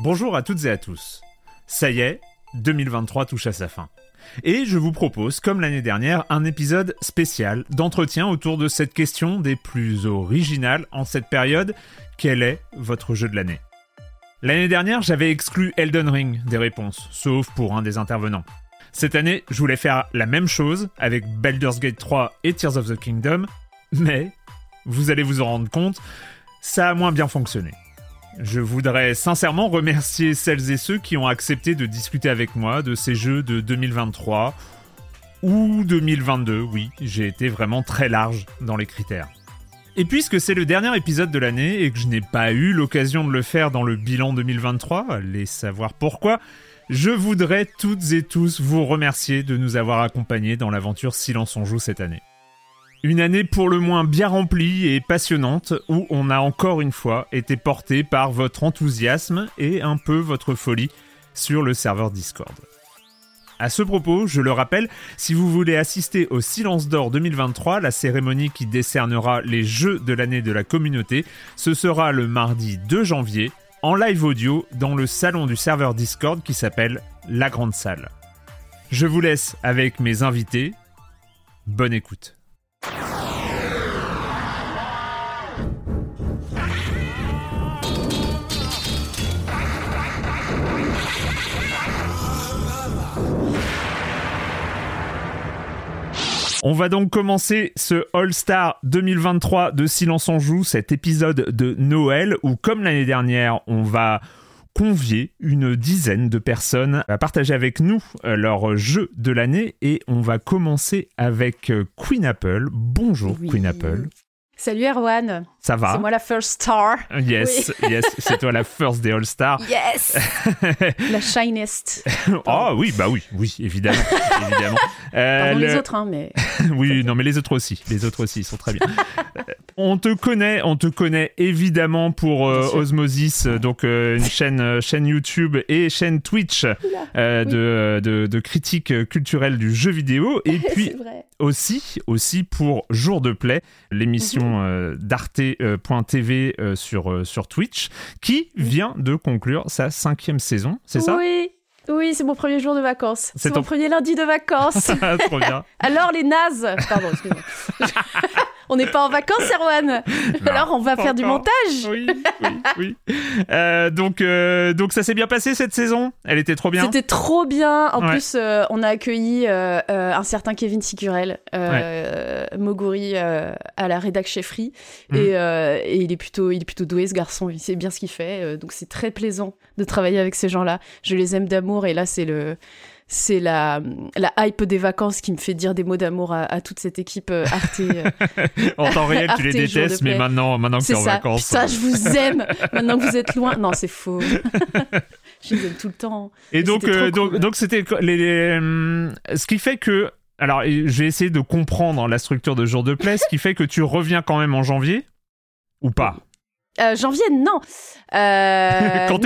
Bonjour à toutes et à tous. Ça y est, 2023 touche à sa fin. Et je vous propose, comme l'année dernière, un épisode spécial d'entretien autour de cette question des plus originales en cette période. Quel est votre jeu de l'année? L'année dernière, j'avais exclu Elden Ring des réponses, sauf pour un des intervenants. Cette année, je voulais faire la même chose avec Baldur's Gate 3 et Tears of the Kingdom, mais vous allez vous en rendre compte, ça a moins bien fonctionné. Je voudrais sincèrement remercier celles et ceux qui ont accepté de discuter avec moi de ces jeux de 2023 ou 2022, oui, j'ai été vraiment très large dans les critères. Et puisque c'est le dernier épisode de l'année et que je n'ai pas eu l'occasion de le faire dans le bilan 2023, allez savoir pourquoi, je voudrais toutes et tous vous remercier de nous avoir accompagnés dans l'aventure Silence on joue cette année. Une année pour le moins bien remplie et passionnante où on a encore une fois été porté par votre enthousiasme et un peu votre folie sur le serveur Discord. À ce propos, je le rappelle, si vous voulez assister au Silence d'Or 2023, la cérémonie qui décernera les jeux de l'année de la communauté, ce sera le mardi 2 janvier, en live audio, dans le salon du serveur Discord qui s'appelle La Grande Salle. Je vous laisse avec mes invités. Bonne écoute. On va donc commencer ce All-Star 2023 de Silence en Joue, cet épisode de Noël où, comme l'année dernière, on va convier une dizaine de personnes à partager avec nous euh, leur jeu de l'année et on va commencer avec euh, Queen Apple. Bonjour Oui. Queen Apple. Salut Erwan. Ça va C'est moi la first star. Yes, yes, c'est toi la first des All-Stars. Yes. la shinest. oh oui, bah oui, oui, évidemment, évidemment. Euh, Pardon les le- autres, hein, mais oui, non, mais les autres aussi. Les autres aussi, ils sont très bien. Euh, on te connaît, on te connaît évidemment pour euh. Osmosis, euh, donc euh, une chaîne, euh, chaîne YouTube et chaîne Twitch euh, de, de, de critique culturelle du jeu vidéo. Et puis aussi, aussi pour Jour de Play, l'émission Mhm. Euh, d'arte.tv euh, sur, euh, sur Twitch, qui vient de conclure sa cinquième saison, c'est ça? Oui. Oui, c'est mon premier jour de vacances. C'est C'est ton- mon premier lundi de vacances. Trop bien. Alors les nazes. Pardon, excuse-moi. on n'est pas en vacances, Erwan. Alors on va faire du montage. Oui, oui, oui. Euh, donc, euh, donc ça s'est bien passé cette saison? Elle était trop bien? C'était trop bien. En Ouais. plus, euh, on a accueilli un certain Kevin Sicurel, Moguri à la rédac chez Free. Mhm. Et, et il, est plutôt, il est plutôt doué, ce garçon. Il sait bien ce qu'il fait. donc, c'est très plaisant de travailler avec ces gens-là. Je les aime d'amour. Et là, c'est le. C'est la, la hype des vacances qui me fait dire des mots d'amour à, à toute cette équipe euh, Arte. euh. En temps réel, tu les détestes, mais maintenant, maintenant que tu c'est es en ça. vacances. Putain, je vous aime maintenant que vous êtes loin. Non, c'est faux. je les aime tout le temps. Et donc, euh, donc, cool. donc c'était co- les, les, ce qui fait que, alors, vais essayer de comprendre la structure de jour de play, ce qui fait que tu reviens quand même en janvier ou pas? Euh, janvier, non. Euh, Quand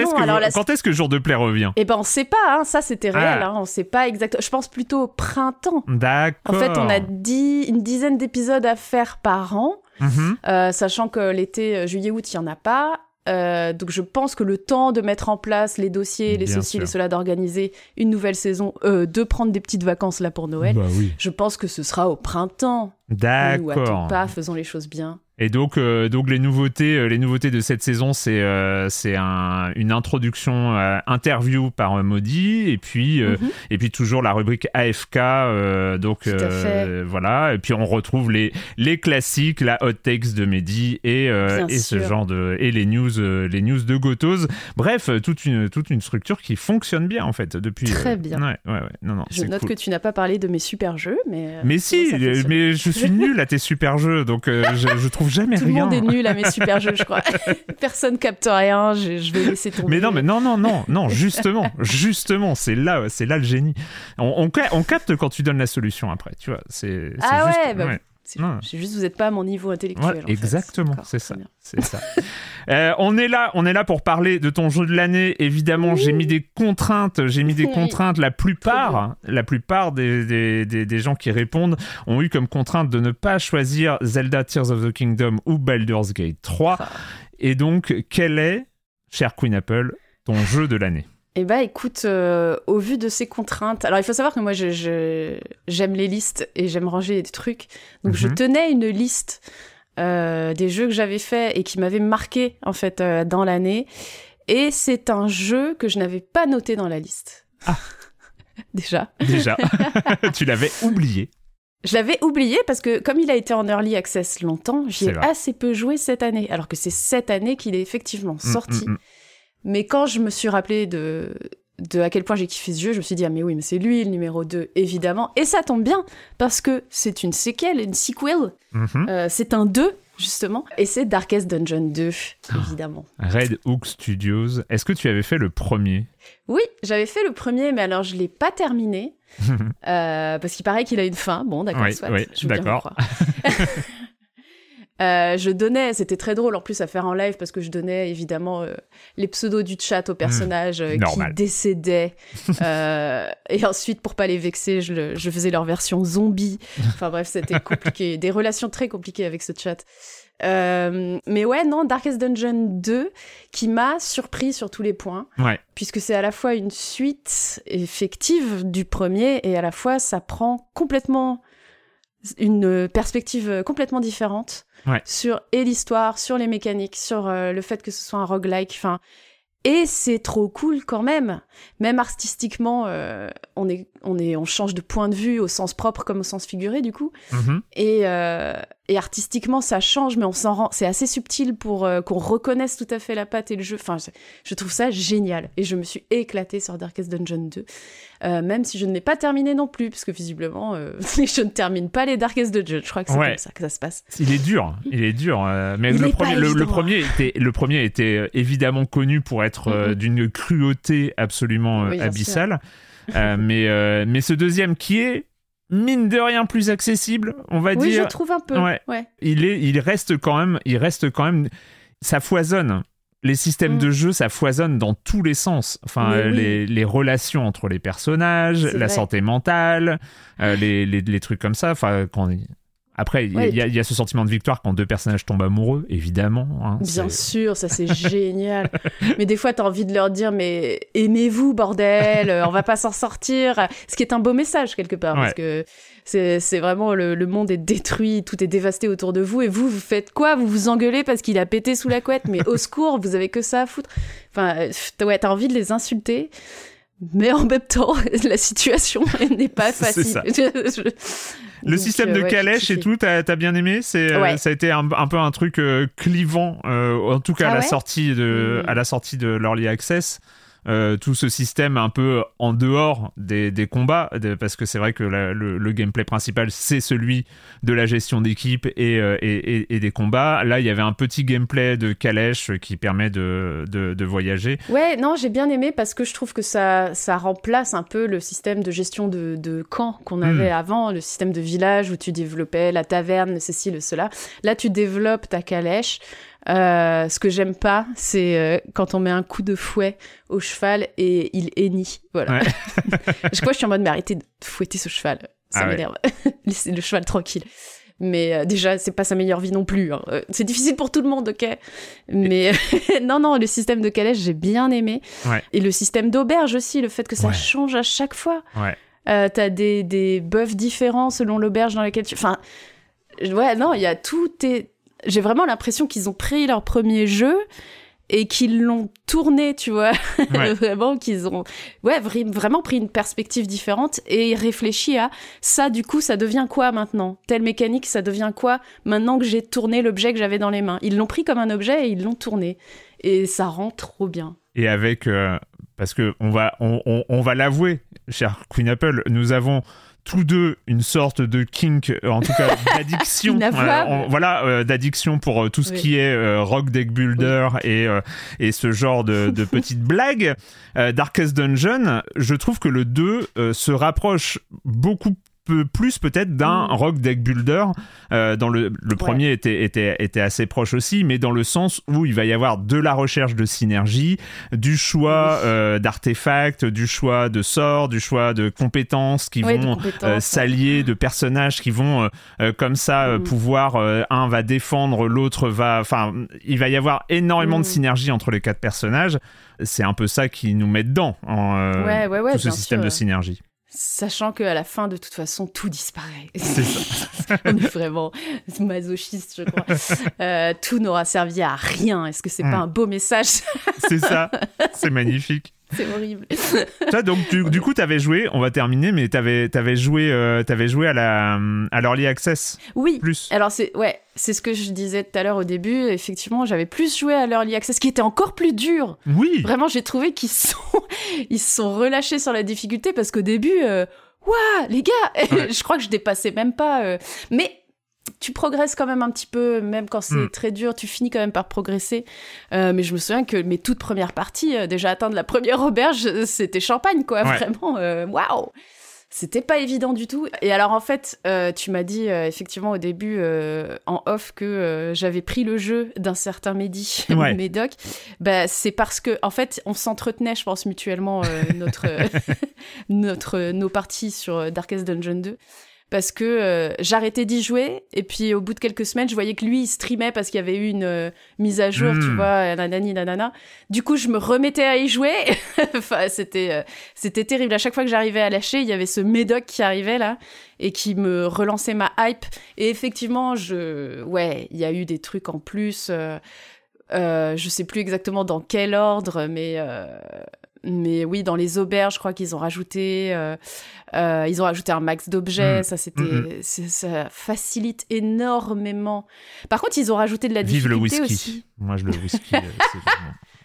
est-ce que, jour de play revient Eh ben, on sait pas, hein, ça c'était réel, Ah. hein, on sait pas exactement. Je pense plutôt au printemps. D'accord. En fait, on a dix, une dizaine d'épisodes à faire par an, Mhm. euh, sachant que l'été, juillet-août, il y en a pas. Donc je pense que le temps de mettre en place les dossiers, les Bien ceci, sûr. les cela, d'organiser une nouvelle saison, de prendre des petites vacances là pour Noël, Bah oui. je pense que ce sera au printemps. Ou D'accord. attends pas, faisons les choses bien. Et donc, euh, donc les nouveautés, euh, les nouveautés de cette saison, c'est euh, c'est un, une introduction euh, interview par Maudit, et puis Mhm. et puis toujours la rubrique AFK. donc Tout à voilà. Et puis on retrouve les les classiques, la hot takes de Mehdi et et ce genre de et les news les news de Gotos. Bref, toute une toute une structure qui fonctionne bien en fait depuis. Très bien. Ouais ouais ouais. Non non. Je note cool. que tu n'as pas parlé de mes super jeux, mais. Mais si, mais je suis nul à tes super jeux, donc je, je trouve jamais Tout le rien. monde est nul à mes super jeux, je crois. Personne capte rien, je, je vais laisser tomber. Mais non, mais non, non, non, non, justement, justement, c'est là, c'est là le génie. On, on, ca- on capte quand tu donnes la solution après, tu vois. C'est Ah juste, ouais, bah, Ouais. C'est juste, vous n'êtes pas à mon niveau intellectuel. Ouais, en fait. exactement, c'est ça. C'est ça. Euh, on est là, on est là pour parler de ton jeu de l'année. Évidemment, j'ai mis des contraintes, j'ai mis des Oui. contraintes. La plupart, la plupart des, des, des, des gens qui répondent ont eu comme contrainte de ne pas choisir Zelda Tears of the Kingdom ou Baldur's Gate 3. Ah. Et donc, quel est, cher Queen Apple, ton jeu de l'année? Eh bah écoute, euh, au vu de ces contraintes, alors il faut savoir que moi je- je- j'aime les listes et j'aime ranger des trucs, donc je Mhm. tenais une liste euh, des jeux que j'avais fait et qui m'avaient marqué en fait euh, dans l'année, et c'est un jeu que je n'avais pas noté dans la liste. Ah. Déjà. Déjà, tu l'avais oublié. Je l'avais oublié parce que comme il a été en early access longtemps, j'y ai vrai. assez peu joué cette année, alors que c'est cette année qu'il est effectivement Mm, sorti. mm, mm. Mais quand je me suis rappelé de, de à quel point j'ai kiffé ce jeu, je me suis dit, ah mais oui, mais c'est lui le numéro 2, évidemment. Et ça tombe bien, parce que c'est une séquelle, une sequel. Mhm. Euh, c'est un 2, justement. Et c'est Darkest Dungeon 2, Ah. évidemment. Red Hook Studios. Est-ce que tu avais fait le premier? Oui, j'avais fait le premier, mais alors je l'ai pas terminé. euh, parce qu'il paraît qu'il a une fin. Bon, d'accord, Oui, oui, d'accord. Euh, je donnais, c'était très drôle en plus à faire en live parce que je donnais évidemment euh, les pseudos du chat aux personnages euh, qui décédaient. Et ensuite, pour pas les vexer, je, le- je faisais leur version zombie. Enfin bref, c'était compliqué. Des relations très compliquées avec ce chat. Euh, mais ouais, non, Darkest Dungeon 2 qui m'a surpris sur tous les points Ouais. puisque c'est à la fois une suite effective du premier et à la fois ça prend complètement une perspective complètement différente Ouais. sur et l'histoire, sur les mécaniques, sur euh, le fait que ce soit un roguelike, enfin et c'est trop cool quand même. Même artistiquement, euh, on est on est on change de point de vue au sens propre comme au sens figuré du coup. Mhm. Et, euh, et artistiquement, ça change, mais on s'en rend. C'est assez subtil pour euh, qu'on reconnaisse tout à fait la patte et le jeu. Enfin, je, je trouve ça génial. Et je me suis éclatée sur Darkest Dungeon 2. Euh, même si je ne l'ai pas terminé non plus, parce que visiblement, euh, je ne termine pas les Darkest Dungeon. Je crois que c'est Ouais. comme ça que ça se passe. Il est dur, il est dur. mais le premier, le, le évident. premier était, le premier était évidemment connu pour être d'une cruauté absolument Oui, abyssale. Mais, mais ce deuxième qui est mine de rien plus accessible, on va Oui, dire. je trouve un peu. Ouais. ouais. il est il reste quand même il reste quand même ça foisonne les systèmes Mm. de jeu ça foisonne dans tous les sens enfin euh, oui. les, les relations entre les personnages la vrai. santé mentale euh, les, les, les trucs comme ça enfin quand après il y a- Ouais. il y, a- il y a ce sentiment de victoire quand deux personnages tombent amoureux évidemment hein, Bien sûr, ça c'est génial. Mais des fois, t'as envie de leur dire, mais aimez-vous, bordel, euh, on va pas s'en sortir. Ce qui est un beau message quelque part, parce que c'est vraiment le, le monde est détruit, tout est dévasté autour de vous, et vous, vous faites quoi? Vous vous engueulez parce qu'il a pété sous la couette, mais au secours, vous avez que ça à foutre. Enfin, euh, ouais, t'as envie de les insulter. Mais en même temps, la situation n'est pas C'est facile. le Donc, système euh, de ouais, calèche et tout, t'as as bien aimé? C'est, euh, Ouais. Ça a été un, un peu un truc euh, clivant, en tout cas à Ah la sortie de, Mhm. à la sortie de l'early access. Euh, tout ce système un peu en dehors des, des combats, parce que c'est vrai que le, le, gameplay principal, c'est celui de la gestion d'équipe et, euh, et, et, des combats. Là, il y avait un petit gameplay de calèche qui permet de, de, de voyager. Ouais, non, j'ai bien aimé parce que je trouve que ça, ça remplace un peu le système de gestion de, de camp qu'on hmm. avait avant, le système de village où tu développais la taverne, ceci, le cela. Là, tu développes ta calèche. Euh, ce que j'aime pas, c'est euh, quand on met un coup de fouet au cheval et il hennit. Voilà. je crois que je suis en mode, mais arrêtez de fouetter ce cheval. Ça ah m'énerve. Laissez le cheval tranquille. Mais euh, déjà, c'est pas sa meilleure vie non plus. Hein. c'est difficile pour tout le monde, ok? Mais non, non, le système de calèche, j'ai bien aimé. Et le système d'auberge aussi, le fait que ça change à chaque fois. Ouais. T'as des, des bœufs différents selon l'auberge dans laquelle tu... Enfin, ouais, non, il y a tout est j'ai vraiment l'impression qu'ils ont pris leur premier jeu et qu'ils l'ont tourné, tu vois. vraiment, qu'ils ont ouais, vraiment pris une perspective différente et réfléchi à ça, du coup, ça devient quoi maintenant? Telle mécanique, ça devient quoi maintenant que j'ai tourné l'objet que j'avais dans les mains? Ils l'ont pris comme un objet et ils l'ont tourné. Et ça rend trop bien. Et avec. Euh, parce que on va, on, on, on va l'avouer, cher Queen Apple, nous avons tous deux une sorte de kink, euh, en tout cas d'addiction. voilà, euh, d'addiction pour euh, tout ce qui est rock deck builder et, et ce genre de, de petites blagues. Darkest Dungeon, je trouve que le 2 se rapproche beaucoup peu plus peut-être d'un mm. rock deck builder. Euh, dans le, le premier était, était, était assez proche aussi, mais dans le sens où il va y avoir de la recherche de synergie, du choix euh, d'artefacts, du choix de sorts, du choix de compétences qui vont euh, s'allier, de personnages qui vont comme ça mm. pouvoir un va défendre, l'autre va. Enfin, il va y avoir énormément de mm. synergie entre les quatre personnages. C'est un peu ça qui nous met dedans en tout ce système de synergie. Sachant qu'à la fin, de toute façon, tout disparaît. C'est ça. On est vraiment masochiste, je crois. Euh, tout n'aura servi à rien. Est-ce que c'est pas hmm. un beau message? C'est ça. C'est magnifique. C'est horrible. Toi, donc, du, coup, tu avais joué, on va terminer, mais tu avais, avais, joué, euh, avais joué à la à l'Early Access Oui. Plus. Alors, c'est ouais, c'est ce que je disais tout à l'heure au début. Effectivement, j'avais plus joué à l'Early Access, qui était encore plus dur. Oui. Vraiment, j'ai trouvé qu'ils sont, ils se sont relâchés sur la difficulté parce qu'au début, Waouh, les gars, je crois que je dépassais même pas. Euh, mais tu progresses quand même un petit peu, même quand c'est hmm. très dur, tu finis quand même par progresser. Euh, mais je me souviens que mes toutes premières parties, euh, déjà atteindre la première auberge, c'était champagne, quoi. Vraiment, euh, waouh! C'était pas évident du tout. Et alors en fait, tu m'as dit effectivement au début en off que j'avais pris le jeu d'un certain Mehdi, Médoc. Bah, c'est parce que en fait, on s'entretenait, je pense mutuellement notre notre nos parties sur Darkest Dungeon 2 parce que euh, j'arrêtais d'y jouer et puis au bout de quelques semaines je voyais que lui il streamait parce qu'il y avait eu une euh, mise à jour tu hmm. vois nanani nanana. Du coup je me remettais à y jouer. Enfin c'était euh, c'était terrible. À chaque fois que j'arrivais à lâcher il y avait ce médoc qui arrivait là et qui me relançait ma hype. Et effectivement je ouais il y a eu des trucs en plus je sais plus exactement dans quel ordre mais mais oui, dans les auberges, je crois qu'ils ont rajouté, euh, euh, ils ont rajouté un max d'objets. Mm. Ça, c'était, ça facilite énormément. Par contre, ils ont rajouté de la Vive difficulté le whisky. aussi. Moi, je le whisky, euh, c'est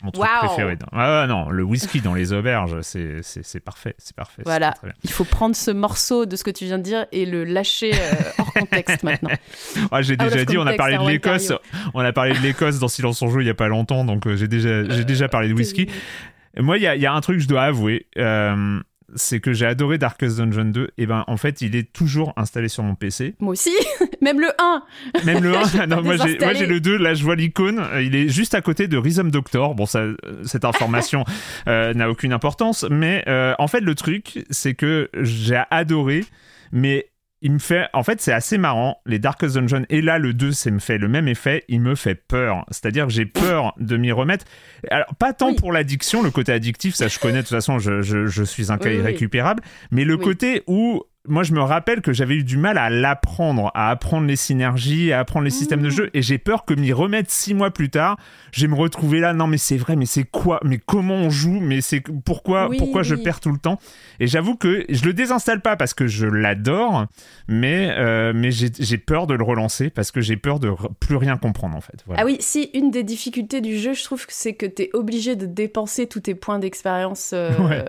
mon truc préféré. Ah non, le whisky dans les auberges, c'est, c'est, parfait, c'est parfait. Voilà. Il faut prendre ce morceau de ce que tu viens de dire et le lâcher hors contexte maintenant. Ah, j'ai déjà dit, on a parlé de l'Écosse, on a parlé de l'Écosse dans Silence en jeu il y a pas longtemps, donc j'ai déjà, j'ai déjà parlé de whisky. Moi, il y a, un truc que je dois avouer. Euh, c'est que j'ai adoré Darkest Dungeon 2. Et ben, en fait, il est toujours installé sur mon PC. Moi aussi, même le 1. Même le 1. non, moi j'ai le 2. Là, je vois l'icône. Il est juste à côté de Rhythm Doctor. Bon, ça, cette information euh, n'a aucune importance. Mais euh, en fait, le truc, c'est que j'ai adoré. Mais il me fait en fait c'est assez marrant les Darkest Dungeon et là le 2 ça me fait le même effet. Il me fait peur. C'est-à-dire que j'ai peur de m'y remettre. Alors pas tant pour l'addiction le côté addictif ça je connais de toute façon je, je, suis un cas irrécupérable. Mais le côté où moi je me rappelle que j'avais eu du mal à l'apprendre, à apprendre les synergies, à apprendre les systèmes de Mmh. jeu, et j'ai peur que m'y remettre six mois plus tard, je vais me retrouver là. Non mais c'est vrai, mais c'est quoi Mais comment on joue Mais c'est pourquoi Oui, pourquoi je perds tout le temps? Et j'avoue que je le désinstalle pas parce que je l'adore, mais euh, mais j'ai peur de le relancer parce que j'ai peur de plus rien comprendre en fait. Voilà. Ah oui, si une des difficultés du jeu, je trouve que c'est que t'es obligé de dépenser tous tes points d'expérience euh, Ouais.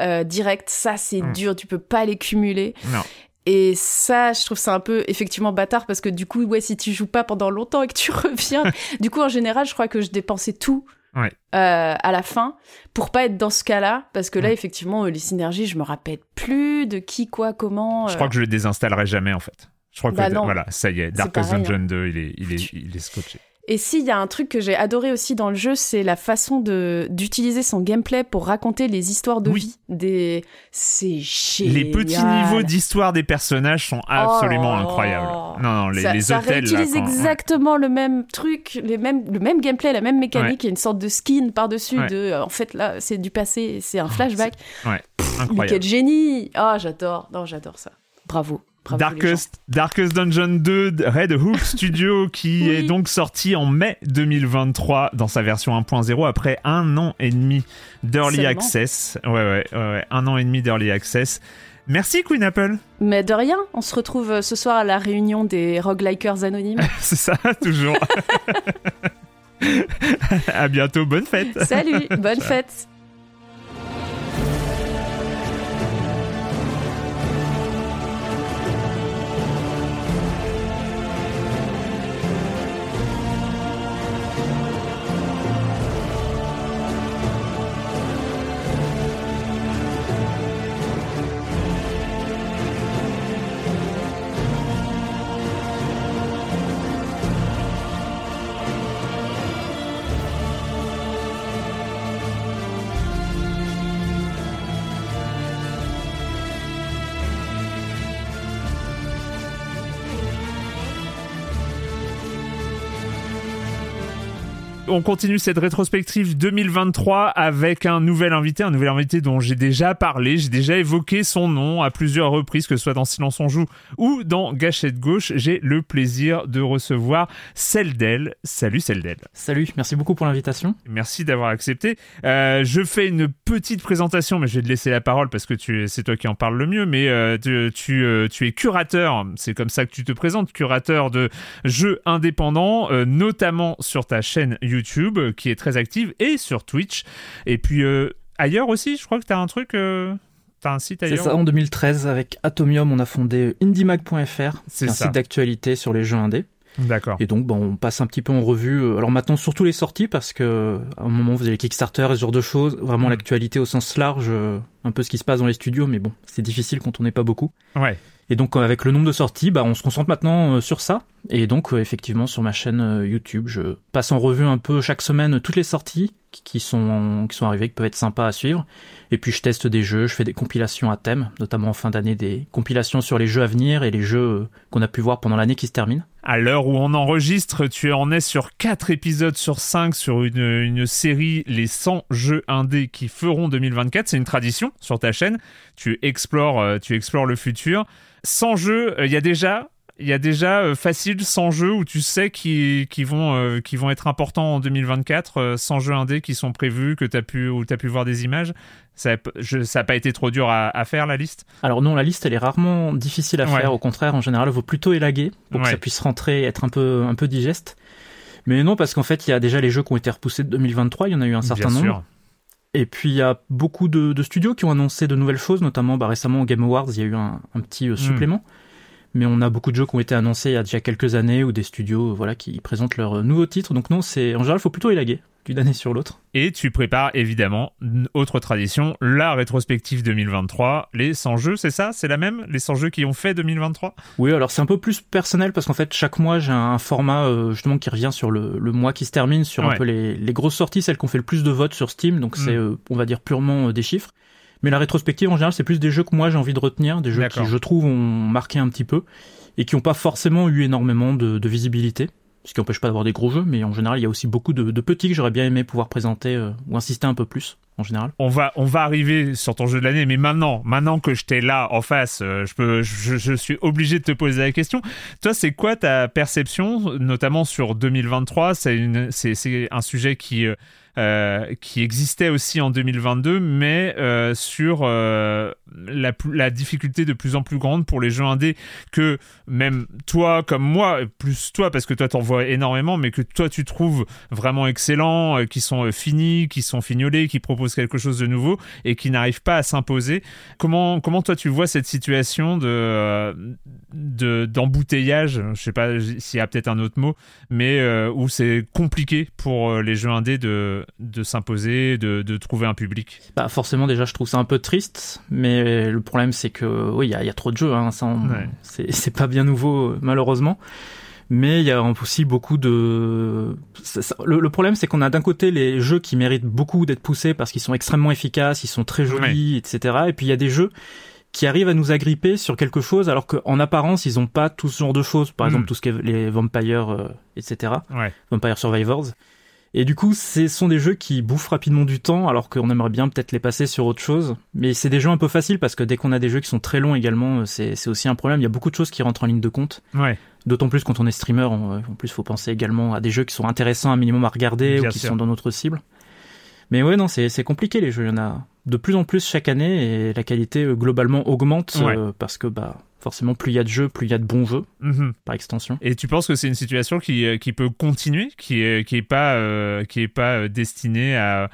euh, direct. Ça, c'est Mm. dur, tu peux pas les cumuler. Non. Et ça, je trouve ça un peu effectivement bâtard parce que du coup, ouais, si tu joues pas pendant longtemps et que tu reviens, du coup, en général, je crois que je dépensais tout. Ouais. euh, à la fin pour pas être dans ce cas-là parce que là effectivement euh, les synergies je me rappelle plus de qui quoi comment Je euh, crois que je le désinstallerai jamais en fait. Je crois que Bah non. voilà, ça y est, C'est Darkest Dungeon 2, il est, il est, il est scotché. Et s'il y a un truc que j'ai adoré aussi dans le jeu, c'est la façon de d'utiliser son gameplay pour raconter les histoires de Oui. vie. Des, c'est génial. Les petits niveaux d'histoire des personnages sont absolument Oh là. incroyables. Non, non, les, ça, les ça hôtels. là, réutilise quand- ouais. exactement le même truc, les mêmes, le même gameplay, la même mécanique. Il y a une sorte de skin par-dessus. Ouais. De, en fait, là, c'est du passé, c'est un flashback. Ouais, Mais incroyable. quel génie Ah, j'adore. Non, j'adore ça. Bravo. Darkest, Darkest Dungeon 2 de Red Hook Studio qui Oui. est donc sorti en mai 2023 dans sa version 1.0 après un an et demi d'early Seulement. access. Ouais, ouais, ouais, ouais, un an et demi d'early access. Merci Queen Apple. Mais de rien, on se retrouve euh, ce soir à la réunion des roguelikers anonymes. C'est ça, toujours. à bientôt, bonne fête. Salut, bonne fête On continue cette rétrospective 2023 avec un nouvel invité, un nouvel invité dont j'ai déjà parlé, j'ai déjà évoqué son nom à plusieurs reprises, que ce soit dans Silence on joue ou dans Gâchette gauche. J'ai le plaisir de recevoir Celdel. Salut Celdel. Salut, merci beaucoup pour l'invitation. Merci d'avoir accepté. Euh, je fais une petite présentation, mais je vais te laisser la parole parce que tu, c'est toi qui en parles le mieux. Mais euh, tu, tu, euh, tu es curateur, c'est comme ça que tu te présentes, curateur de jeux indépendants, notamment sur ta chaîne YouTube euh, qui est très active et sur Twitch. Et puis euh, ailleurs aussi, je crois que tu as un truc. euh, T'as un site C'est ailleurs ça, en 2013, avec Atomium, on a fondé indiemag.fr, C'est un ça. site d'actualité sur les jeux indés. D'accord. Et donc, bon, on passe un petit peu en revue. Alors maintenant, surtout les sorties, parce que à un moment, vous avez les Kickstarter et ce genre de choses. Vraiment Mm. l'actualité au sens large, un peu ce qui se passe dans les studios, mais bon, c'est difficile quand on n'est pas beaucoup. Ouais. Et donc, euh, avec le nombre de sorties, bah, on se concentre maintenant euh, sur ça. Et donc, euh, effectivement, sur ma chaîne YouTube, je passe en revue un peu chaque semaine toutes les sorties qui- sont, qui sont arrivées, qui peuvent être sympas à suivre. Et puis, je teste des jeux, je fais des compilations à thème, notamment en fin d'année, des compilations sur les jeux à venir et les jeux qu'on a pu voir pendant l'année qui se termine. À l'heure où on enregistre, tu en es sur 4 épisodes sur 5 sur une, une série Les 100 jeux indés qui feront 2024. C'est une tradition sur ta chaîne. Tu explores, tu explores le futur. 100 jeux, il y a déjà... Il y a déjà euh, facile 100 jeux où tu sais qui, qui, vont, euh, qui vont être importants en 2024, euh, 100 jeux indés qui sont prévus, que as pu, où tu as pu voir des images. Ça n'a pas été trop dur à, à faire la liste Alors non, la liste, elle est rarement difficile à Ouais. faire. Au contraire, en général, il vaut plutôt élaguer pour que ça puisse rentrer et être un peu, un peu digeste. Mais non, parce qu'en fait, il y a déjà les jeux qui ont été repoussés de 2023. Il y en a eu un certain Bien nombre. sûr. Et puis il y a beaucoup de, de studios qui ont annoncé de nouvelles choses, notamment bah, récemment au Game Awards, il y a eu un, un petit Hmm. euh, supplément. Mais on a beaucoup de jeux qui ont été annoncés il y a déjà quelques années ou des studios euh, voilà qui présentent leurs euh, nouveaux titres. Donc non, c'est en général, il faut plutôt élaguer d'une année sur l'autre. Et tu prépares évidemment, une autre tradition, la rétrospective 2023, les 100 jeux, c'est ça? C'est la même? Les 100 jeux qui ont fait 2023 Oui, alors c'est un peu plus personnel parce qu'en fait chaque mois j'ai un format euh, justement qui revient sur le, le mois qui se termine, sur Ouais. un peu les, les grosses sorties, celles qui ont fait le plus de votes sur Steam. Donc c'est Mm. euh, on va dire purement euh, des chiffres. Mais la rétrospective en général c'est plus des jeux que moi j'ai envie de retenir, des jeux qui je trouve ont marqué un petit peu et qui n'ont pas forcément eu énormément de, de visibilité. Ce qui n'empêche pas d'avoir des gros jeux, mais en général il y a aussi beaucoup de, de petits que j'aurais bien aimé pouvoir présenter euh, ou insister un peu plus. Général? On va, on va arriver sur ton jeu de l'année, mais maintenant, maintenant que je t'ai là en face, euh, je, peux, je, suis obligé de te poser la question. Toi, c'est quoi ta perception, notamment sur 2023 C'est un sujet qui... Euh, euh, qui existait aussi en 2022, mais sur euh, la, la, difficulté de plus en plus grande pour les jeux indés que même toi comme moi, plus toi parce que toi t'en vois énormément, mais que toi tu trouves vraiment excellents, qui sont finis, qui sont fignolés, qui proposent quelque chose de nouveau et qui n'arrivent pas à s'imposer. Comment, comment toi tu vois cette situation de d'embouteillage, je sais pas s'il y a peut-être un autre mot, mais où c'est compliqué pour les jeux indés de de, s'imposer, de, trouver un public? Bah Forcément, déjà, je trouve ça un peu triste, mais le problème, c'est que oui, il y, a, trop de jeux, hein, c'est pas bien nouveau, malheureusement. Mais il y a aussi beaucoup de. le, problème, c'est qu'on a d'un côté les jeux qui méritent beaucoup d'être poussés parce qu'ils sont extrêmement efficaces, ils sont très jolis, etc. Et puis il y a des jeux qui arrivent à nous agripper sur quelque chose alors qu'en apparence ils n'ont pas tout ce genre de choses par hmm. exemple tout ce qui est les vampires euh, etc vampire survivors et du coup, ce sont des jeux qui bouffent rapidement du temps, alors qu'on aimerait bien peut-être les passer sur autre chose. Mais c'est des jeux un peu faciles parce que dès qu'on a des jeux qui sont très longs également, c'est aussi un problème. Il y a beaucoup de choses qui rentrent en ligne de compte. Ouais. D'autant plus quand on est streamer, en plus, faut penser également à des jeux qui sont intéressants un minimum à regarder ou qui sont dans notre cible. Mais ouais, non, c'est compliqué les jeux. Il y en a de plus en plus chaque année et la qualité euh, globalement augmente euh, parce que bah forcément, plus il y a de jeux, plus il y a de bons jeux, mhm. par extension. Et tu penses que c'est une situation qui, euh, qui peut continuer, qui est, qui est pas, euh, qui est pas euh, destinée à...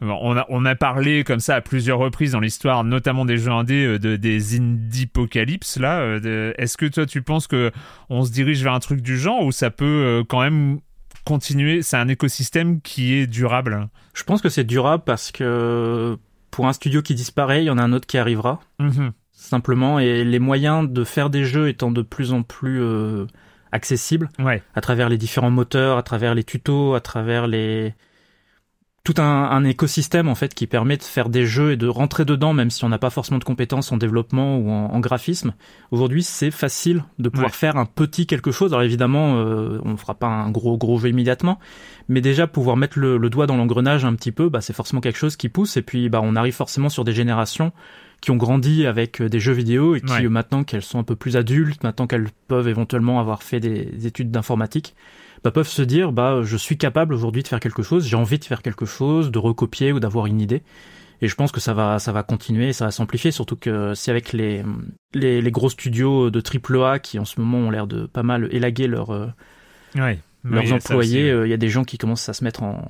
On a, on a parlé comme ça à plusieurs reprises dans l'histoire, notamment des jeux indés, de, des indie-apocalypse, là. Est-ce que toi, tu penses que on se dirige vers un truc du genre ou ça peut quand même continuer? C'est un écosystème qui est durable Je pense que c'est durable parce que pour un studio qui disparaît, il y en a un autre qui arrivera. Mhm simplement, et les moyens de faire des jeux étant de plus en plus euh, accessibles, à travers les différents moteurs, à travers les tutos, à travers les tout un, écosystème en fait qui permet de faire des jeux et de rentrer dedans même si on n'a pas forcément de compétences en développement ou en, graphisme. Aujourd'hui, c'est facile de pouvoir faire un petit quelque chose. Alors évidemment, euh, on ne fera pas un gros gros jeu immédiatement, mais déjà pouvoir mettre le, doigt dans l'engrenage un petit peu, bah, c'est forcément quelque chose qui pousse. Et puis, bah, on arrive forcément sur des générations qui ont grandi avec euh, des jeux vidéo et qui maintenant qu'elles sont un peu plus adultes, maintenant qu'elles peuvent éventuellement avoir fait des études d'informatique, bah, peuvent se dire bah je suis capable aujourd'hui de faire quelque chose, j'ai envie de faire quelque chose, de recopier ou d'avoir une idée. Et je pense que ça va ça va continuer, ça va s'amplifier, surtout que si avec les, les, les gros studios de AAA qui en ce moment ont l'air de pas mal élaguer leur, euh, leurs employés, euh, il y a des gens qui commencent à se mettre en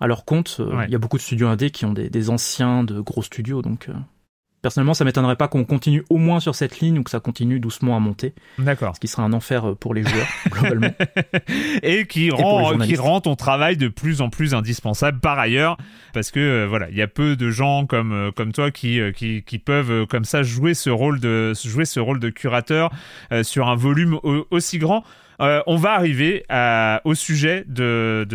à leur compte. Il y a beaucoup de studios indés qui ont des, des anciens de gros studios, donc Personnellement, ça m'étonnerait pas qu'on continue au moins sur cette ligne ou que ça continue doucement à monter. D'accord. Ce qui sera un enfer euh, pour les joueurs, globalement. et qui rend, qui rend ton travail de plus en plus indispensable par ailleurs. Parce que, euh, voilà, il y a peu de gens comme, euh, comme toi qui, qui, qui, peuvent, comme ça, jouer ce rôle de, jouer ce rôle de curateur sur un volume aussi grand. Euh, on va arriver au sujet de,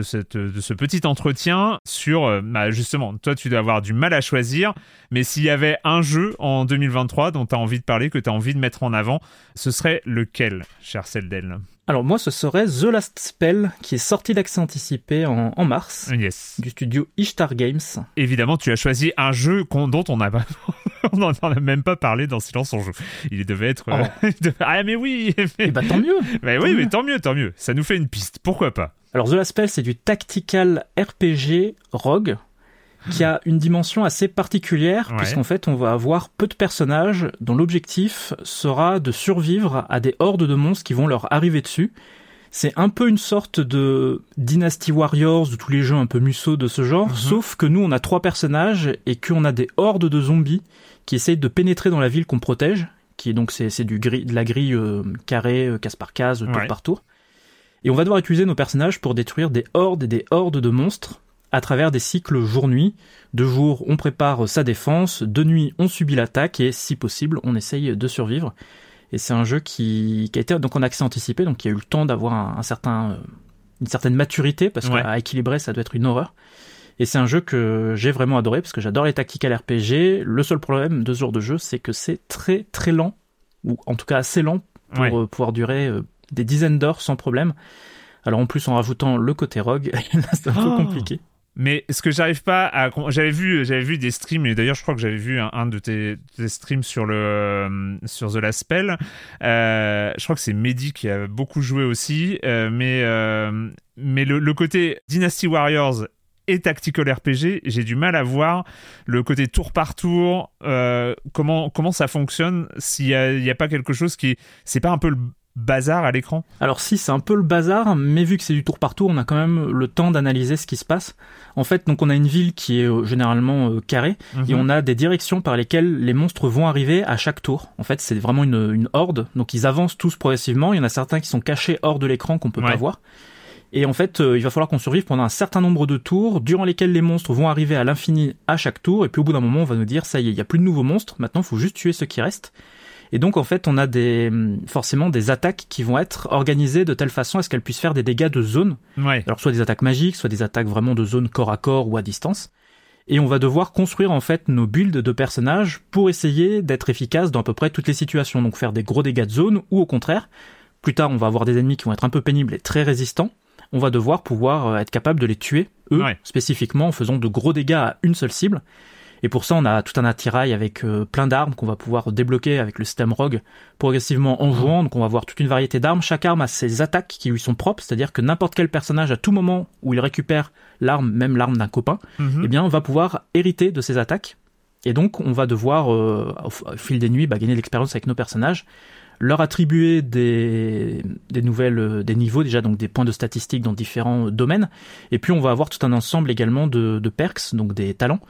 ce petit entretien sur, euh, bah, justement, toi tu dois avoir du mal à choisir, mais s'il y avait un jeu en 2023 dont tu as envie de parler, que tu as envie de mettre en avant, ce serait lequel, cher Seldel alors moi, ce serait The Last Spell, qui est sorti d'accès anticipé en, mars, du studio Ishtar Games. Évidemment, tu as choisi un jeu dont on n'en a même pas parlé dans Silence on joue. Il devait être... Euh, oh. ah mais oui mais... Eh bah, tant mieux bah, Oui, mais tant mieux, tant mieux. Ça nous fait une piste, pourquoi pas? Alors The Last Spell, c'est du tactical RPG rogue, qui a une dimension assez particulière, puisqu'en fait, on va avoir peu de personnages dont l'objectif sera de survivre à des hordes de monstres qui vont leur arriver dessus. C'est un peu une sorte de Dynasty Warriors, de tous les jeux un peu musso de ce genre, mhm. sauf que nous, on a trois personnages et qu'on a des hordes de zombies qui essayent de pénétrer dans la ville qu'on protège, qui est donc c'est du gris, de la grille euh, carrée, euh, case par case, tour par tour. Et on va devoir utiliser nos personnages pour détruire des hordes et des hordes de monstres à travers des cycles jour-nuit. De jour, on prépare sa défense, de nuit, on subit l'attaque et si possible, on essaye de survivre. Et c'est un jeu qui, qui, a été donc en accès anticipé, donc qui a eu le temps d'avoir un, certain, euh, une certaine maturité parce qu'à équilibrer, ça doit être une horreur. Et c'est un jeu que j'ai vraiment adoré parce que j'adore les tactical RPG. Le seul problème de ce genre de jeu, c'est que c'est très très lent, ou en tout cas assez lent pour euh, pouvoir durer euh, des dizaines d'heures sans problème. Alors en plus en rajoutant le côté rogue, c'est un peu oh compliqué. Mais ce que j'arrive pas à, j'avais vu, vu des streams et d'ailleurs je crois que j'avais vu un, de tes, streams sur le euh, sur The Last Spell. Euh, je crois que c'est Mehdi qui a beaucoup joué aussi, euh, mais mais le, côté Dynasty Warriors et tactical RPG, j'ai du mal à voir le côté tour par tour, comment comment ça fonctionne s'il y a, a pas quelque chose qui c'est pas un peu le bazar à l'écran Alors si, c'est un peu le bazar, mais vu que c'est du tour par tour, on a quand même le temps d'analyser ce qui se passe. En fait, donc on a une ville qui est euh, généralement euh, carrée, et mhm. on a des directions par lesquelles les monstres vont arriver à chaque tour. En fait, c'est vraiment une, une, horde, donc ils avancent tous progressivement. Il y en a certains qui sont cachés hors de l'écran qu'on peut pas voir. Et en fait, euh, il va falloir qu'on survive pendant un certain nombre de tours, durant lesquels les monstres vont arriver à l'infini à chaque tour, et puis au bout d'un moment, on va nous dire, ça y est, il y a plus de nouveaux monstres, maintenant il faut juste tuer ceux qui restent. Et donc en fait, on a des forcément des attaques qui vont être organisées de telle façon à ce qu'elles puissent faire des dégâts de zone. Alors soit des attaques magiques, soit des attaques vraiment de zone corps à corps ou à distance. Et on va devoir construire en fait nos builds de personnages pour essayer d'être efficace dans à peu près toutes les situations. Donc faire des gros dégâts de zone ou au contraire, plus tard on va avoir des ennemis qui vont être un peu pénibles et très résistants. On va devoir pouvoir euh, être capable de les tuer, eux, spécifiquement en faisant de gros dégâts à une seule cible. Et pour ça, on a tout un attirail avec euh, plein d'armes qu'on va pouvoir débloquer avec le système Rogue progressivement en jouant. Donc on va avoir toute une variété d'armes. Chaque arme a ses attaques qui lui sont propres, c'est-à-dire que n'importe quel personnage, à tout moment où il récupère l'arme, même l'arme d'un copain, mhm. eh bien, on va pouvoir hériter de ses attaques. Et donc, on va devoir, euh, au fil des nuits, bah, gagner de l'expérience avec nos personnages leur attribuer des, des nouvelles, euh, des niveaux déjà, donc des points de statistiques dans différents domaines. Et puis on va avoir tout un ensemble également de, de perks, donc des talents,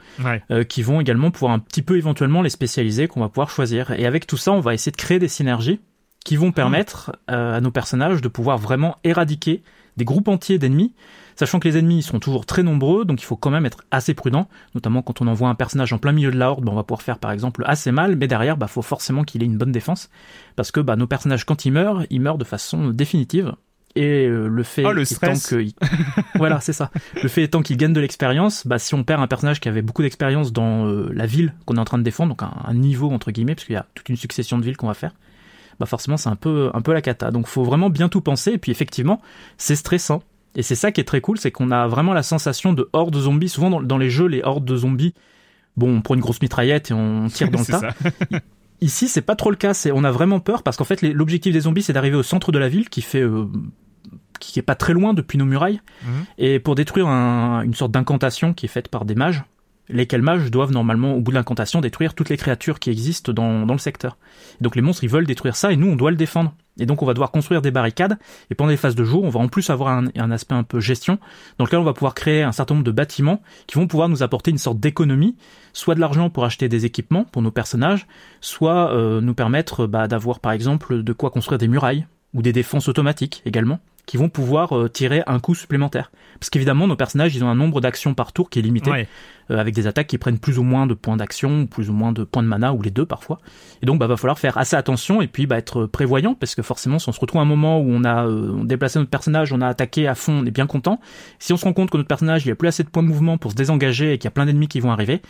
euh, qui vont également pouvoir un petit peu éventuellement les spécialiser, qu'on va pouvoir choisir. Et avec tout ça, on va essayer de créer des synergies qui vont permettre euh, à nos personnages de pouvoir vraiment éradiquer des groupes entiers d'ennemis Sachant que les ennemis sont toujours très nombreux, donc il faut quand même être assez prudent, notamment quand on envoie un personnage en plein milieu de la horde, bah, on va pouvoir faire par exemple assez mal, mais derrière, bah, faut forcément qu'il ait une bonne défense, parce que bah, nos personnages, quand ils meurent, ils meurent de façon définitive. Et euh, le fait oh, le étant que voilà c'est ça. Le fait étant qu'ils gagnent de l'expérience bah si on perd un personnage qui avait beaucoup d'expérience dans euh, la ville qu'on est en train de défendre donc un, niveau entre guillemets parce qu'il y a toute une succession de villes qu'on va faire bah forcément c'est un peu un peu la cata. Donc faut vraiment bien tout penser. Et puis effectivement c'est stressant et c'est ça qui est très cool, c'est qu'on a vraiment la sensation de horde de zombies. Souvent dans, les jeux, les hordes de zombies, bon, on prend une grosse mitraillette et on tire dans le tas. Ici, c'est pas trop le cas. C'est, on a vraiment peur parce qu'en fait, l'objectif des zombies, c'est d'arriver au centre de la ville, qui fait, euh, qui est pas très loin depuis nos murailles, mhm. et pour détruire une sorte d'incantation qui est faite par des mages lesquels mages doivent normalement, au bout de l'incantation, détruire toutes les créatures qui existent dans, dans le secteur. donc les monstres, ils veulent détruire ça, et nous, on doit le défendre. Et donc on va devoir construire des barricades, et pendant les phases de jour, on va en plus avoir un, aspect un peu gestion, dans lequel on va pouvoir créer un certain nombre de bâtiments qui vont pouvoir nous apporter une sorte d'économie, soit de l'argent pour acheter des équipements pour nos personnages, soit euh, nous permettre bah, d'avoir par exemple de quoi construire des murailles, ou des défenses automatiques également, qui vont pouvoir euh, tirer un coup supplémentaire. Parce qu'évidemment, nos personnages, ils ont un nombre d'actions par tour qui est limité, euh, avec des attaques qui prennent plus ou moins de points d'action, plus ou moins de points de mana, ou les deux parfois. Et donc, bah, va falloir faire assez attention et puis bah, être prévoyant, parce que forcément, si on se retrouve à un moment où on a euh, déplacé notre personnage, on a attaqué à fond, on est bien content. Si on se rend compte que notre personnage, il a plus assez de points de mouvement pour se désengager et qu'il y a plein d'ennemis qui vont arriver,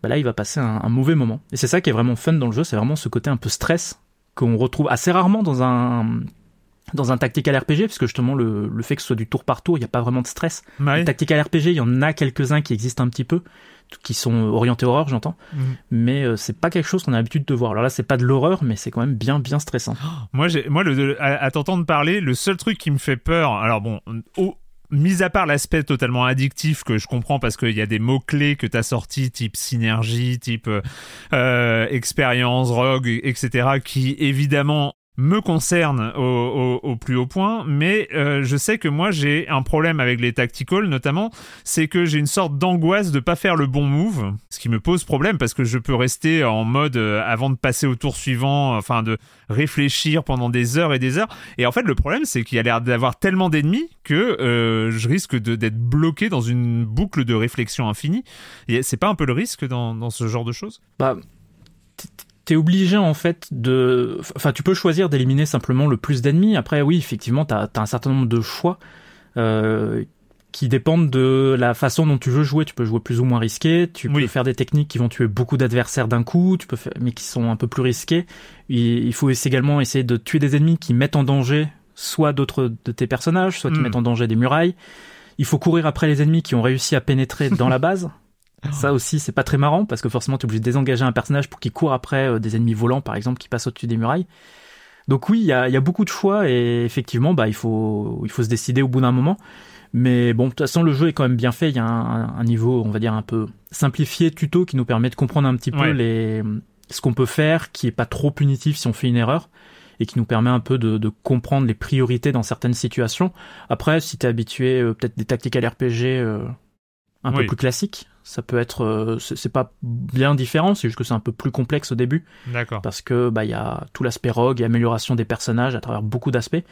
bah là, il va passer un, un mauvais moment. Et c'est ça qui est vraiment fun dans le jeu, c'est vraiment ce côté un peu stress qu'on retrouve assez rarement dans un dans un tactical RPG, puisque justement le, le fait que ce soit du tour par tour, il n'y a pas vraiment de stress. Ouais. tactical RPG, il y en a quelques-uns qui existent un petit peu, qui sont orientés horreur, j'entends, mhm. mais euh, c'est pas quelque chose qu'on a l'habitude de voir. Alors là, c'est pas de l'horreur, mais c'est quand même bien bien stressant. moi, j'ai, moi, le, à, t'entendre parler, le seul truc qui me fait peur, alors bon, au, mis à part l'aspect totalement addictif que je comprends parce qu'il y a des mots-clés que tu as sortis, type synergie, type euh, euh expérience, rogue, etc., qui évidemment me concerne au, plus haut point, mais euh, je sais que moi j'ai un problème avec les tacticals notamment, c'est que j'ai une sorte d'angoisse de pas faire le bon move, ce qui me pose problème parce que je peux rester en mode euh, avant de passer au tour suivant, enfin de réfléchir pendant des heures et des heures. Et en fait le problème c'est qu'il y a l'air d'avoir tellement d'ennemis que euh, je risque d'être bloqué dans une boucle de réflexion infinie. Et c'est pas un peu le risque dans, dans ce genre de choses? Bah t'es obligé en fait de... Enfin, tu peux choisir d'éliminer simplement le plus d'ennemis. Après, oui, effectivement, t'as as un certain nombre de choix euh, qui dépendent de la façon dont tu veux jouer. Tu peux jouer plus ou moins risqué. Tu peux faire des techniques qui vont tuer beaucoup d'adversaires d'un coup, tu peux faire... mais qui sont un peu plus risqués. Il faut également essayer de tuer des ennemis qui mettent en danger soit d'autres de tes personnages, soit qui hmm. mettent en danger des murailles. Il faut courir après les ennemis qui ont réussi à pénétrer dans la base. Ça aussi, c'est pas très marrant parce que forcément, tu es obligé de désengager un personnage pour qu'il court après euh, des ennemis volants, par exemple, qui passent au-dessus des murailles. Donc oui, il y a, y a, beaucoup de choix et effectivement, bah, il faut, il faut se décider au bout d'un moment. Mais bon, de toute façon, le jeu est quand même bien fait. Il y a un, un, niveau, on va dire, un peu simplifié, tuto, qui nous permet de comprendre un petit peu Ouais. les, ce qu'on peut faire, qui est pas trop punitif si on fait une erreur et qui nous permet un peu de, de comprendre les priorités dans certaines situations. Après, si t'es habitué, euh, peut-être des tactiques à l'RPG euh, un Oui. peu plus classiques, ça peut être, euh, c'est pas bien différent, c'est juste que c'est un peu plus complexe au début D'accord. parce que bah il y a tout l'aspect rogue et amélioration des personnages à travers beaucoup d'aspects.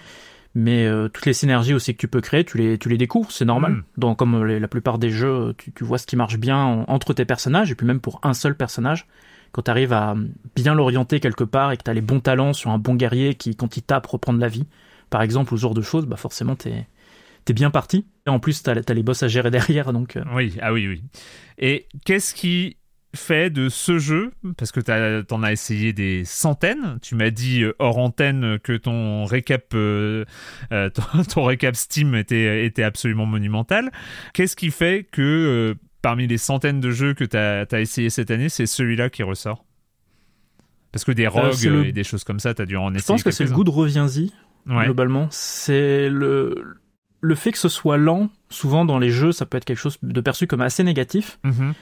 Mais euh, toutes les synergies aussi que tu peux créer, tu les, tu les découvres, c'est normal. Mm. Donc comme euh, les- la plupart des jeux, tu, tu vois ce qui marche bien en- entre tes personnages, et puis même pour un seul personnage, quand tu arrives à bien l'orienter quelque part et que tu as les bons talents sur un bon guerrier qui, quand il tape, reprend de la vie, par exemple, ou ce genre de choses, bah forcément t'es es bien parti. Et en plus, t'as as les boss à gérer derrière, donc euh, Oui, ah oui, oui. Et qu'est-ce qui fait de ce jeu, parce que t'en as essayé des centaines, tu m'as dit euh, hors antenne que ton récap, euh, ton, ton récap Steam était, était absolument monumental. Qu'est-ce qui fait que euh, parmi les centaines de jeux que t'as as essayé cette année, c'est celui-là qui ressort? Parce que des rogues le- et des choses comme ça, t'as dû en essayer je pense que c'est le goût de reviens-y, Ouais. globalement. C'est le, le fait que ce soit lent, souvent dans les jeux, ça peut être quelque chose de perçu comme assez négatif. Mhm.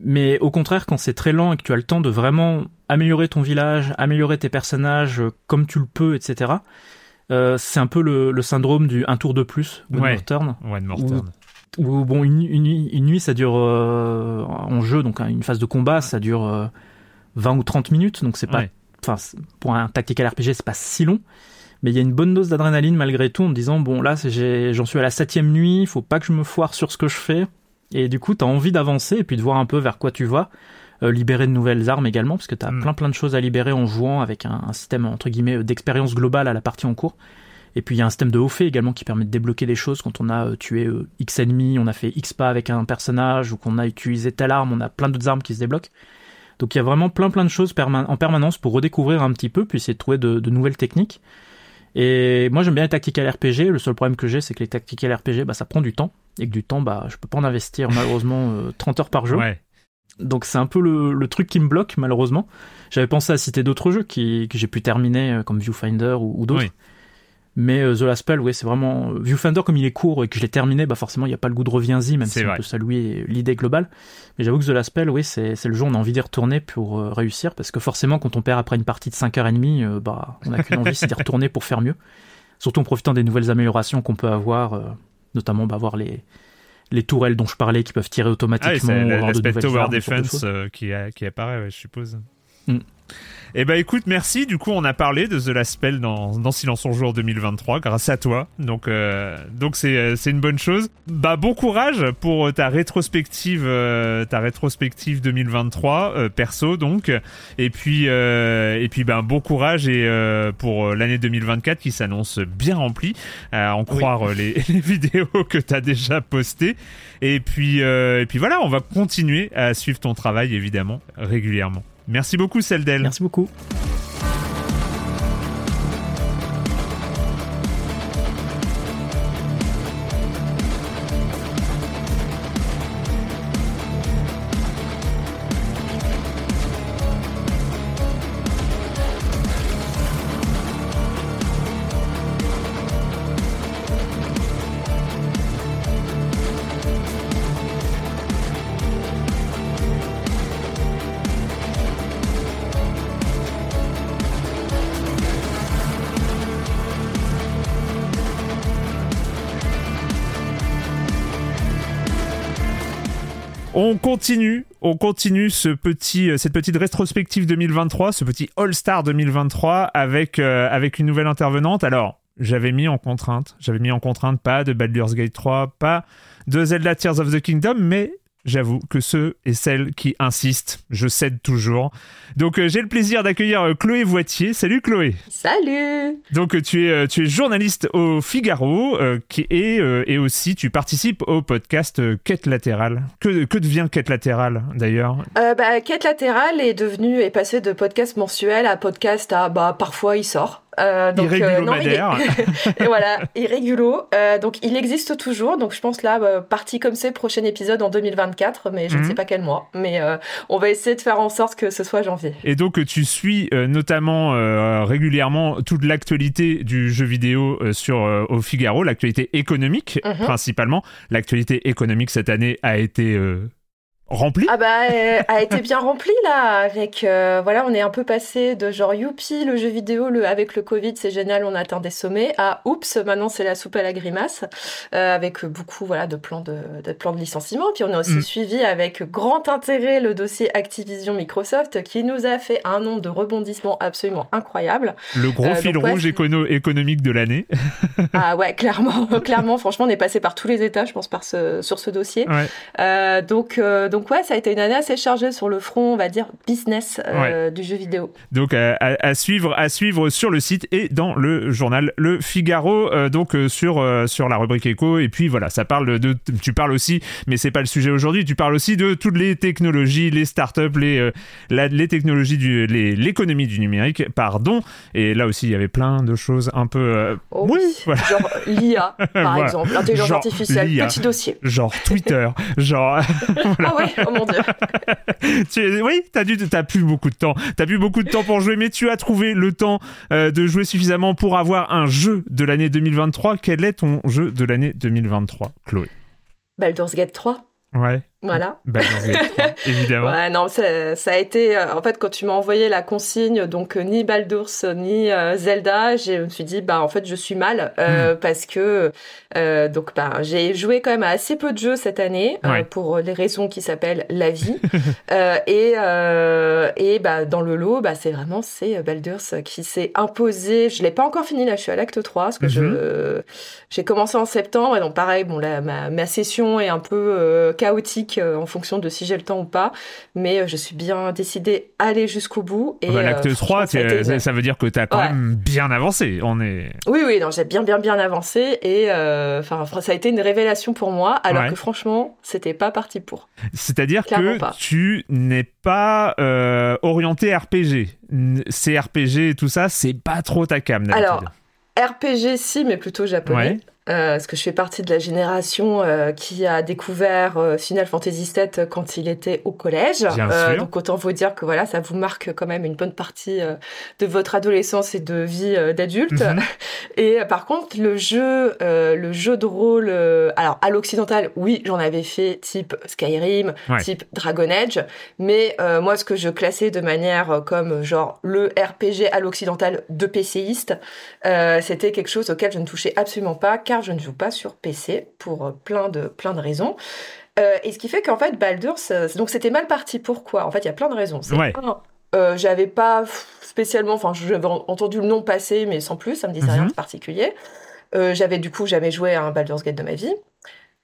Mais au contraire, quand c'est très lent et que tu as le temps de vraiment améliorer ton village, améliorer tes personnages euh, comme tu le peux, etc., euh, c'est un peu le, le syndrome du un tour de plus, One Ouais. More Turn, One More Ou- Turn. où bon, une, une nuit- une nuit, ça dure euh, en jeu, donc hein, une phase de combat, ça dure euh, 20 ou 30 minutes, donc c'est pas, Ouais. enfin, pour un tactical RPG, c'est pas si long. Mais il y a une bonne dose d'adrénaline malgré tout en me disant bon là j'en suis à la septième nuit, faut pas que je me foire sur ce que je fais. Et du coup t'as envie d'avancer et puis de voir un peu vers quoi tu vas, Euh, libérer de nouvelles armes également parce que t'as Mm. plein plein de choses à libérer en jouant avec un, un système entre guillemets d'expérience globale à la partie en cours. Et puis il y a un système de haut fait également qui permet de débloquer des choses quand on a euh, tué euh, X ennemis, on a fait X pas avec un personnage ou qu'on a utilisé telle arme, on a plein d'autres armes qui se débloquent. Donc il y a vraiment plein plein de choses en permanence pour redécouvrir un petit peu, puis essayer de trouver de, de nouvelles techniques. Et moi j'aime bien les tactical RPG, le seul problème que j'ai c'est que les tactical RPG bah, ça prend du temps, et que du temps bah je peux pas en investir malheureusement euh, 30 heures par jour. Ouais. Donc c'est un peu le, le truc qui me bloque malheureusement. J'avais pensé à citer d'autres jeux qui, que j'ai pu terminer euh, comme Viewfinder ou, ou d'autres. Oui. Mais euh, The Last Spell, oui, c'est vraiment euh, Viewfinder comme il est court et que je l'ai terminé, bah forcément il n'y a pas le goût de reviens-y, même si on vrai. peut saluer l'idée globale. Mais j'avoue que The Last Spell, oui, c'est le jeu où on a envie d'y retourner pour euh, réussir, parce que forcément quand on perd après une partie de 5h30, euh, bah on a qu'une envie, c'est d'y retourner pour faire mieux. Surtout en profitant des nouvelles améliorations qu'on peut avoir, notamment bah, avoir les les tourelles dont je parlais qui peuvent tirer Ah, automatiquement, de l'aspect Tower de Defense euh, qui, a- qui apparaît, ouais, je suppose. Mm. Eh ben écoute, merci. Du coup, on a parlé de The Last Spell dans, dans Silence on jour 2023 grâce à toi. Donc euh, donc c'est euh, c'est une bonne chose. Bah bon courage pour euh, ta rétrospective euh, ta rétrospective 2023 euh, perso donc. Et puis euh, et puis ben bon courage et euh, pour l'année 2024 qui s'annonce bien remplie à en croire les, les vidéos que tu as déjà postées. Et puis, euh, et puis voilà, on va continuer à suivre ton travail évidemment régulièrement. Merci beaucoup, Celdel. Merci beaucoup. On continue, on continue euh, cette petite rétrospective 2023, ce petit All-Star 2023 avec, euh, avec une nouvelle intervenante. Alors, j'avais mis en contrainte, j'avais mis en contrainte pas de Baldur's Gate 3, pas de Zelda Tears of the Kingdom, mais j'avoue que ceux et celles qui insistent, je cède toujours. Donc euh, j'ai le plaisir d'accueillir euh, Chloé Voitier. Salut Chloé. Salut Donc euh, tu es euh, tu es journaliste au Figaro qui et euh, et aussi tu participes au podcast Quête latérale. Que que devient Quête latérale d'ailleurs? Bah, Quête latérale est devenu, est passé de podcast mensuel à podcast à bah parfois il sort. Euh, donc, non, il et voilà, irrégulo. donc il existe toujours. Donc je pense là, partie comme c'est, prochain épisode en 2024, mais je ne sais mhm. pas quel mois. Mais on va essayer de faire en sorte que ce soit janvier. Et donc tu suis notamment régulièrement toute l'actualité du jeu vidéo sur au Figaro, l'actualité économique mhm. principalement. L'actualité économique cette année a été rempli Ah bah, a été bien rempli là. Avec euh, voilà, on est un peu passé de genre youpi le jeu vidéo, le avec le Covid c'est génial, on atteint des sommets. À oups, maintenant c'est la soupe à la grimace, euh, avec beaucoup voilà de plans de, de plans de licenciement. Puis on a aussi mm. suivi avec grand intérêt le dossier Activision Microsoft qui nous a fait un nombre de rebondissements absolument incroyable. Le gros euh, fil rouge économique de l'année. ah ouais, clairement, clairement. Franchement, on est passé par tous les états, je pense, par ce, sur ce dossier. donc donc donc ouais, ça a été une année assez chargée sur le front, on va dire, business euh, du jeu vidéo. Donc à, suivre, à suivre sur le site et dans le journal Le Figaro, euh, donc euh, sur, sur la rubrique éco. Et puis voilà, ça parle de, tu parles aussi, mais c'est pas le sujet aujourd'hui, tu parles aussi de toutes les technologies, les startups, les, les technologies, du, l'économie du numérique, pardon. Et là aussi, il y avait plein de choses un peu... Oh oui, genre l'IA, par exemple, l'intelligence artificielle, petit dossier. Genre Twitter, genre... Ah ouais oh mon dieu. tu, oui, t'as dû, t'as plus beaucoup de temps. T'as plus beaucoup de temps pour jouer, mais tu as trouvé le temps euh, de jouer suffisamment pour avoir un jeu de l'année 2023. Quel est ton jeu de l'année 2023, Chloé? Baldur's Gate 3. Ouais. Voilà. Bah, évidemment. Ouais, non, ça, ça, a été. Euh, en fait, quand tu m'as envoyé la consigne, donc euh, ni Baldur's ni euh, Zelda, je me suis dit, bah en fait, je suis mal hmm. parce que donc bah j'ai joué quand même à assez peu de jeux cette année pour les raisons qui s'appellent la vie et et bah dans le lot, bah c'est vraiment c'est Baldur's qui s'est imposé. Je l'ai pas encore fini là, je suis à l'acte 3 parce que je mhm. j'ai commencé en septembre et donc pareil, bon là ma, ma session est un peu chaotique euh, en fonction de si j'ai le temps ou pas. Mais euh, je suis bien décidée à aller jusqu'au bout. Et, bah, L'acte 3, euh, ça, veut dire que tu as quand même bien avancé. On est... Oui, oui, j'ai bien, bien, bien avancé. Et enfin, ça a été une révélation pour moi, alors que franchement, c'était pas parti pour. C'est-à-dire que tu n'es pas orienté RPG. CRPG et tout ça, c'est pas trop ta cam. Alors, RPG, si, mais plutôt japonais. Euh, parce que je fais partie de la génération euh, qui a découvert euh, Final Fantasy VII quand il était au collège. donc autant vous dire que voilà, ça vous marque quand même une bonne partie de votre adolescence et de vie d'adulte. Mhm. Et par contre, le jeu, le jeu de rôle, alors à l'occidental, oui, j'en avais fait type Skyrim, type Dragon Age, mais moi, ce que je classais de manière comme genre le RPG à l'occidental de PCiste, c'était quelque chose auquel je ne touchais absolument pas je ne joue pas sur PC pour euh, plein de, plein de raisons. Euh, et ce qui fait qu'en fait, Baldur's, donc c'était mal parti. Pourquoi? En fait, il y a plein de raisons. Euh, j'avais pas spécialement, enfin, j'avais entendu le nom passer, mais sans plus, ça me disait rien mhm. de particulier. j'avais du coup jamais joué à un Baldur's Gate de ma vie.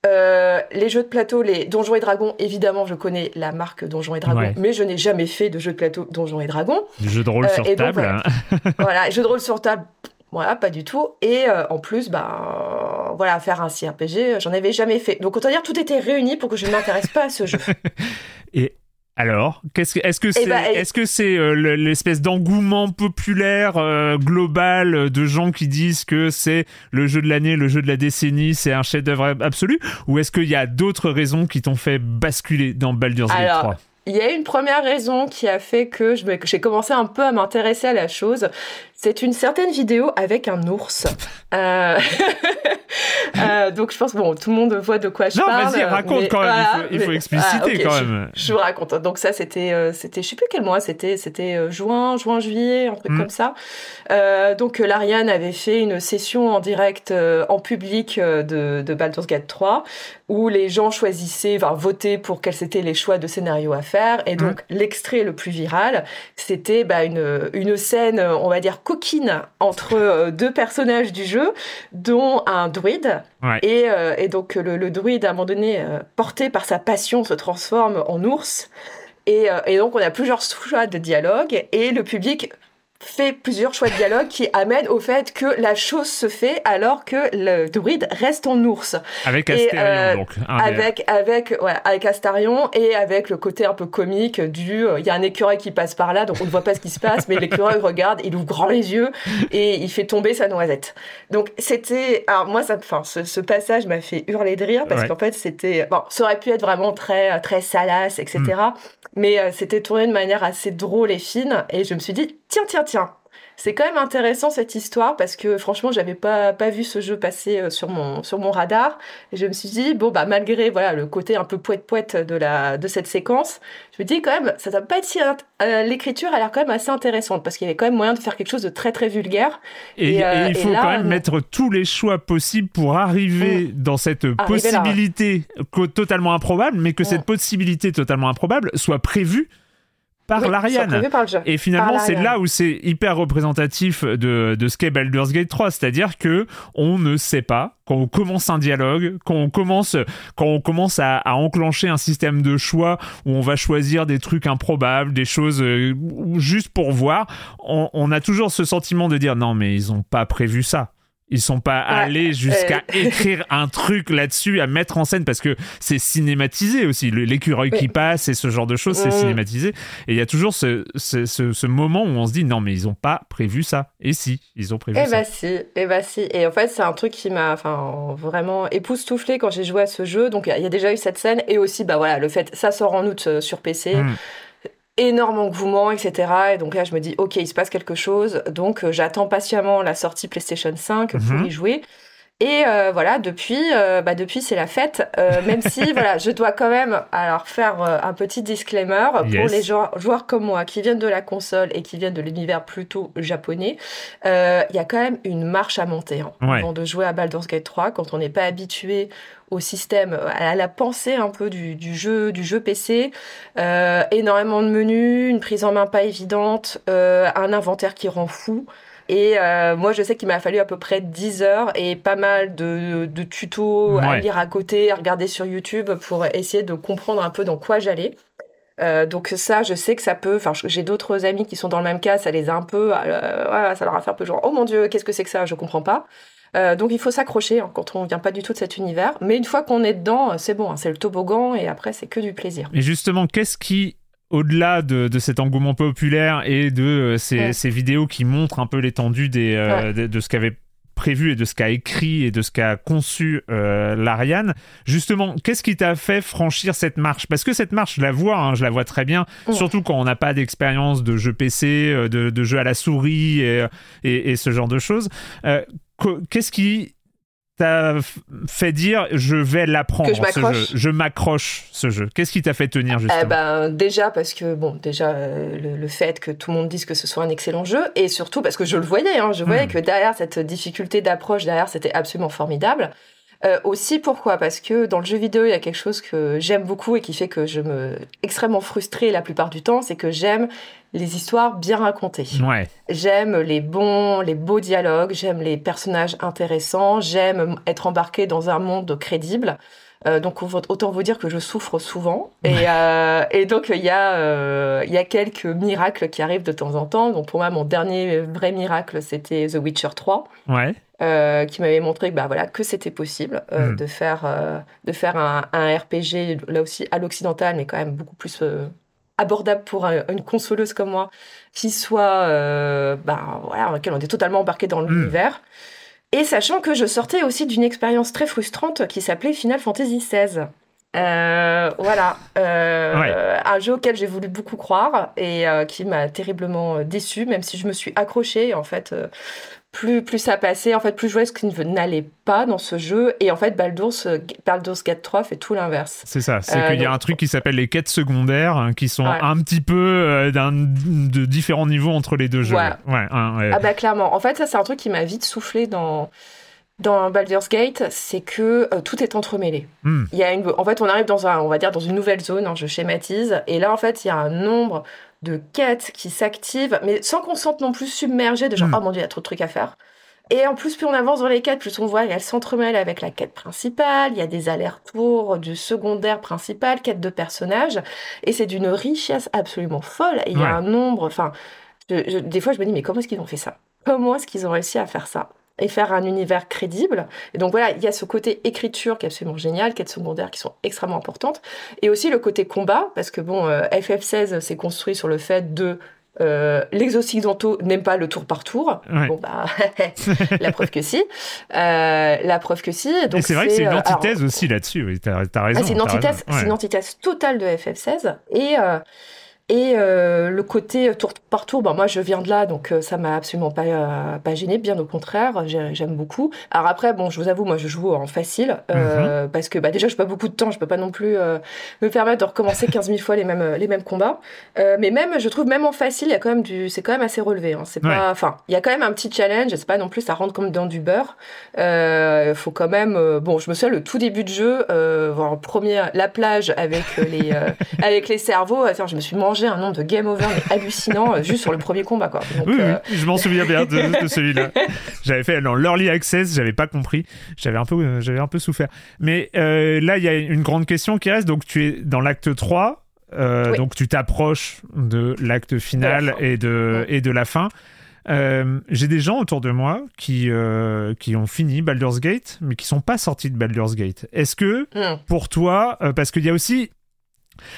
les jeux de plateau, les Donjons et Dragons, évidemment, je connais la marque Donjons et Dragons, mais je n'ai jamais fait de jeu de plateau Donjons et Dragons. Du jeu de rôle sur table. voilà, jeu de rôle sur table, voilà, pas du tout. Et euh, en plus, bah, voilà, faire un CRPG, j'en avais jamais fait. Donc autant dire, tout était réuni pour que je ne m'intéresse pas à ce jeu. Et alors, qu'est-ce est-ce que eh c'est, ben, est-ce que c'est euh, l'espèce d'engouement populaire euh, global de gens qui disent que c'est le jeu de l'année, le jeu de la décennie, c'est un chef-d'œuvre absolu, ou est-ce qu'il y a d'autres raisons qui t'ont fait basculer dans Baldur's Gate 3 il y a une première raison qui a fait que j'ai commencé un peu à m'intéresser à la chose. C'est une certaine vidéo avec un ours. Euh, euh, donc je pense bon, tout le monde voit de quoi je parle. Non, vas-y, raconte quand même. il, faut, expliciter ah, quand même. Je, vous raconte. Donc ça, c'était, euh, c'était, je sais plus quel mois. C'était, c'était juin, juin, juillet, un truc mm. comme ça. donc l'Ariane avait fait une session en direct, en public de, de Baldur's Gate 3, où les gens choisissaient, enfin votaient pour quels étaient les choix de scénario à faire. Et donc l'extrait le plus viral, c'était bah, une, une scène, on va dire coquine entre euh, deux personnages du jeu, dont un druide. Euh, et, donc le, druide, à un moment donné, euh, porté par sa passion, se transforme en ours. Et, et, donc on a plusieurs choix de dialogue et le public fait plusieurs choix de dialogue qui amènent au fait que la chose se fait alors que le druide reste en ours. Avec Astarion, euh, donc. avec, avec, ouais, avec Astarion et avec le côté un peu comique du, euh, il y a un écureuil qui passe par là, donc on ne voit pas ce qui se passe, mais l'écureuil regarde, il ouvre grand les yeux et il fait tomber sa noisette. Donc c'était, alors moi, ça, enfin, ce, ce passage m'a fait hurler de rire parce Ouais. qu'en fait c'était, bon, ça aurait pu être vraiment très, très salace, etc. Mais euh, c'était tourné de manière assez drôle et fine et je me suis dit, tiens, tiens, tiens. C'est quand même intéressant cette histoire parce que franchement j'avais pas pas vu ce jeu passer euh, sur mon sur mon radar et je me suis dit bon bah malgré voilà le côté un peu poète poète de la de cette séquence je me dis quand même ça doit pas être si euh, l'écriture a l'air quand même assez intéressante parce qu'il y avait quand même moyen de faire quelque chose de très très vulgaire Et, Et, euh, et il et faut là, quand même mettre tous les choix possibles pour arriver dans cette Arriver là, possibilité totalement improbable, mais que Ouais. cette possibilité totalement improbable soit prévue par Oui, l'Ariane. Et finalement, c'est là où c'est hyper représentatif de, de ce qu'est Baldur's Gate 3. C'est-à-dire que on ne sait pas, quand on commence un dialogue, quand on commence, quand on commence à, à enclencher un système de choix où on va choisir des trucs improbables, des choses euh, juste pour voir, on, on a toujours ce sentiment de dire non, mais ils ont pas prévu ça. Ils sont pas Ouais, allés jusqu'à euh. écrire un truc là-dessus, à mettre en scène, parce que c'est cinématisé aussi. L'écureuil qui Oui. passe et ce genre de choses, c'est Mhm. cinématisé. Et il y a toujours ce, ce, ce- ce moment où on se dit non, mais ils ont pas prévu ça. Et si, ils ont prévu Eh ça. bah si, eh bah si. Et en fait, c'est un truc qui m'a vraiment époustouflé quand j'ai joué à ce jeu. Donc, il y a déjà eu cette scène. Et aussi, bah voilà, le fait, ça sort en août euh, sur PC. Mm. Énorme engouement, etc. Et donc là, je me dis, ok, il se passe quelque chose. Donc, euh, j'attends patiemment la sortie PlayStation 5 pour Mhm. y jouer. Et euh, voilà, depuis, euh, bah depuis c'est la fête. Euh, même si, voilà, je dois quand même alors faire euh, un petit disclaimer pour Yes. les joueurs, joueurs comme moi qui viennent de la console et qui viennent de l'univers plutôt japonais. euh, Il y a quand même une marche à monter hein, Ouais. avant de jouer à Baldur's Gate 3 quand on n'est pas habitué au système, à la pensée un peu du, du jeu, du jeu PC. Euh, énormément de menus, une prise en main pas évidente, euh, un inventaire qui rend fou. Et euh, moi, je sais qu'il m'a fallu à peu près 10 heures et pas mal de, de tutos à lire à côté, à regarder sur YouTube pour essayer de comprendre un peu dans quoi j'allais. Euh, donc ça, je sais que ça peut. Enfin, j'ai d'autres amis qui sont dans le même cas, ça les a un peu. euh, voilà, ça leur a fait un peu genre, oh mon dieu, qu'est-ce que c'est que ça? Je comprends pas. Euh, donc il faut s'accrocher hein, quand on vient pas du tout de cet univers. Mais une fois qu'on est dedans, c'est bon, hein, c'est le toboggan et après c'est que du plaisir. Et justement, qu'est-ce qui, au-delà de, de cet engouement populaire et de euh, ces, Ouais. ces vidéos qui montrent un peu l'étendue des, euh, Ouais. de, de ce qu'avait prévu et de ce qu'a écrit et de ce qu'a conçu euh, l'Ariane, justement, qu'est-ce qui t'a fait franchir cette marche? Parce que cette marche, je la vois, hein, je la vois très bien, Ouais. surtout quand on n'a pas d'expérience de jeu PC, de, de jeu à la souris et, et, et ce genre de choses. Qu- qu'est-ce qui t'a fait dire je vais l'apprendre je m'accroche je m'accroche ce jeu qu'est-ce qui t'a fait tenir justement Eh ben, déjà parce que bon, déjà euh, le, le fait que tout le monde dise que ce soit un excellent jeu, et surtout parce que je le voyais, hein, je voyais Hmm. que derrière cette difficulté d'approche, derrière c'était absolument formidable. Euh, aussi pourquoi? Parce que dans le jeu vidéo, il y a quelque chose que j'aime beaucoup et qui fait que je me extrêmement frustrée la plupart du temps, c'est que j'aime les histoires bien racontées. ouais J'aime les bons, les beaux dialogues, j'aime les personnages intéressants, j'aime être embarqué dans un monde crédible. Euh, donc autant vous dire que je souffre souvent et, euh, et donc il y a euh, y a quelques miracles qui arrivent de temps en temps. Donc pour moi mon dernier vrai miracle c'était The Witcher 3 ouais euh, qui m'avait montré que bah voilà que c'était possible euh, Mm. de faire euh, de faire un, un RPG là aussi à l'occidental mais quand même beaucoup plus abordable pour un- une consoleuse comme moi qui soit bah voilà dans lequel on est totalement embarqué dans l'univers et sachant que je sortais aussi d'une expérience très frustrante qui s'appelait Final Fantasy XVI. Voilà, Ouais. un jeu auquel j'ai voulu beaucoup croire et qui m'a terriblement déçu, même si je me suis accrochée. En fait, plus, plus ça passait, en fait, plus je voyais ce qui n'allait pas dans ce jeu. Et en fait, Baldur's, Baldur's Gate 3 fait tout l'inverse. c'est ça c'est Euh, qu'il y a donc- un truc qui s'appelle les quêtes secondaires hein, qui sont Ouais. un petit peu euh, de différents niveaux entre les deux jeux Ouais. ouais, hein, ouais. Ah bah clairement. En fait, ça c'est un truc qui m'a vite soufflé dans dans Baldur's Gate, c'est que euh, tout est entremêlé. Hmm. Il y a une, en fait, on arrive dans un, on va dire dans une nouvelle zone. hein, je schématise, et là en fait, il y a un nombre de quêtes qui s'activent, mais sans qu'on se sente non plus submergé de genre Hmm. oh mon dieu, il y a trop de trucs à faire. Et en plus, plus on avance dans les quêtes, plus on voit qu'elles s'entremêlent avec la quête principale. Il y a des allers-retours du secondaire principal, quête de personnages, et c'est d'une richesse absolument folle. Et il y a un nombre, enfin des fois, je me dis, mais comment est-ce qu'ils ont fait ça? Comment est-ce qu'ils ont réussi à faire ça? Et faire un univers crédible. Et donc voilà, il y a ce côté écriture qui est absolument génial, quêtes secondaires qui sont extrêmement importantes, et aussi le côté combat, parce que bon, euh, FF16 s'est construit sur le fait de euh, les occidentaux n'aiment pas le tour par tour. Bon bah la preuve que si, euh, la preuve que si. Donc c'est vrai que c'est une antithèse aussi là-dessus. Oui, t'as as raison. Ah, c'est une antithèse, c'est une antithèse totale de FF16 et et euh, le côté tour par tour, bon, moi je viens de là, donc euh, ça m'a absolument pas, euh, pas gêné, bien au contraire, j'aime beaucoup. Alors après, bon, je vous avoue, moi je joue en facile, mhm. parce que bah, déjà je pas beaucoup de temps, je peux pas non plus me permettre de recommencer 15 000 fois les mêmes, les mêmes combats. mais même, je trouve, même en facile, il y a quand même du, c'est quand même assez relevé. Hein. C'est pas, enfin, il y a quand même un petit challenge, c'est pas non plus, ça rentre comme dans du beurre. Il faut quand même, bon, je me souviens le tout début de jeu, en premier la plage avec les, avec les cerveaux, je me suis mangé un nombre de game over mais hallucinant euh, juste sur le premier combat. Quoi. oui, oui, euh, je m'en souviens bien de, celui-là. J'avais fait dans l'early access, j'avais pas compris, j'avais un peu, euh, j'avais un peu souffert. Mais là, il y a une grande question qui reste. Donc, tu es dans l'acte 3, donc tu t'approches de l'acte final et de, et de la fin. j'ai des gens autour de moi qui, qui ont fini Baldur's Gate, mais qui sont pas sortis de Baldur's Gate. Est-ce que, hmm. pour toi, parce qu'il y a aussi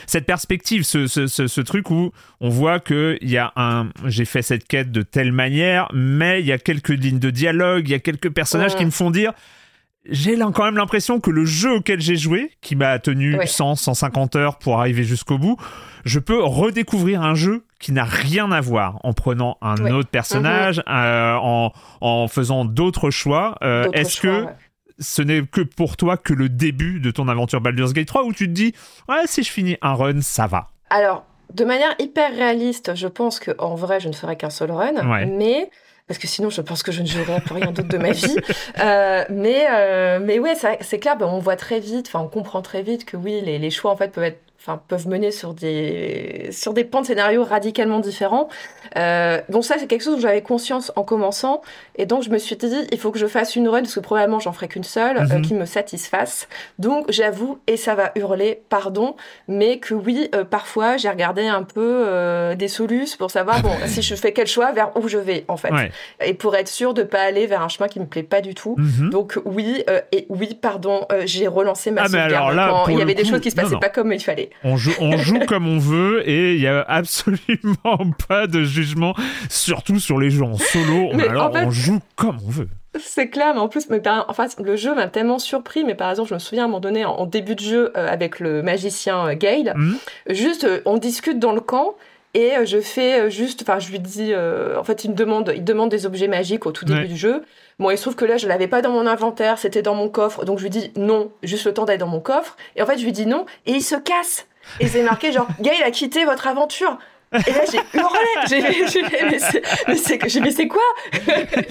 cette perspective, ce, truc où on voit que il y a un, j'ai fait cette quête de telle manière, mais il y a quelques lignes de dialogue, il y a quelques personnages qui me font dire, j'ai quand même l'impression que le jeu auquel j'ai joué, qui m'a tenu 100, 150 heures pour arriver jusqu'au bout, je peux redécouvrir un jeu qui n'a rien à voir en prenant un autre personnage, mhm. euh, en, faisant d'autres choix. Euh, est-ce que ce n'est que pour toi que le début de ton aventure Baldur's Gate 3 où tu te dis ouais si je finis un run ça va alors de manière hyper réaliste je pense que en vrai je ne ferai qu'un seul run mais parce que sinon je pense que je ne jouerai plus rien d'autre de ma vie. Euh, mais euh, mais ouais, c'est clair, ben, on voit très vite, enfin on comprend très vite que oui, les, les choix en fait peuvent être enfin peuvent mener sur des sur des pans de scénarios radicalement différents. Euh, donc ça c'est quelque chose dont j'avais conscience en commençant et donc je me suis dit il faut que je fasse une run parce que probablement j'en ferai qu'une seule euh, mhm. qui me satisfasse. Donc j'avoue et ça va hurler pardon mais que oui euh, parfois j'ai regardé un peu des solus pour savoir bon si je fais quel choix vers où je vais en fait et pour être sûr de pas aller vers un chemin qui me plaît pas du tout. Mhm. Donc oui et oui pardon j'ai relancé ma ah, sauvegarde quand il y avait des choses qui se passaient pas comme il fallait. On joue, on joue comme on veut et il y a absolument pas de jugement, surtout sur les jeux en solo. alors, on joue comme on veut. C'est clair, mais en plus, mais en fait, le jeu m'a tellement surpris. Mais par exemple, je me souviens à un moment donné, en, début de jeu, euh, avec le magicien euh, Gale, mhm. juste, euh, on discute dans le camp et je fais juste, enfin, je lui dis, en fait, il me demande, il demande des objets magiques au tout début du jeu. Bon, il se trouve que là, je l'avais pas dans mon inventaire, c'était dans mon coffre, donc je lui dis non, juste le temps d'aller dans mon coffre. Et en fait, je lui dis non, et il se casse. Et c'est marqué genre, Gaël a quitté votre aventure. Et là, j'ai hurlé. J'ai mais c'est mais c'est quoi?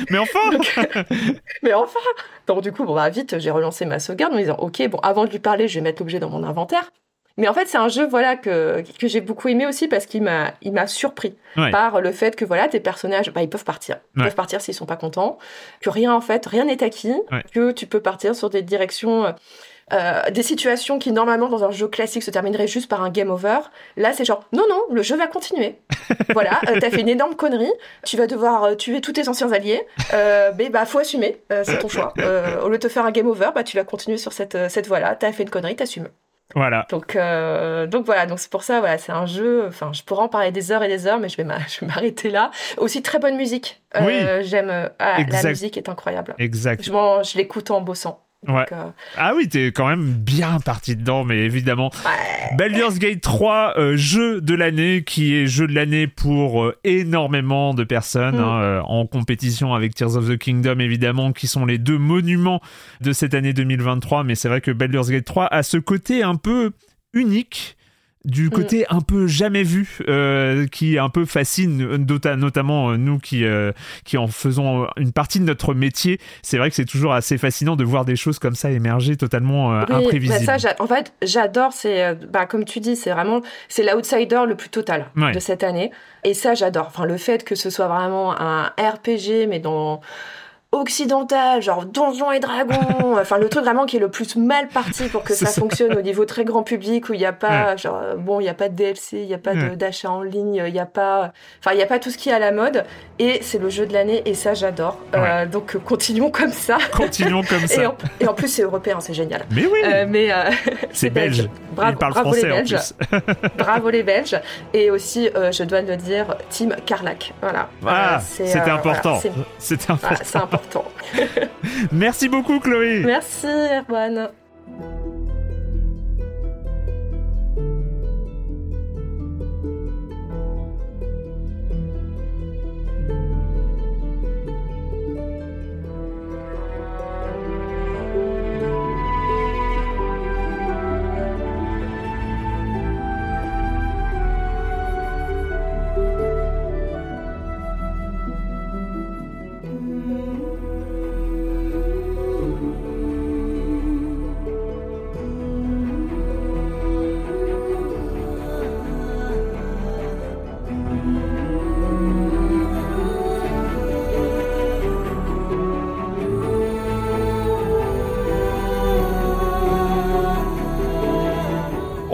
Mais enfin Mais enfin Donc, du coup, bon, bah, vite, j'ai relancé ma sauvegarde en me disant, OK, bon, avant de lui parler, je vais mettre l'objet dans mon inventaire. Mais en fait, c'est un jeu voilà que, que j'ai beaucoup aimé aussi parce qu'il m'a il m'a surpris par le fait que voilà tes personnages bah, ils peuvent partir, ils peuvent partir s'ils sont pas contents, que rien en fait rien n'est acquis, que tu peux partir sur des directions euh, euh, des situations qui normalement dans un jeu classique se termineraient juste par un game over. Là, c'est genre non non, le jeu va continuer. voilà, euh, t'as fait une énorme connerie, tu vas devoir euh, tuer tous tes anciens alliés, mais bah faut assumer, c'est ton choix. au lieu de te faire un game over, bah tu vas continuer sur cette cette voie-là. T'as fait une connerie, t'assumes. Voilà. Donc, donc voilà, donc c'est pour ça, voilà, c'est un jeu. Enfin, je pourrais en parler des heures et des heures, mais je vais m'arrêter là. Aussi très bonne musique. oui. J'aime. Ah, la musique est incroyable. Exact. Je, je l'écoute en bossant. Ouais. Euh, ah oui, t'es quand même bien parti dedans, mais évidemment. Baldur's Gate 3, euh, jeu de l'année, qui est jeu de l'année pour euh, énormément de personnes, mm. hein, en compétition avec Tears of the Kingdom, évidemment, qui sont les deux monuments de cette année 2023. Mais c'est vrai que Baldur's Gate 3 a ce côté un peu unique du mm. côté un peu jamais vu euh, qui un peu fascine notamment euh, nous qui euh, qui en faisons une partie de notre métier. C'est vrai que c'est toujours assez fascinant de voir des choses comme ça émerger totalement oui, imprévisibles. bah ça, en fait j'adore c'est bah, comme tu dis c'est vraiment c'est l'outsider le plus total de cette année. Et ça j'adore. Enfin le fait que ce soit vraiment un RPG mais dans occidental, genre Donjons et Dragons, enfin le truc vraiment qui est le plus mal parti pour que ça, fonctionne au niveau très grand public où il n'y a pas, genre bon, il n'y a pas de DLC, il n'y a pas d'achat en ligne, il n'y a pas, enfin il n'y a pas tout ce qui est à la mode et c'est le jeu de l'année et ça j'adore. Euh, donc continuons comme ça. Continuons comme ça. Et en, plus c'est européen, c'est génial. Mais oui. Euh, mais euh, c'est belge. Bravo, parle français les Belges. En plus. bravo les Belges et aussi je dois le dire, Team Carlac. Voilà. Ah, c'était important. c'était important. Important. Merci beaucoup, Chloé. Merci, Erwan.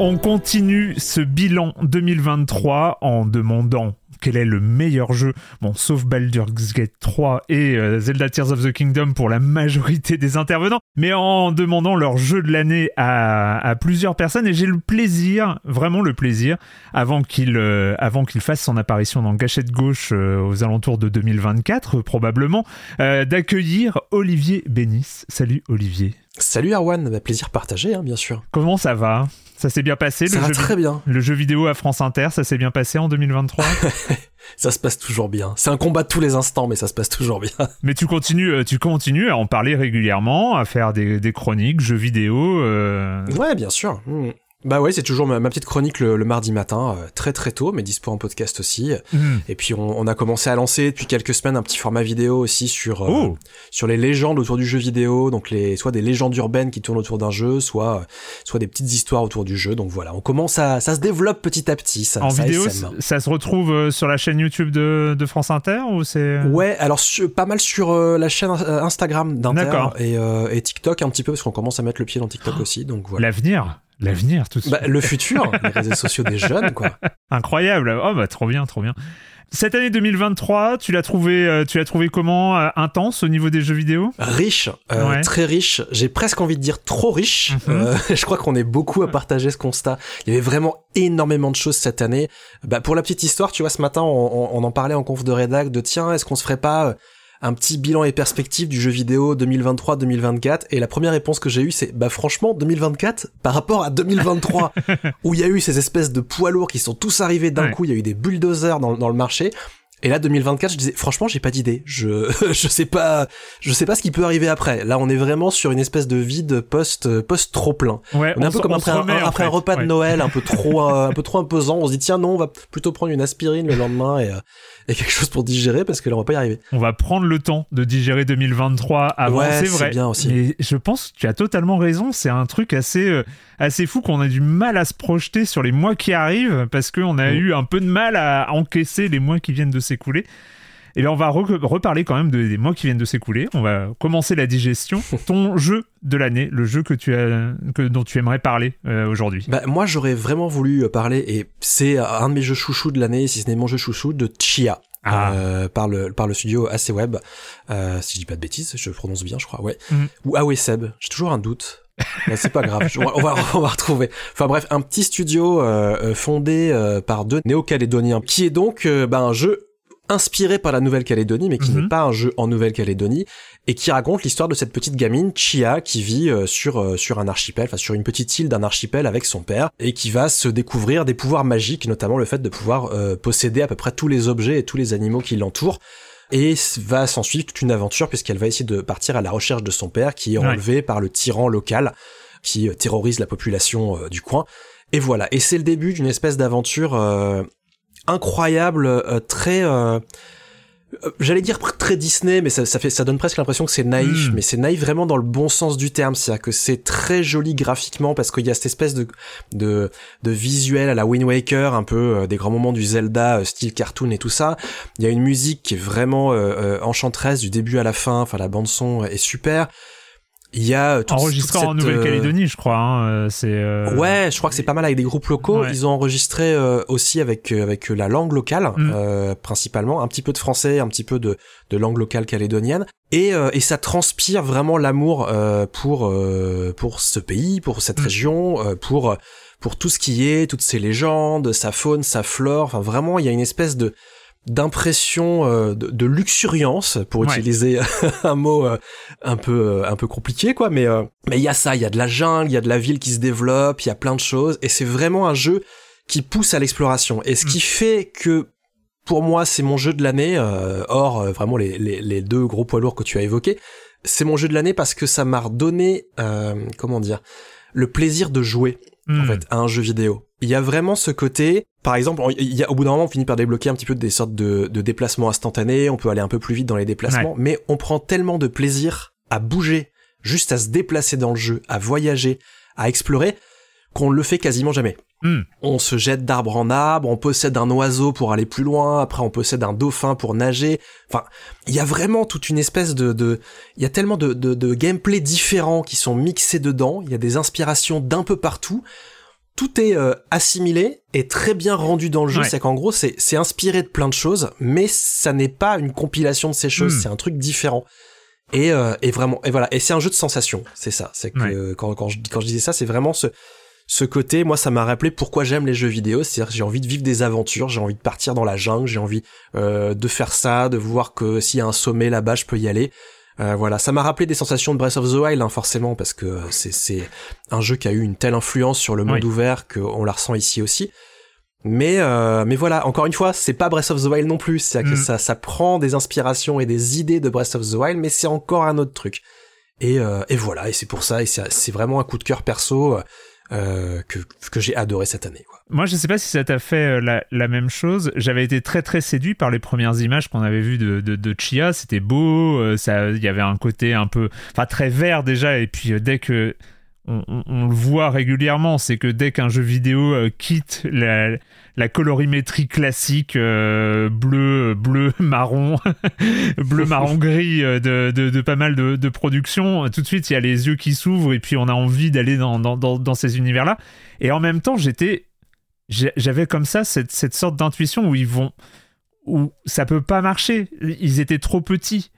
On continue ce bilan 2023 en demandant quel est le meilleur jeu, bon, sauf Baldur's Gate 3 et euh, Zelda Tears of the Kingdom pour la majorité des intervenants, mais en demandant leur jeu de l'année à, plusieurs personnes, et j'ai le plaisir, vraiment le plaisir, avant qu'il euh, qu'il fasse son apparition dans Gâchette Gauche euh, aux alentours de 2024, probablement, d'accueillir Olivier Bénis. Salut Olivier. Salut Arwan, bah, plaisir partagé, hein, bien sûr. Comment ça va? Ça s'est bien passé Ça le va très bien. Le jeu vidéo à France Inter, ça s'est bien passé en 2023 Ça se passe toujours bien. C'est un combat de tous les instants, mais ça se passe toujours bien. Mais tu continues, euh, tu continues à en parler régulièrement, à faire des, chroniques, jeux vidéo. Euh... Ouais, bien sûr. Mmh. Bah ouais, c'est toujours ma, petite chronique le, mardi matin, euh, très très tôt, mais dispo en podcast aussi. Mhm. Et puis on, a commencé à lancer depuis quelques semaines un petit format vidéo aussi sur euh, oh. sur les légendes autour du jeu vidéo, donc les soit des légendes urbaines qui tournent autour d'un jeu, soit soit des petites histoires autour du jeu. Donc voilà, on commence à ça se développe petit à petit. Ça, en vidéo, ça se retrouve euh, sur la chaîne YouTube de, de France Inter ou c'est Ouais, alors pas mal sur la chaîne Instagram d'Inter et, et TikTok un petit peu parce qu'on commence à mettre le pied dans TikTok aussi. Donc voilà. L'avenir. L'avenir, tout bah, Le futur, les réseaux sociaux des jeunes, quoi. Incroyable. Oh, bah, trop bien, trop bien. Cette année 2023, tu l'as trouvé, euh, tu l'as trouvé comment euh, intense au niveau des jeux vidéo? Riche, euh, très riche. J'ai presque envie de dire trop riche. Mhm. je crois qu'on est beaucoup à partager ce constat. Il y avait vraiment énormément de choses cette année. Bah, pour la petite histoire, tu vois, ce matin, on, on en parlait en conf de rédac de tiens, est-ce qu'on se ferait pas un petit bilan et perspective du jeu vidéo 2023-2024 et la première réponse que j'ai eue c'est bah franchement 2024 par rapport à 2023 où il y a eu ces espèces de poids lourds qui sont tous arrivés d'un coup, il y a eu des bulldozers dans, dans le marché et là 2024, je disais franchement, j'ai pas d'idée. Je je sais pas je sais pas ce qui peut arriver après. Là, on est vraiment sur une espèce de vide post post trop plein. Ouais, on est un peu comme après, un, après un, repas de Noël un peu trop euh, un peu trop imposant. On se dit tiens non, on va plutôt prendre une aspirine le lendemain et, euh, et quelque chose pour digérer parce que là on va pas y arriver. On va prendre le temps de digérer 2023 avant, ouais, c'est vrai. bien aussi. Mais je pense que tu as totalement raison, c'est un truc assez euh, assez fou qu'on a du mal à se projeter sur les mois qui arrivent parce qu'on a mm. eu un peu de mal à encaisser les mois qui viennent de s'écouler. Et bien, on va reparler quand même des mois qui viennent de s'écouler. On va commencer la digestion. Ton jeu de l'année, le jeu que tu as, que, dont tu aimerais parler euh, aujourd'hui. Bah, moi, j'aurais vraiment voulu euh, parler, et c'est un de mes jeux chouchous de l'année, si ce n'est mon jeu chouchou, de Chia. Ah. Euh, par le par le studio AC Web, euh, si je dis pas de bêtises, je prononce bien, je crois, ouais. Mm. Ou Awe Seb, j'ai toujours un doute. Mais c'est pas grave, on va, on va retrouver. Enfin bref, un petit studio euh, fondé par deux néo-calédoniens, qui est donc bah, un jeu inspiré par la Nouvelle-Calédonie, mais qui n'est mhm. pas un jeu en Nouvelle-Calédonie, et qui raconte l'histoire de cette petite gamine, Chia, qui vit euh, sur, euh, sur un archipel, enfin sur une petite île d'un archipel avec son père, et qui va se découvrir des pouvoirs magiques, notamment le fait de pouvoir euh, posséder à peu près tous les objets et tous les animaux qui l'entourent. Et va s'en suivre toute une aventure puisqu'elle va essayer de partir à la recherche de son père qui est enlevé par le tyran local qui terrorise la population du coin. Et voilà, et c'est le début d'une espèce d'aventure incroyable, euh, très euh, euh, j'allais dire très Disney, mais ça, ça, fait, ça donne presque l'impression que c'est naïf, hmm. mais c'est naïf vraiment dans le bon sens du terme, c'est-à-dire que c'est très joli graphiquement parce qu'il y a cette espèce de, de, de visuel à la Wind Waker, un peu euh, des grands moments du Zelda, euh, style cartoon et tout ça. Il y a une musique qui est vraiment enchanteresse du début à la fin, enfin la bande son est super. Il y a toute, enregistré en Nouvelle-Calédonie, je crois. Hein, c'est ouais, je crois que c'est pas mal avec des groupes locaux. Ils ont enregistré aussi avec avec la langue locale, mm. principalement, un petit peu de français, un petit peu de de langue locale calédonienne, et et ça transpire vraiment l'amour pour pour ce pays, pour cette mm. région, pour pour tout ce qui est, toutes ces légendes, sa faune, sa flore. Enfin, vraiment, il y a une espèce de d'impression euh, de, luxuriance pour utiliser un mot euh, un peu euh, un peu compliqué quoi. Mais mais il y a ça il y a de la jungle il y a de la ville qui se développe il y a plein de choses et c'est vraiment un jeu qui pousse à l'exploration. Et ce qui mm. fait que pour moi c'est mon jeu de l'année hors vraiment les, les, les, deux gros poids lourds que tu as évoqués c'est mon jeu de l'année parce que ça m'a redonné comment dire le plaisir de jouer en mm. fait à un jeu vidéo il y a vraiment ce côté, par exemple, il y a, au bout d'un moment, on finit par débloquer un petit peu des sortes de, de déplacements instantanés, on peut aller un peu plus vite dans les déplacements, mais on prend tellement de plaisir à bouger, juste à se déplacer dans le jeu, à voyager, à explorer, qu'on le fait quasiment jamais. Hmm. On se jette d'arbre en arbre, on possède un oiseau pour aller plus loin, après on possède un dauphin pour nager. Enfin, il y a vraiment toute une espèce de, de, il y a tellement de, de, de gameplay différents qui sont mixés dedans. Il y a des inspirations d'un peu partout tout est euh, assimilé et très bien rendu dans le jeu. C'est qu'en gros, c'est, inspiré de plein de choses, mais ça n'est pas une compilation de ces choses. Hmm. C'est un truc différent. Et, euh, et vraiment, et voilà. Et c'est un jeu de sensation. C'est ça. C'est que quand, quand, je, quand je disais ça, c'est vraiment ce, ce côté. Moi, ça m'a rappelé pourquoi j'aime les jeux vidéo. C'est-à-dire, j'ai envie de vivre des aventures. J'ai envie de partir dans la jungle. J'ai envie euh, de faire ça, de voir que s'il y a un sommet là-bas, je peux y aller. Euh, voilà, ça m'a rappelé des sensations de Breath of the Wild, hein, forcément, parce que c'est c'est un jeu qui a eu une telle influence sur le monde ouvert qu'on la ressent ici aussi. Mais euh, mais voilà, encore une fois, c'est pas Breath of the Wild non plus. C'est que mm. ça ça prend des inspirations et des idées de Breath of the Wild, mais c'est encore un autre truc. Et euh, et voilà, et c'est pour ça, et c'est vraiment un coup de cœur perso. Euh, que, que j'ai adoré cette année. Moi, je sais pas si ça t'a fait euh, la, même chose. J'avais été très très séduit par les premières images qu'on avait vues de, de, de Chia. C'était beau, euh, il y avait un côté un peu, enfin très vert déjà. Et puis dès que on, le voit régulièrement, c'est que dès qu'un jeu vidéo quitte la, colorimétrie classique euh, bleu, bleu, marron, bleu, marron, gris euh, de, pas mal de, productions. Tout de suite, il y a les yeux qui s'ouvrent et puis on a envie d'aller dans ces univers-là. Et en même temps, j'étais, j'avais comme ça cette, cette sorte d'intuition où ils vont, où ça peut pas marcher. Ils étaient trop petits.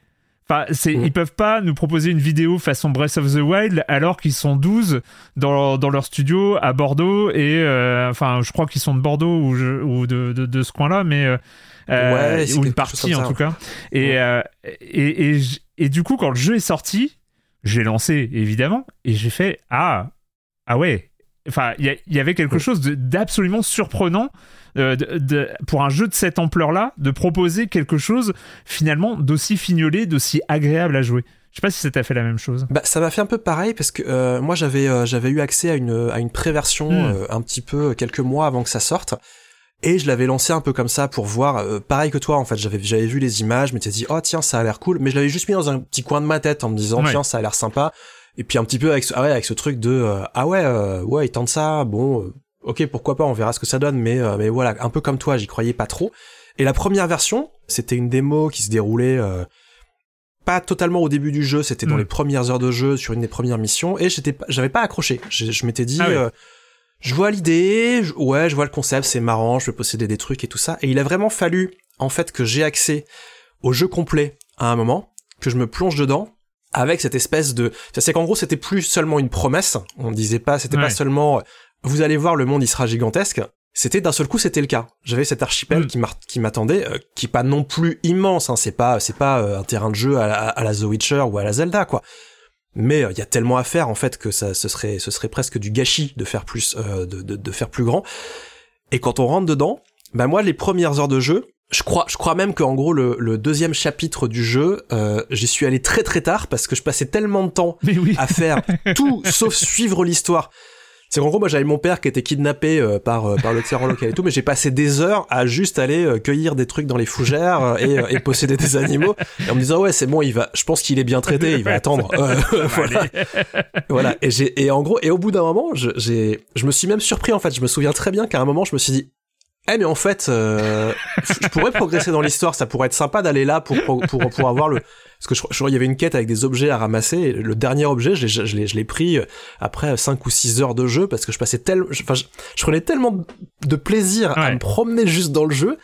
Enfin, c'est, mm. ils peuvent pas nous proposer une vidéo façon Breath of the Wild alors qu'ils sont 12 dans leur, dans leur studio à Bordeaux et euh, enfin, je crois qu'ils sont de Bordeaux ou, ou de, de, de, ce coin-là, mais euh, euh ou une partie en tout cas. Et, euh, et, et, et, du coup, quand le jeu est sorti, j'ai lancé évidemment et j'ai fait ah ah ouais. Enfin, il y, y, avait quelque chose d'absolument surprenant euh, de, pour un jeu de cette ampleur-là, de proposer quelque chose finalement d'aussi fignolé, d'aussi agréable à jouer. Je sais pas si ça t'a fait la même chose. Bah, ça m'a fait un peu pareil parce que euh, moi j'avais euh, j'avais eu accès à une à une préversion hmm. un petit peu quelques mois avant que ça sorte. Et je l'avais lancé un peu comme ça pour voir, pareil que toi en fait, j'avais j'avais vu les images, m'étais dit oh tiens ça a l'air cool, mais je l'avais juste mis dans un petit coin de ma tête en me disant tiens ça a l'air sympa. Et puis un petit peu avec ce, ah ouais, avec ce truc de ah ouais ouais ils tentent ça, bon ok, pourquoi pas, on verra ce que ça donne, mais, euh, mais voilà, un peu comme toi, j'y croyais pas trop. Et la première version, c'était une démo qui se déroulait euh, pas totalement au début du jeu, c'était dans hmm. les premières heures de jeu, sur une des premières missions, et j'étais, j'avais pas accroché. Je, m'étais dit, ah euh, je vois l'idée, ouais, je vois le concept, c'est marrant, je peux posséder des trucs et tout ça. Et il a vraiment fallu, en fait, que j'ai accès au jeu complet à un moment, que je me plonge dedans, avec cette espèce de, c'est qu'en gros c'était plus seulement une promesse, on disait pas, c'était pas seulement vous allez voir, le monde il sera gigantesque. C'était d'un seul coup, c'était le cas. J'avais cet archipel mm. qui m'attendait, euh, qui est pas non plus immense. Hein, c'est pas, c'est pas euh, un terrain de jeu à la, The Witcher ou à la Zelda, quoi. Mais euh, il y a tellement à faire en fait que ça, ce serait, ce serait presque du gâchis de faire plus, de, de, de, faire plus grand. Et quand on rentre dedans, ben moi, les premières heures de jeu, je crois, je crois même qu'en gros le, le, deuxième chapitre du jeu, euh, j'y suis allé très très tard parce que je passais tellement de temps à faire tout sauf suivre l'histoire c'est qu'en gros, moi, j'avais mon père qui était kidnappé euh, par euh, par le tyran local et tout, mais j'ai passé des heures à juste aller euh, cueillir des trucs dans les fougères et, et, posséder des animaux. Et en me disant ouais, c'est bon, il va. Je pense qu'il est bien traité, il va attendre. voilà. voilà. Et j'ai et en gros et au bout d'un moment, je, j'ai je me suis même surpris en fait. Je me souviens très bien qu'à un moment, je me suis dit eh mais en fait, euh, je pourrais progresser dans l'histoire. Ça pourrait être sympa d'aller là pour pour pour, avoir le. Parce que je, crois qu'il y avait une quête avec des objets à ramasser. Et le dernier objet, je l'ai je l'ai pris euh, après 5 ou 6 heures de jeu parce que je passais tellement, enfin, je, prenais tellement de plaisir à me promener juste dans le jeu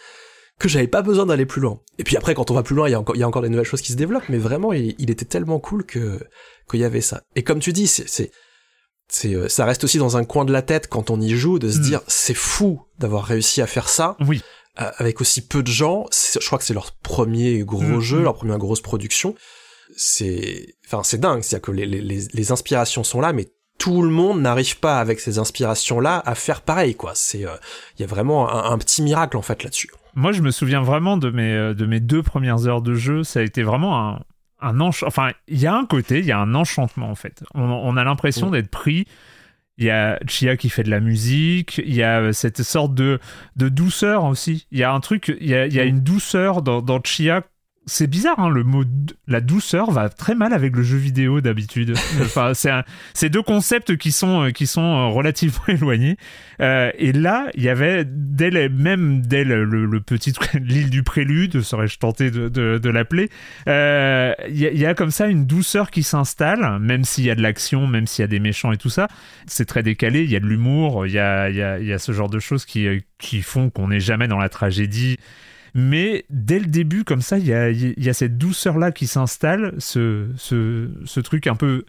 que j'avais pas besoin d'aller plus loin. Et puis après, quand on va plus loin, il y a encore il y a encore des nouvelles choses qui se développent. Mais vraiment, il, il était tellement cool que qu'il y avait ça. Et comme tu dis, c'est c'est euh, ça reste aussi dans un coin de la tête quand on y joue de se hmm. dire c'est fou d'avoir réussi à faire ça. Oui. Euh, avec aussi peu de gens, je crois que c'est leur premier gros hmm, jeu, hmm. leur première grosse production. C'est, enfin, c'est dingue, c'est-à-dire que les, les, les, inspirations sont là, mais tout le monde n'arrive pas avec ces inspirations-là à faire pareil, quoi. C'est, euh, il y a vraiment un, un, petit miracle en fait là-dessus. Moi, je me souviens vraiment de mes de mes deux premières heures de jeu. Ça a été vraiment un, un enfin il y a un côté il y a un enchantement en fait. On, a l'impression d'être pris. Il y a Chia qui fait de la musique il y a euh, cette sorte de de douceur aussi. Il y a un truc il y a, il y a une douceur dans, dans Chia c'est bizarre, hein, le mot la douceur va très mal avec le jeu vidéo d'habitude. enfin, c'est deux concepts qui sont euh, qui sont euh, relativement éloignés. Euh, et là, il y avait dès même dès le, le, petit l'île du prélude, serais-je tenté de, de, de l'appeler, euh, il y, y, a comme ça une douceur qui s'installe, même s'il y a de l'action, même s'il y a des méchants et tout ça. C'est très décalé. Il y a de l'humour, il y a y a, y a ce genre de choses qui qui font qu'on n'est jamais dans la tragédie. Mais dès le début, comme ça, il y a, cette douceur-là qui s'installe, ce, truc un peu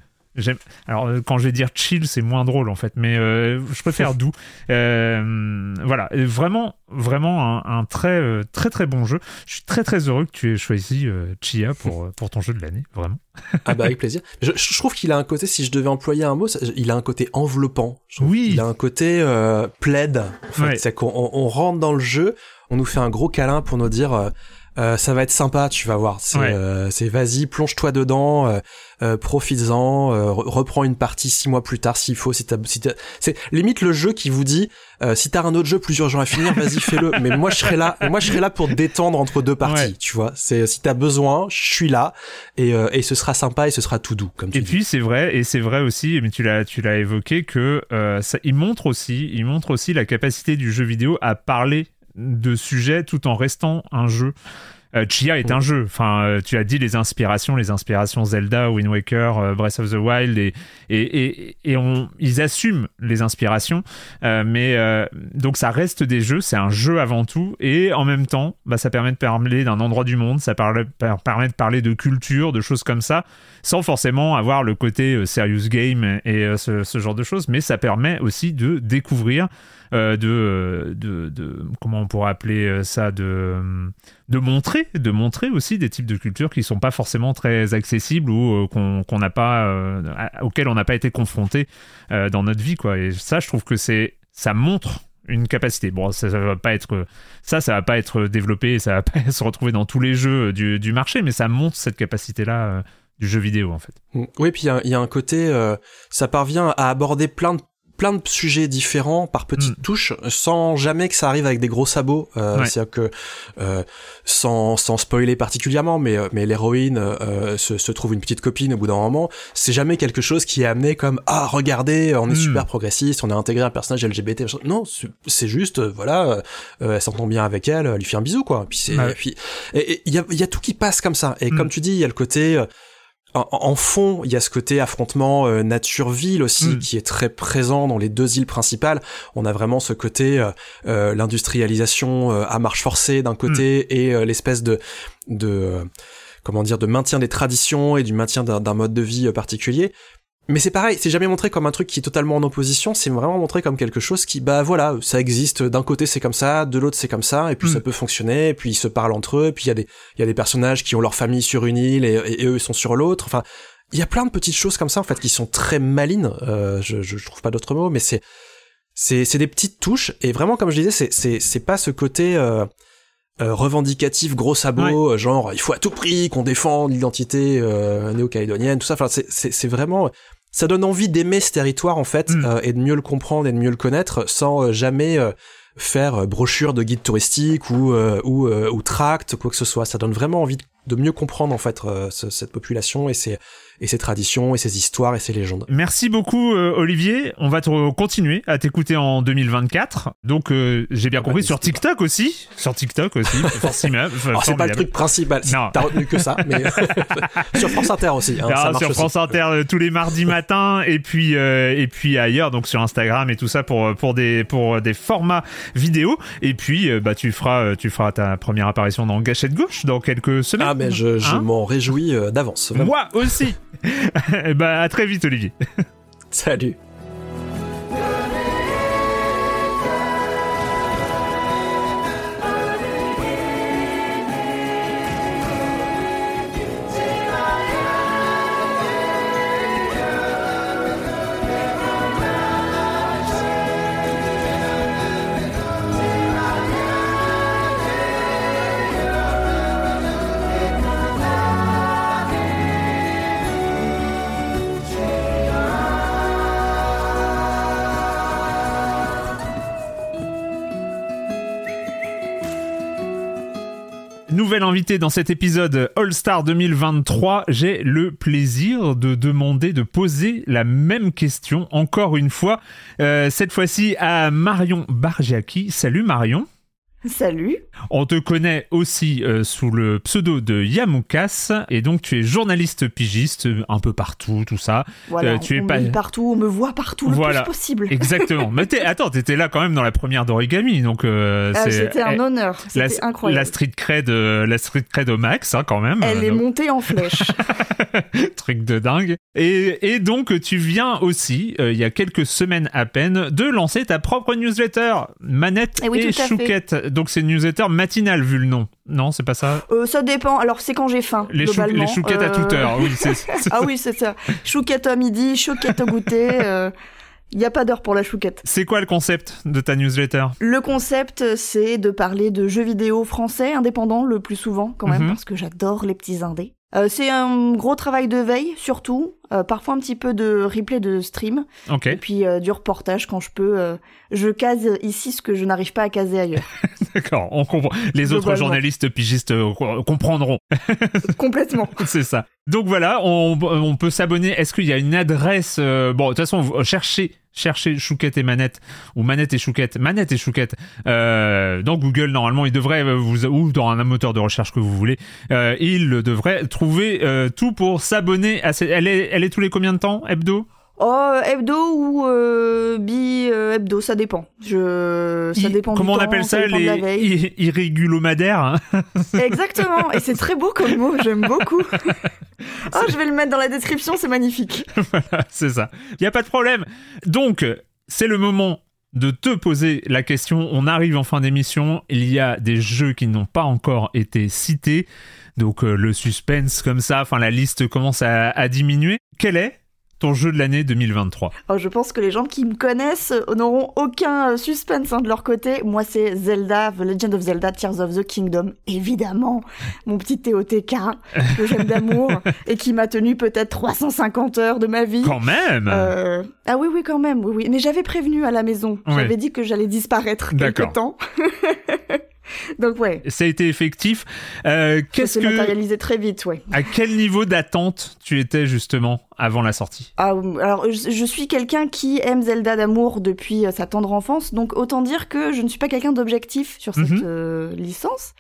alors euh, quand je vais dire chill, c'est moins drôle en fait, mais euh, je préfère doux. Euh, voilà, vraiment, vraiment un, très, euh, très, très bon jeu. Je suis très, très heureux que tu aies choisi Chia pour pour ton jeu de l'année, vraiment. ah bah avec plaisir. Je, je trouve qu'il a un côté, si je devais employer un mot, il a un côté enveloppant. Oui. Il a un côté plaid. En fait. C'est qu'on on rentre dans le jeu, on nous fait un gros câlin pour nous dire euh, euh, ça va être sympa, tu vas voir. C'est euh, vas-y, plonge-toi dedans, euh, euh profites-en, reprends une partie six mois plus tard s'il faut. Si t'as, si c'est limite le jeu qui vous dit si t'as un autre jeu plus urgent à finir, vas-y fais-le. Mais moi je serai là, moi je serai là pour détendre entre deux parties, tu vois. C'est si t'as besoin, je suis là et, et ce sera sympa et ce sera tout doux comme tu Et dis. puis c'est vrai et c'est vrai aussi, mais tu l'as tu l'as évoqué que ça, il montre aussi, il montre aussi la capacité du jeu vidéo à parler de sujets tout en restant un jeu. Euh, Chia est un jeu. Enfin, euh, tu as dit les inspirations, les inspirations Zelda, Wind Waker, euh, Breath of the Wild, et, et, et, on, ils assument les inspirations. mais donc ça reste des jeux, c'est un jeu avant tout, et en même temps, bah, ça permet de parler d'un endroit du monde, ça permet de parler de culture, de choses comme ça, sans forcément avoir le côté serious game et ce, ce, genre de choses. Mais ça permet aussi de découvrir de, de, de, comment on pourrait appeler ça de de montrer de montrer aussi des types de cultures qui sont pas forcément très accessibles ou euh, qu'on n'a pas auxquels on n'a pas été confronté dans notre vie quoi et ça je trouve que c'est ça montre une capacité. Bon, ça, ça, va pas être ça, ça va pas être développé, ça va pas se retrouver dans tous les jeux du, du marché, mais ça montre cette capacité-là du jeu vidéo en fait. Oui, puis il y, a un côté, ça parvient à aborder plein de plein de sujets différents par petites mm. touches sans jamais que ça arrive avec des gros sabots euh, c'est-à-dire que euh, sans, sans spoiler particulièrement mais euh, mais l'héroïne euh, se, se, trouve une petite copine au bout d'un moment c'est jamais quelque chose qui est amené comme ah regardez on est mm. super progressiste on a intégré un personnage LGBT non c'est juste voilà elle s'entend bien avec elle elle lui fait un bisou quoi puis c'est puis et il y a, y a tout qui passe comme ça et mm. comme tu dis il y a le côté en, fond, il y a ce côté affrontement euh, nature-ville aussi mm. qui est très présent dans les deux îles principales. On a vraiment ce côté euh, euh l'industrialisation euh, à marche forcée d'un côté mm. et l'espèce de de comment dire de maintien des traditions et du maintien d'un mode de vie particulier. Mais c'est pareil, c'est jamais montré comme un truc qui est totalement en opposition, c'est vraiment montré comme quelque chose qui, bah voilà, ça existe, d'un côté c'est comme ça, de l'autre c'est comme ça, et puis ça mm. peut fonctionner, et puis ils se parlent entre eux, et puis il y a des, il y a des personnages qui ont leur famille sur une île, et, et, eux ils sont sur l'autre, enfin, il y a plein de petites choses comme ça, en fait, qui sont très malines, euh, je, je, trouve pas d'autres mots, mais c'est, c'est, c'est des petites touches, et vraiment, comme je disais, c'est, c'est, c'est pas ce côté, euh, euh, revendicatif gros sabot euh, genre il faut à tout prix qu'on défende l'identité euh, néo-calédonienne tout ça enfin c'est c'est vraiment ça donne envie d'aimer ce territoire en fait Mm. euh, et de mieux le comprendre et de mieux le connaître sans euh, jamais euh, faire brochure de guide touristique ou euh, ou, euh, ou tract quoi que ce soit. Ça donne vraiment envie de, mieux comprendre en fait euh, ce- cette population et ses et ses traditions et ses histoires et ses légendes. Merci beaucoup euh, Olivier. On va te continuer à t'écouter en 2024. Donc euh, j'ai bien Ah bah, compris sur TikTok aussi, sur TikTok aussi. forcément. Alors c'est pas le truc principal. T'as retenu que ça, mais sur France Inter aussi. Hein, Ah, ça sur aussi. France Inter euh, tous les mardis matins et puis euh, et puis ailleurs donc sur Instagram et tout ça pour pour des pour des formats vidéo et puis euh, bah tu feras euh, tu feras ta première apparition dans Gâchette gauche dans quelques semaines. Ah mais je, je Hein m'en réjouis euh, d'avance. Moi aussi. Bah à très vite Olivier. Salut. Invitée dans cet épisode All Star 2023, j'ai le plaisir de demander de poser la même question encore une fois, euh, cette fois-ci à Marion Bargiaki. Salut Marion. Salut. On te connaît aussi euh, sous le pseudo de Yamoukas et donc tu es journaliste pigiste un peu partout, tout ça. Voilà, Euh, tu es on pas- me lit partout, on me voit partout le Voilà. plus possible. Exactement. Mais t'es- attends, t'étais là quand même dans la première d'origami, donc euh, C'était un eh, honneur, la, c'était incroyable. la street cred, la street cred au max, hein, quand même. Elle est donc- montée en flèche. Truc de dingue. Et, et donc, tu viens aussi, il y a quelques semaines à peine, de lancer ta propre newsletter, Manette Eh oui, et fait. Chouquette. Donc, c'est une newsletter matinale, vu le nom. Non, c'est pas ça Euh, ça dépend. Alors, c'est quand j'ai faim, les, chou- globalement. les chouquettes à Euh, toute heure, oui. ah oui, c'est ça. Chouquette à midi, chouquette au goûter. Il n'y a pas d'heure pour la chouquette. C'est quoi le concept de ta newsletter? Le concept, c'est de parler de jeux vidéo français indépendants le plus souvent, quand même, Mhm. parce que j'adore les petits indés. Euh, c'est un gros travail de veille, surtout. Euh, parfois un petit peu de replay de stream. Et puis euh, du reportage quand je peux. euh, je case ici ce que je n'arrive pas à caser ailleurs. d'accord, on comprend. Les autres journalistes pigistes comprendront. Complètement. c'est ça. Donc voilà, on, on peut s'abonner. Est-ce qu'il y a une adresse euh, Bon, de toute façon, vous- cherchez, cherchez Chouquette et Manette ou Manette et Chouquette, Manette et Chouquette. Euh, dans Google, normalement, il devrait vous ou dans un moteur de recherche que vous voulez, euh, il devrait trouver tout pour s'abonner à. Cette... Elle est, elle est tous les combien de temps Hebdo? Oh, hebdo ou euh, bi euh, hebdo, ça dépend. Je, ça I- dépend. du Comment on temps, appelle ça, la les irrégulomadaires hein? Exactement. Et c'est très beau comme mot. J'aime beaucoup. oh, je vais le mettre dans la description. C'est magnifique. Voilà, c'est ça. Il n'y a pas de problème. Donc, c'est le moment de te poser la question. On arrive en fin d'émission. Il y a des jeux qui n'ont pas encore été cités. Donc, euh, le suspense comme ça, enfin, la liste commence à, à diminuer. Quel est ton jeu de l'année 2023 Oh, je pense que les gens qui me connaissent euh, n'auront aucun euh, suspense hein, de leur côté. Moi, c'est Zelda, The Legend of Zelda, Tears of the Kingdom. Évidemment, mon petit TOTK que j'aime d'amour et qui m'a tenu peut-être 350 heures de ma vie. Quand même Euh, Ah oui, oui, quand même, oui, oui. Mais j'avais prévenu à la maison. Ouais. J'avais dit que j'allais disparaître quelque temps. Donc ouais, Ça a été effectif. Euh, ça Qu'est-ce s'est que... matérialisé très vite, ouais. À quel niveau d'attente tu étais justement avant la sortie? Ah, alors, je, je suis quelqu'un qui aime Zelda d'amour depuis euh, sa tendre enfance, donc autant dire que je ne suis pas quelqu'un d'objectif sur cette Mhm. euh, licence.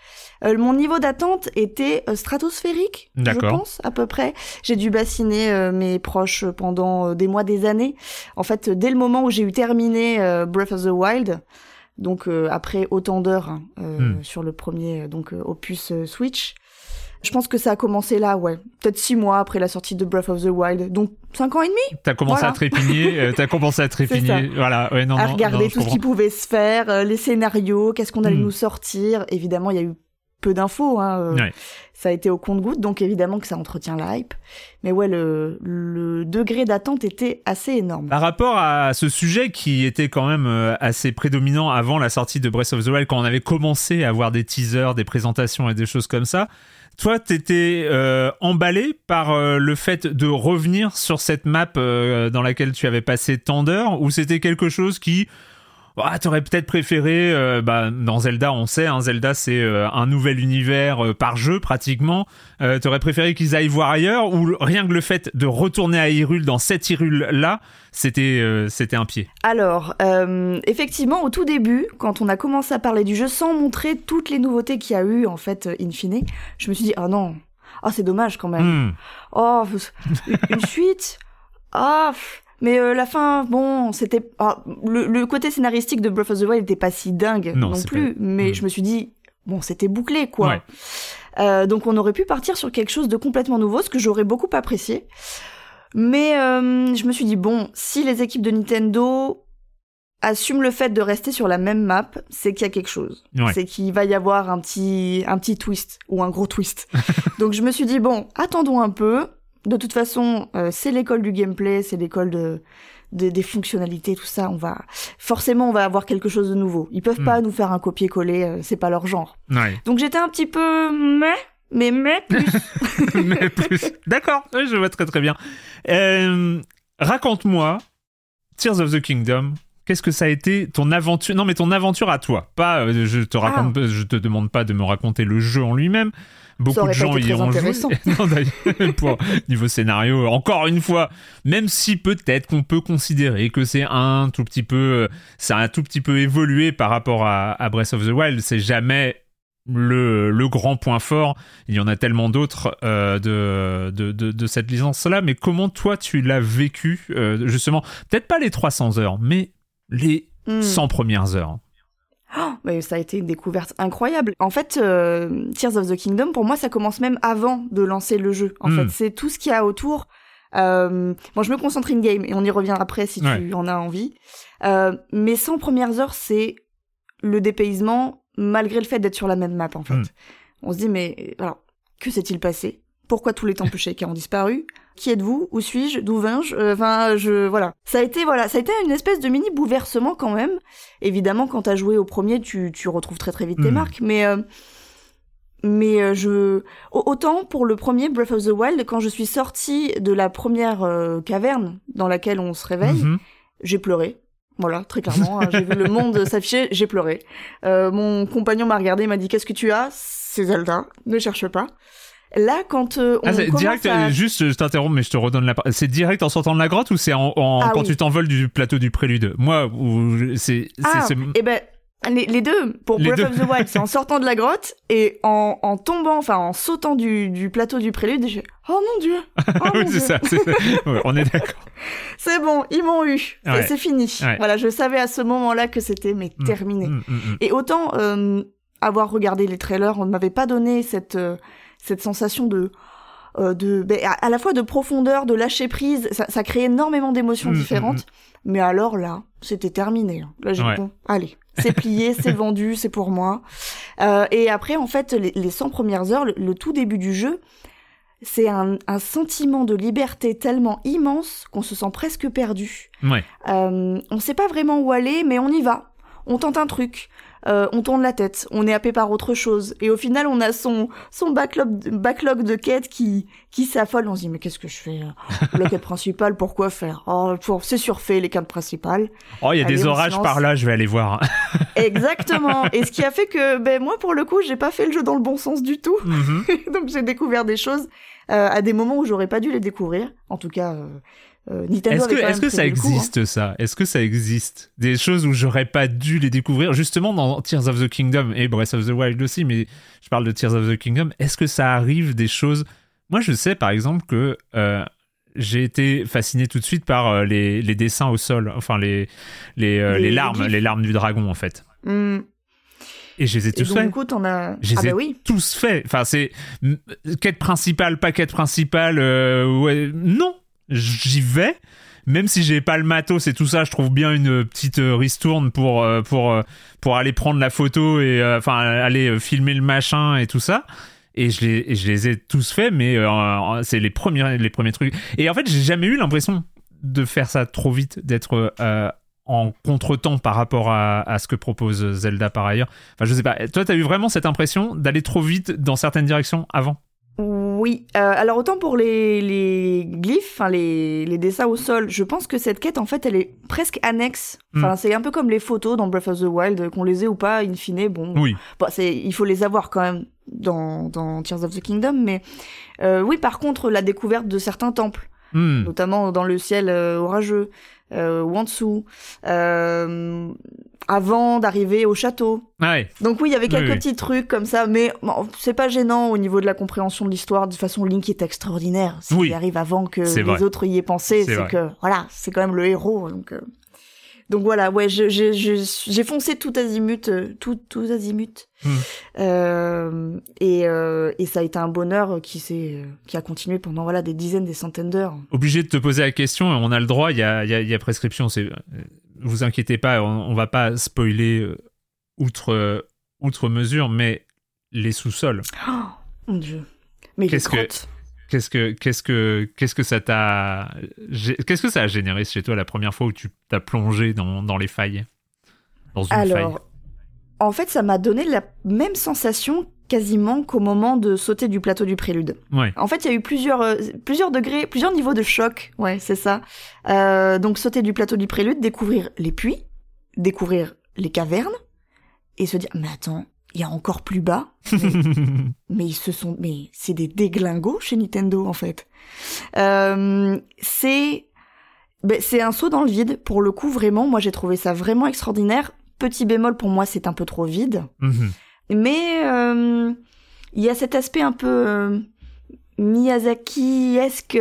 Euh, mon niveau d'attente était stratosphérique, je pense, à peu près. J'ai dû bassiner mes proches pendant des mois, des années. En fait, dès le moment où j'ai eu terminé Breath of the Wild, donc euh, après autant d'heures hein, euh, Hmm. sur le premier euh, donc euh, opus euh, Switch, je pense que ça a commencé là, ouais. Peut-être six mois après la sortie de Breath of the Wild. Donc cinq ans et demi? T'as commencé Voilà. à trépigner, t'as commencé à trépigner, voilà, ouais, non, à non, regarder non, tout ce qui pouvait se faire, euh, les scénarios, qu'est-ce qu'on allait Hmm. nous sortir. Évidemment, il y a eu peu d'infos. Hein, euh, Ouais. Ça a été au compte-goutte, donc évidemment que ça entretient la hype. Mais ouais, le, le degré d'attente était assez énorme. Par rapport à ce sujet qui était quand même euh, assez prédominant avant la sortie de Breath of the Wild, quand on avait commencé à avoir des teasers, des présentations et des choses comme ça, toi, t'étais euh, emballé par euh, le fait de revenir sur cette map euh, dans laquelle tu avais passé tant d'heures, ou c'était quelque chose qui ah, t'aurais peut-être préféré, euh, bah, dans Zelda, on sait, hein, Zelda c'est euh, un nouvel univers euh, par jeu pratiquement. Euh, t'aurais préféré qu'ils aillent voir ailleurs ou rien que le fait de retourner à Hyrule dans cette Hyrule là, c'était euh, c'était un pied? Alors, euh, effectivement, au tout début, quand on a commencé à parler du jeu sans montrer toutes les nouveautés qu'il y a eu, en fait, in fine, je me suis dit, ah non, ah c'est dommage quand même. Hmm. Oh, une suite Ah, pff, mais euh, la fin, bon, c'était... ah, le, le côté scénaristique de Breath of the Wild n'était pas si dingue Non, plus, pas- mais Mm. je me suis dit, bon, c'était bouclé, quoi. Ouais. Euh, donc on aurait pu partir sur quelque chose de complètement nouveau, ce que j'aurais beaucoup apprécié. Mais euh, je me suis dit, bon, si les équipes de Nintendo assument le fait de rester sur la même map, c'est qu'il y a quelque chose. Ouais. C'est qu'il va y avoir un petit, un petit twist, ou un gros twist. Donc je me suis dit, bon, attendons un peu. De toute façon, euh, c'est l'école du gameplay, c'est l'école de, de- des fonctionnalités, tout ça. On va forcément, on va avoir quelque chose de nouveau. Ils peuvent Mm. pas nous faire un copier-coller, euh, c'est pas leur genre. Ouais. Donc j'étais un petit peu mais, mais mais plus. Mais plus. D'accord, je vois très très bien. Euh, Raconte-moi, Tears of the Kingdom. Qu'est-ce que ça a été ton aventure? Non, mais ton aventure à toi. Pas, euh, je te raconte, je te demande pas de me raconter le jeu en lui-même. Beaucoup de gens y ont joué. Non, pour niveau scénario, encore une fois, même si peut-être qu'on peut considérer que c'est un tout petit peu, euh, ça a un tout petit peu évolué par rapport à, à Breath of the Wild, c'est jamais le, le grand point fort. Il y en a tellement d'autres euh, de, de, de, de cette licence-là. Mais comment toi tu l'as vécu euh, justement Peut-être pas les 300 heures, mais les Hmm. 100 premières heures? Oh, mais ça a été une découverte incroyable. En fait, euh, Tears of the Kingdom, pour moi, ça commence même avant de lancer le jeu. En Mm. fait, c'est tout ce qu'il y a autour. Euh, bon, je me concentre in-game et on y revient après si Ouais. tu en as envie. Euh, mes 100 premières heures, c'est le dépaysement malgré le fait d'être sur la même map, en fait. Mm. On se dit, mais alors, que s'est-il passé? Pourquoi tous les temples shakers ont disparu? Qui êtes-vous? Où suis-je? D'où viens-je? Euh, Enfin, je voilà. Ça a été voilà, ça a été une espèce de mini bouleversement quand même. Évidemment, quand t'as joué au premier, tu, tu retrouves très très vite tes Mm. marques, mais euh, mais euh, je au- autant pour le premier Breath of the Wild, quand je suis sortie de la première euh, caverne dans laquelle on se réveille, Mhm. j'ai pleuré. Voilà, très clairement. hein. j'ai vu le monde s'afficher, j'ai pleuré. Euh, mon compagnon m'a regardé, m'a dit Qu'est-ce que tu as? C'est Zelda, ne cherche pas. Là, quand euh, on Ah, c'est commence direct, à... euh, juste, je t'interromps, mais je te redonne la parole. C'est direct en sortant de la grotte ou c'est en, en- Ah quand oui. tu t'envoles du plateau du prélude? Moi, je- c'est. Ah, eh ben, les, les deux. Pour Les Breath deux. of the Wild, c'est en sortant de la grotte et en, en tombant, enfin en sautant du, du plateau du prélude, j'ai Oh mon dieu Oh Oui, c'est ça, c'est ça. Ouais, on est d'accord. C'est bon, ils m'ont eu. Ouais. C'est fini. Ouais. Voilà, je savais à ce moment-là que c'était mais Mm, terminé. Mm, mm. Et autant euh, avoir regardé les trailers, on ne m'avait pas donné cette, euh, cette sensation de. euh, de ben, à, la fois de profondeur, de lâcher prise, ça, ça crée énormément d'émotions Mm, différentes. Mais alors là, c'était terminé. hein. Là, j'ai Ouais. bon, allez, c'est plié, c'est vendu, c'est pour moi. Euh, et après, en fait, les, les 100 premières heures, le, le tout début du jeu, c'est un, un sentiment de liberté tellement immense qu'on se sent presque perdu. Ouais. Euh, on sait pas vraiment où aller, mais on y va. On tente un truc. Euh, on tourne la tête, on est happé par autre chose, et au final on a son son backlog backlog de quêtes qui qui s'affole. On se dit mais qu'est-ce que je fais euh La quête principale, pourquoi faire? Oh, pour c'est surfait les quêtes principales. Oh, il y a Allez, des orages par là, je vais aller voir. Exactement. et ce qui a fait que ben moi pour le coup j'ai pas fait le jeu dans le bon sens du tout. Mhm. Donc j'ai découvert des choses euh, à des moments où j'aurais pas dû les découvrir. En tout cas, euh, euh, Nintendo Est-ce que, quand est-ce que ça coup, hein. existe ça? Est-ce que ça existe? Des choses où j'aurais pas dû les découvrir, justement dans Tears of the Kingdom et Breath of the Wild aussi, mais je parle de Tears of the Kingdom. Est-ce que ça arrive des choses? Moi, je sais par exemple que euh, j'ai été fasciné tout de suite par euh, les, les dessins au sol, enfin les, les, Les- les les larmes, les larmes du dragon en fait. Hmm. Et je les ai tous faits. du coup t'en as. Je les Ah ai bah oui. tous faits. Enfin, c'est quête principale, pas quête principale. ouais, non, j'y vais. Même si j'ai pas le matos et tout ça, je trouve bien une petite euh, ristourne pour euh, pour euh, pour aller prendre la photo et enfin aller filmer le machin et tout ça. Et je les je les ai tous faits, mais c'est les premiers les premiers trucs. Et en fait, j'ai jamais eu l'impression de faire ça trop vite, d'être euh, en contretemps par rapport à, à ce que propose Zelda par ailleurs. Enfin, je sais pas. Toi, t'as eu vraiment cette impression d'aller trop vite dans certaines directions avant? Oui, euh, alors autant pour les, les glyphes, enfin les, les dessins au sol, je pense que cette quête en fait elle est presque annexe. Enfin Mm. c'est un peu comme les photos dans Breath of the Wild, qu'on les ait ou pas, in fine, bon, Oui. bon c'est, il faut les avoir quand même dans, dans Tears of the Kingdom, mais euh, oui par contre la découverte de certains temples, Hmm. notamment dans le ciel euh, orageux, euh, ou en dessous, euh, avant d'arriver au château. Ouais. Donc oui, il y avait quelques Oui, oui. petits trucs comme ça, mais bon, c'est pas gênant au niveau de la compréhension de l'histoire. De toute façon, Link est extraordinaire. S'il Oui. arrive avant que les vrai. autres y aient pensé, C'est que voilà, c'est quand même le héros. Donc, euh, donc voilà, ouais, je- je- je- j'ai foncé tout azimut, euh, tout, tout azimut, Hmm. Euh, et, euh, et ça a été un bonheur qui s'est, qui a continué pendant voilà des dizaines, des centaines d'heures. Obligé de te poser la question, on a le droit, il y a, il y a- il y a prescription. C'est, vous inquiétez pas, on, on va pas spoiler outre, outre mesure, mais les sous-sols. Oh, mon dieu. Mais les grottes. Qu'est-ce que, qu'est-ce que, qu'est-ce que ça t'a, qu'est-ce que ça a généré chez toi la première fois où tu t'as plongé dans, dans les failles, dans une faille. Alors, en fait, ça m'a donné la même sensation quasiment qu'au moment de sauter du plateau du prélude. Ouais. En fait, il y a eu plusieurs, euh, plusieurs degrés, plusieurs niveaux de choc. Ouais, c'est ça. Euh, donc, sauter du plateau du prélude, découvrir les puits, découvrir les cavernes, et se dire, mais attends, il y a encore plus bas. Mais, mais ils se sont, mais c'est des déglingos chez Nintendo, en fait. Euh, c'est, ben, c'est un saut dans le vide. Pour le coup, vraiment, moi, j'ai trouvé ça vraiment extraordinaire. Petit bémol, pour moi, c'est un peu trop vide. Mhm. Mais euh, il y a cet aspect un peu euh, Miyazaki-esque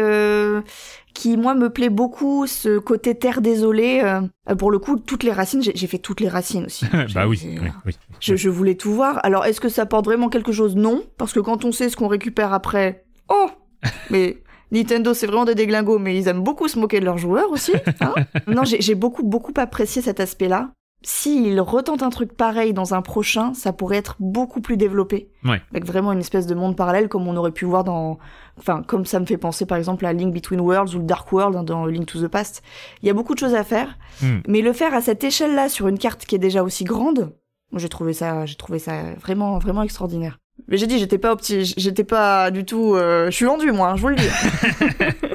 qui, moi, me plaît beaucoup, ce côté terre désolée. euh, euh, pour le coup, toutes les racines, j'ai fait toutes les racines aussi. bah oui, J'ai- oui, oui. Je, je voulais tout voir. Alors, est-ce que ça apporte vraiment quelque chose? Non, parce que quand on sait ce qu'on récupère après... Oh Mais Nintendo, c'est vraiment des déglingos, mais ils aiment beaucoup se moquer de leurs joueurs aussi. hein. non, j'ai beaucoup, beaucoup apprécié cet aspect-là. S'ils retentent un truc pareil dans un prochain, ça pourrait être beaucoup plus développé. Ouais. Avec vraiment une espèce de monde parallèle comme on aurait pu voir dans... Enfin, comme ça me fait penser par exemple à Link Between Worlds ou le Dark World hein, dans Link to the Past. Il y a beaucoup de choses à faire. Hmm. Mais le faire à cette échelle-là, sur une carte qui est déjà aussi grande, moi, j'ai trouvé ça, j'ai trouvé ça vraiment, vraiment extraordinaire. Mais j'ai dit, j'étais pas opti, j'étais pas du tout, euh, je suis vendu moi, hein, je vous le dis.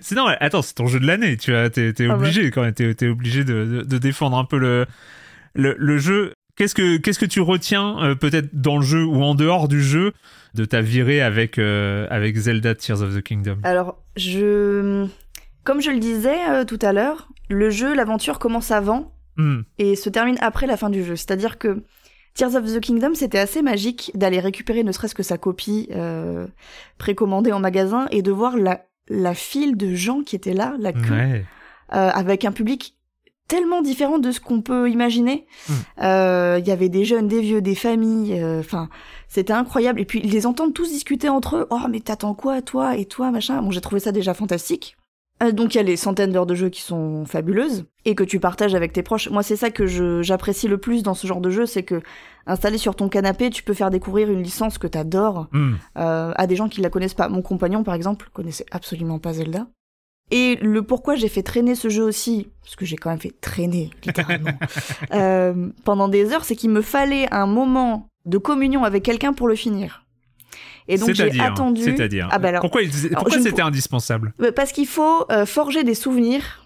C'est non, attends, c'est ton jeu de l'année. Tu as, t'es, t'es Ah ouais. obligé quand même, t'es, t'es obligé de, de, de défendre un peu le, le, le jeu. Qu'est-ce que, qu'est-ce que tu retiens euh, peut-être dans le jeu ou en dehors du jeu de ta virée avec euh, avec Zelda Tears of the Kingdom? Alors, je, comme je le disais euh, tout à l'heure, le jeu, l'aventure commence avant Hmm. et se termine après la fin du jeu. C'est-à-dire que Tears of the Kingdom, c'était assez magique d'aller récupérer ne serait-ce que sa copie euh, précommandée en magasin et de voir la, la file de gens qui étaient là, la queue, Ouais. euh, avec un public tellement différent de ce qu'on peut imaginer. Mm. Euh, Il y avait des jeunes, des vieux, des familles. euh, Enfin, c'était incroyable. Et puis les entendre tous discuter entre eux. Oh, mais t'attends quoi, toi et toi, machin. Bon, j'ai trouvé ça déjà fantastique. Euh, donc il y a les centaines d'heures de jeu qui sont fabuleuses et que tu partages avec tes proches. Moi, c'est ça que j'apprécie le plus dans ce genre de jeu, c'est que installé sur ton canapé, tu peux faire découvrir une licence que t'adores Hmm. euh, à des gens qui la connaissent pas. Mon compagnon, par exemple, connaissait absolument pas Zelda. Et le pourquoi j'ai fait traîner ce jeu aussi, parce que j'ai quand même fait traîner, littéralement, euh, pendant des heures, c'est qu'il me fallait un moment de communion avec quelqu'un pour le finir. Et donc j'ai c'est-à-dire, attendu. c'est-alors, Ah bah pourquoi, il- pourquoi ne c'était indispensable euh, parce qu'il faut euh, forger des souvenirs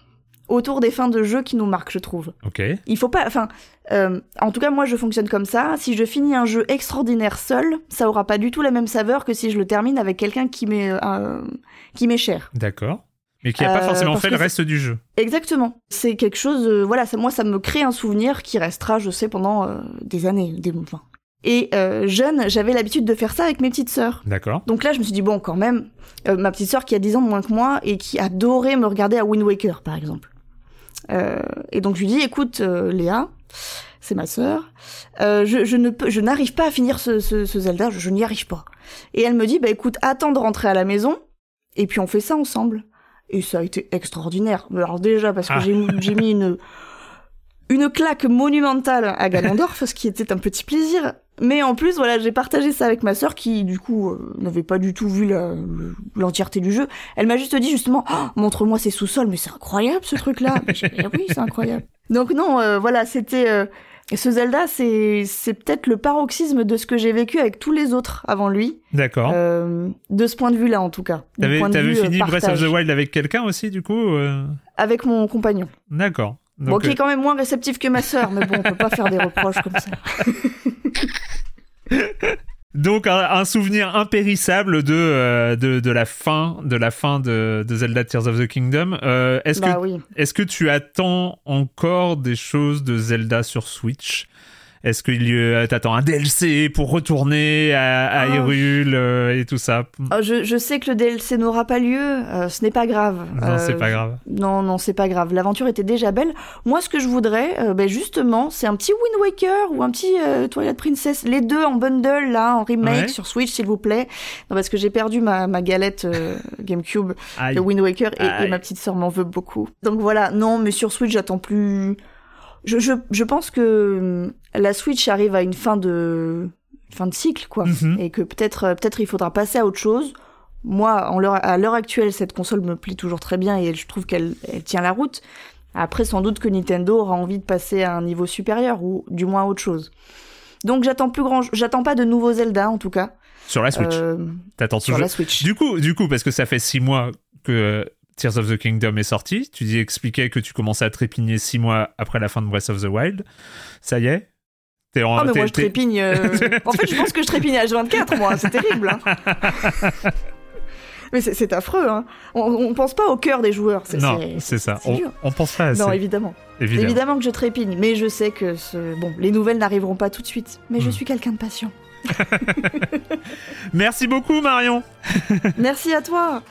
autour des fins de jeu qui nous marquent, je trouve. Ok. Il faut pas, enfin, euh, en tout cas moi je fonctionne comme ça. Si je finis un jeu extraordinaire seul, ça aura pas du tout la même saveur que si je le termine avec quelqu'un qui m'est euh, qui m'est cher. D'accord. Mais qui n'a pas Euh, forcément fait le reste du jeu. Exactement. C'est quelque chose, voilà, ça, moi ça me crée un souvenir qui restera, je sais, pendant des années, des enfin. Et euh, jeune, j'avais l'habitude de faire ça avec mes petites sœurs. D'accord. Donc là, je me suis dit, bon, quand même, euh, ma petite sœur qui a 10 ans de moins que moi et qui adorait me regarder à Wind Waker, par exemple. Euh, et donc je lui dis, écoute, euh, Léa, c'est ma sœur, euh, je, je ne peux, je n'arrive pas à finir ce, ce, ce Zelda, je, je n'y arrive pas. Et elle me dit, bah écoute, attends de rentrer à la maison, et puis on fait ça ensemble. Et ça a été extraordinaire. Alors déjà, parce que Ah. j'ai j'ai mis une, une claque monumentale à Ganondorf, ce qui était un petit plaisir. Mais en plus, voilà, j'ai partagé ça avec ma sœur qui, du coup, euh, n'avait pas du tout vu l'entièreté du jeu. Elle m'a juste dit, justement, Oh, montre-moi ces sous-sols, mais c'est incroyable ce truc-là. Dit, oui, c'est incroyable. Donc non, euh, voilà, c'était... euh, ce Zelda, c'est c'est peut-être le paroxysme de ce que j'ai vécu avec tous les autres avant lui. D'accord. Euh, de ce point de vue-là, en tout cas. T'avais point de t'avais vue, euh, fini Breath of partage. the Wild avec quelqu'un aussi, du coup euh? Avec mon compagnon. D'accord. Bon, qui est quand même moins réceptif que ma sœur, mais bon, on peut pas faire des reproches comme ça. Donc un, un souvenir impérissable de, euh, de de la fin de la fin de, de Zelda Tears of the Kingdom. Euh, est-ce bah que oui. est-ce que tu attends encore des choses de Zelda sur Switch? Est-ce qu'il y a t'attends un DLC pour retourner à, à Ah. Hyrule euh, et tout ça? Oh, je, je sais que le DLC n'aura pas lieu, euh, ce n'est pas grave. Non, Euh, c'est pas grave. Non, non, c'est pas grave. L'aventure était déjà belle. Moi, ce que je voudrais, euh, ben, justement, c'est un petit Wind Waker ou un petit euh, Twilight Princess. Les deux en bundle, là, en remake Ouais. sur Switch, s'il vous plaît. Non, parce que j'ai perdu ma, ma galette euh, GameCube, le Wind Waker, et, et ma petite sœur m'en veut beaucoup. Donc voilà, non, mais sur Switch, j'attends plus... Je, je, je pense que hum, la Switch arrive à une fin de, fin de cycle, quoi. Mhm. Et que peut-être euh, peut-être il faudra passer à autre chose. Moi, en à l'heure actuelle, cette console me plaît toujours très bien et je trouve qu'elle elle tient la route. Après, sans doute que Nintendo aura envie de passer à un niveau supérieur ou du moins à autre chose. Donc j'attends plus grand, j'attends pas de nouveaux Zelda en tout cas. Sur la Switch. Euh, T'attends sur toujours. la Switch. Du coup, du coup, parce que ça fait six mois que Tears of the Kingdom est sorti, tu dis expliquais que tu commençais à trépigner six mois après la fin de Breath of the Wild. Ça y est T'es en- Ah mais moi je trépigne. euh, En fait, je pense que je trépigne à H24 moi, c'est terrible. hein. Mais c'est- affreux. Hein. On, on pense pas au cœur des joueurs. Non, c'est- ça. On, on pense pas assez. Non, évidemment. évidemment. Évidemment que je trépigne, mais je sais que ce... bon, les nouvelles n'arriveront pas tout de suite. Mais je Hmm. suis quelqu'un de patient. Merci beaucoup, Marion. Merci à toi.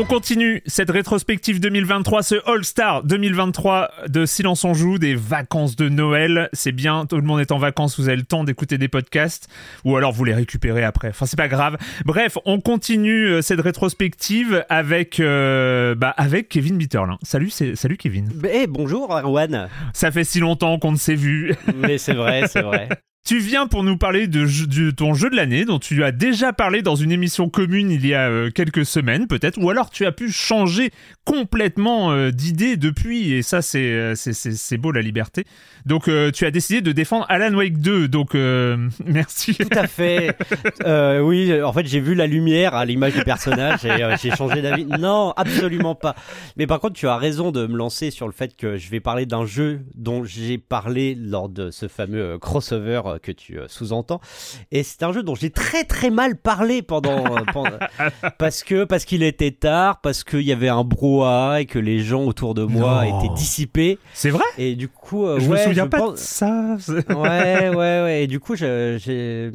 On continue cette rétrospective 2023, ce All-Star 2023 de Silence on joue, des vacances de Noël. C'est bien, tout le monde est en vacances, vous avez le temps d'écouter des podcasts, ou alors vous les récupérez après. Enfin, c'est pas grave. Bref, on continue euh, cette rétrospective avec, euh, bah, avec Kevin Bitterlin. Salut, salut Kevin. Eh, bonjour Erwan. Ça fait si longtemps qu'on ne s'est vu. Mais c'est vrai, c'est vrai. Tu viens pour nous parler de, ton jeu de l'année dont tu as déjà parlé dans une émission commune il y a euh, quelques semaines peut-être, ou alors tu as pu changer complètement euh, d'idée depuis, et ça c'est, euh, c'est, c'est, beau la liberté. Donc tu as décidé de défendre Alan Wake 2, donc merci. Tout à fait. Oui, en fait, j'ai vu la lumière à l'image du personnage et j'ai changé d'avis. Non, absolument pas. Mais par contre, tu as raison de me lancer sur le fait que je vais parler d'un jeu dont j'ai parlé lors de ce fameux crossover euh, que tu euh, sous-entends. Et c'est un jeu dont j'ai très très mal parlé pendant, euh, pendant- parce que parce qu'il était tard, parce qu'il y avait un brouhaha et que les gens autour de moi Non. étaient dissipés. C'est vrai? Et du coup, euh, Je me souviens pas pense- de ça. Ouais, ouais, ouais. Et du coup, j'ai,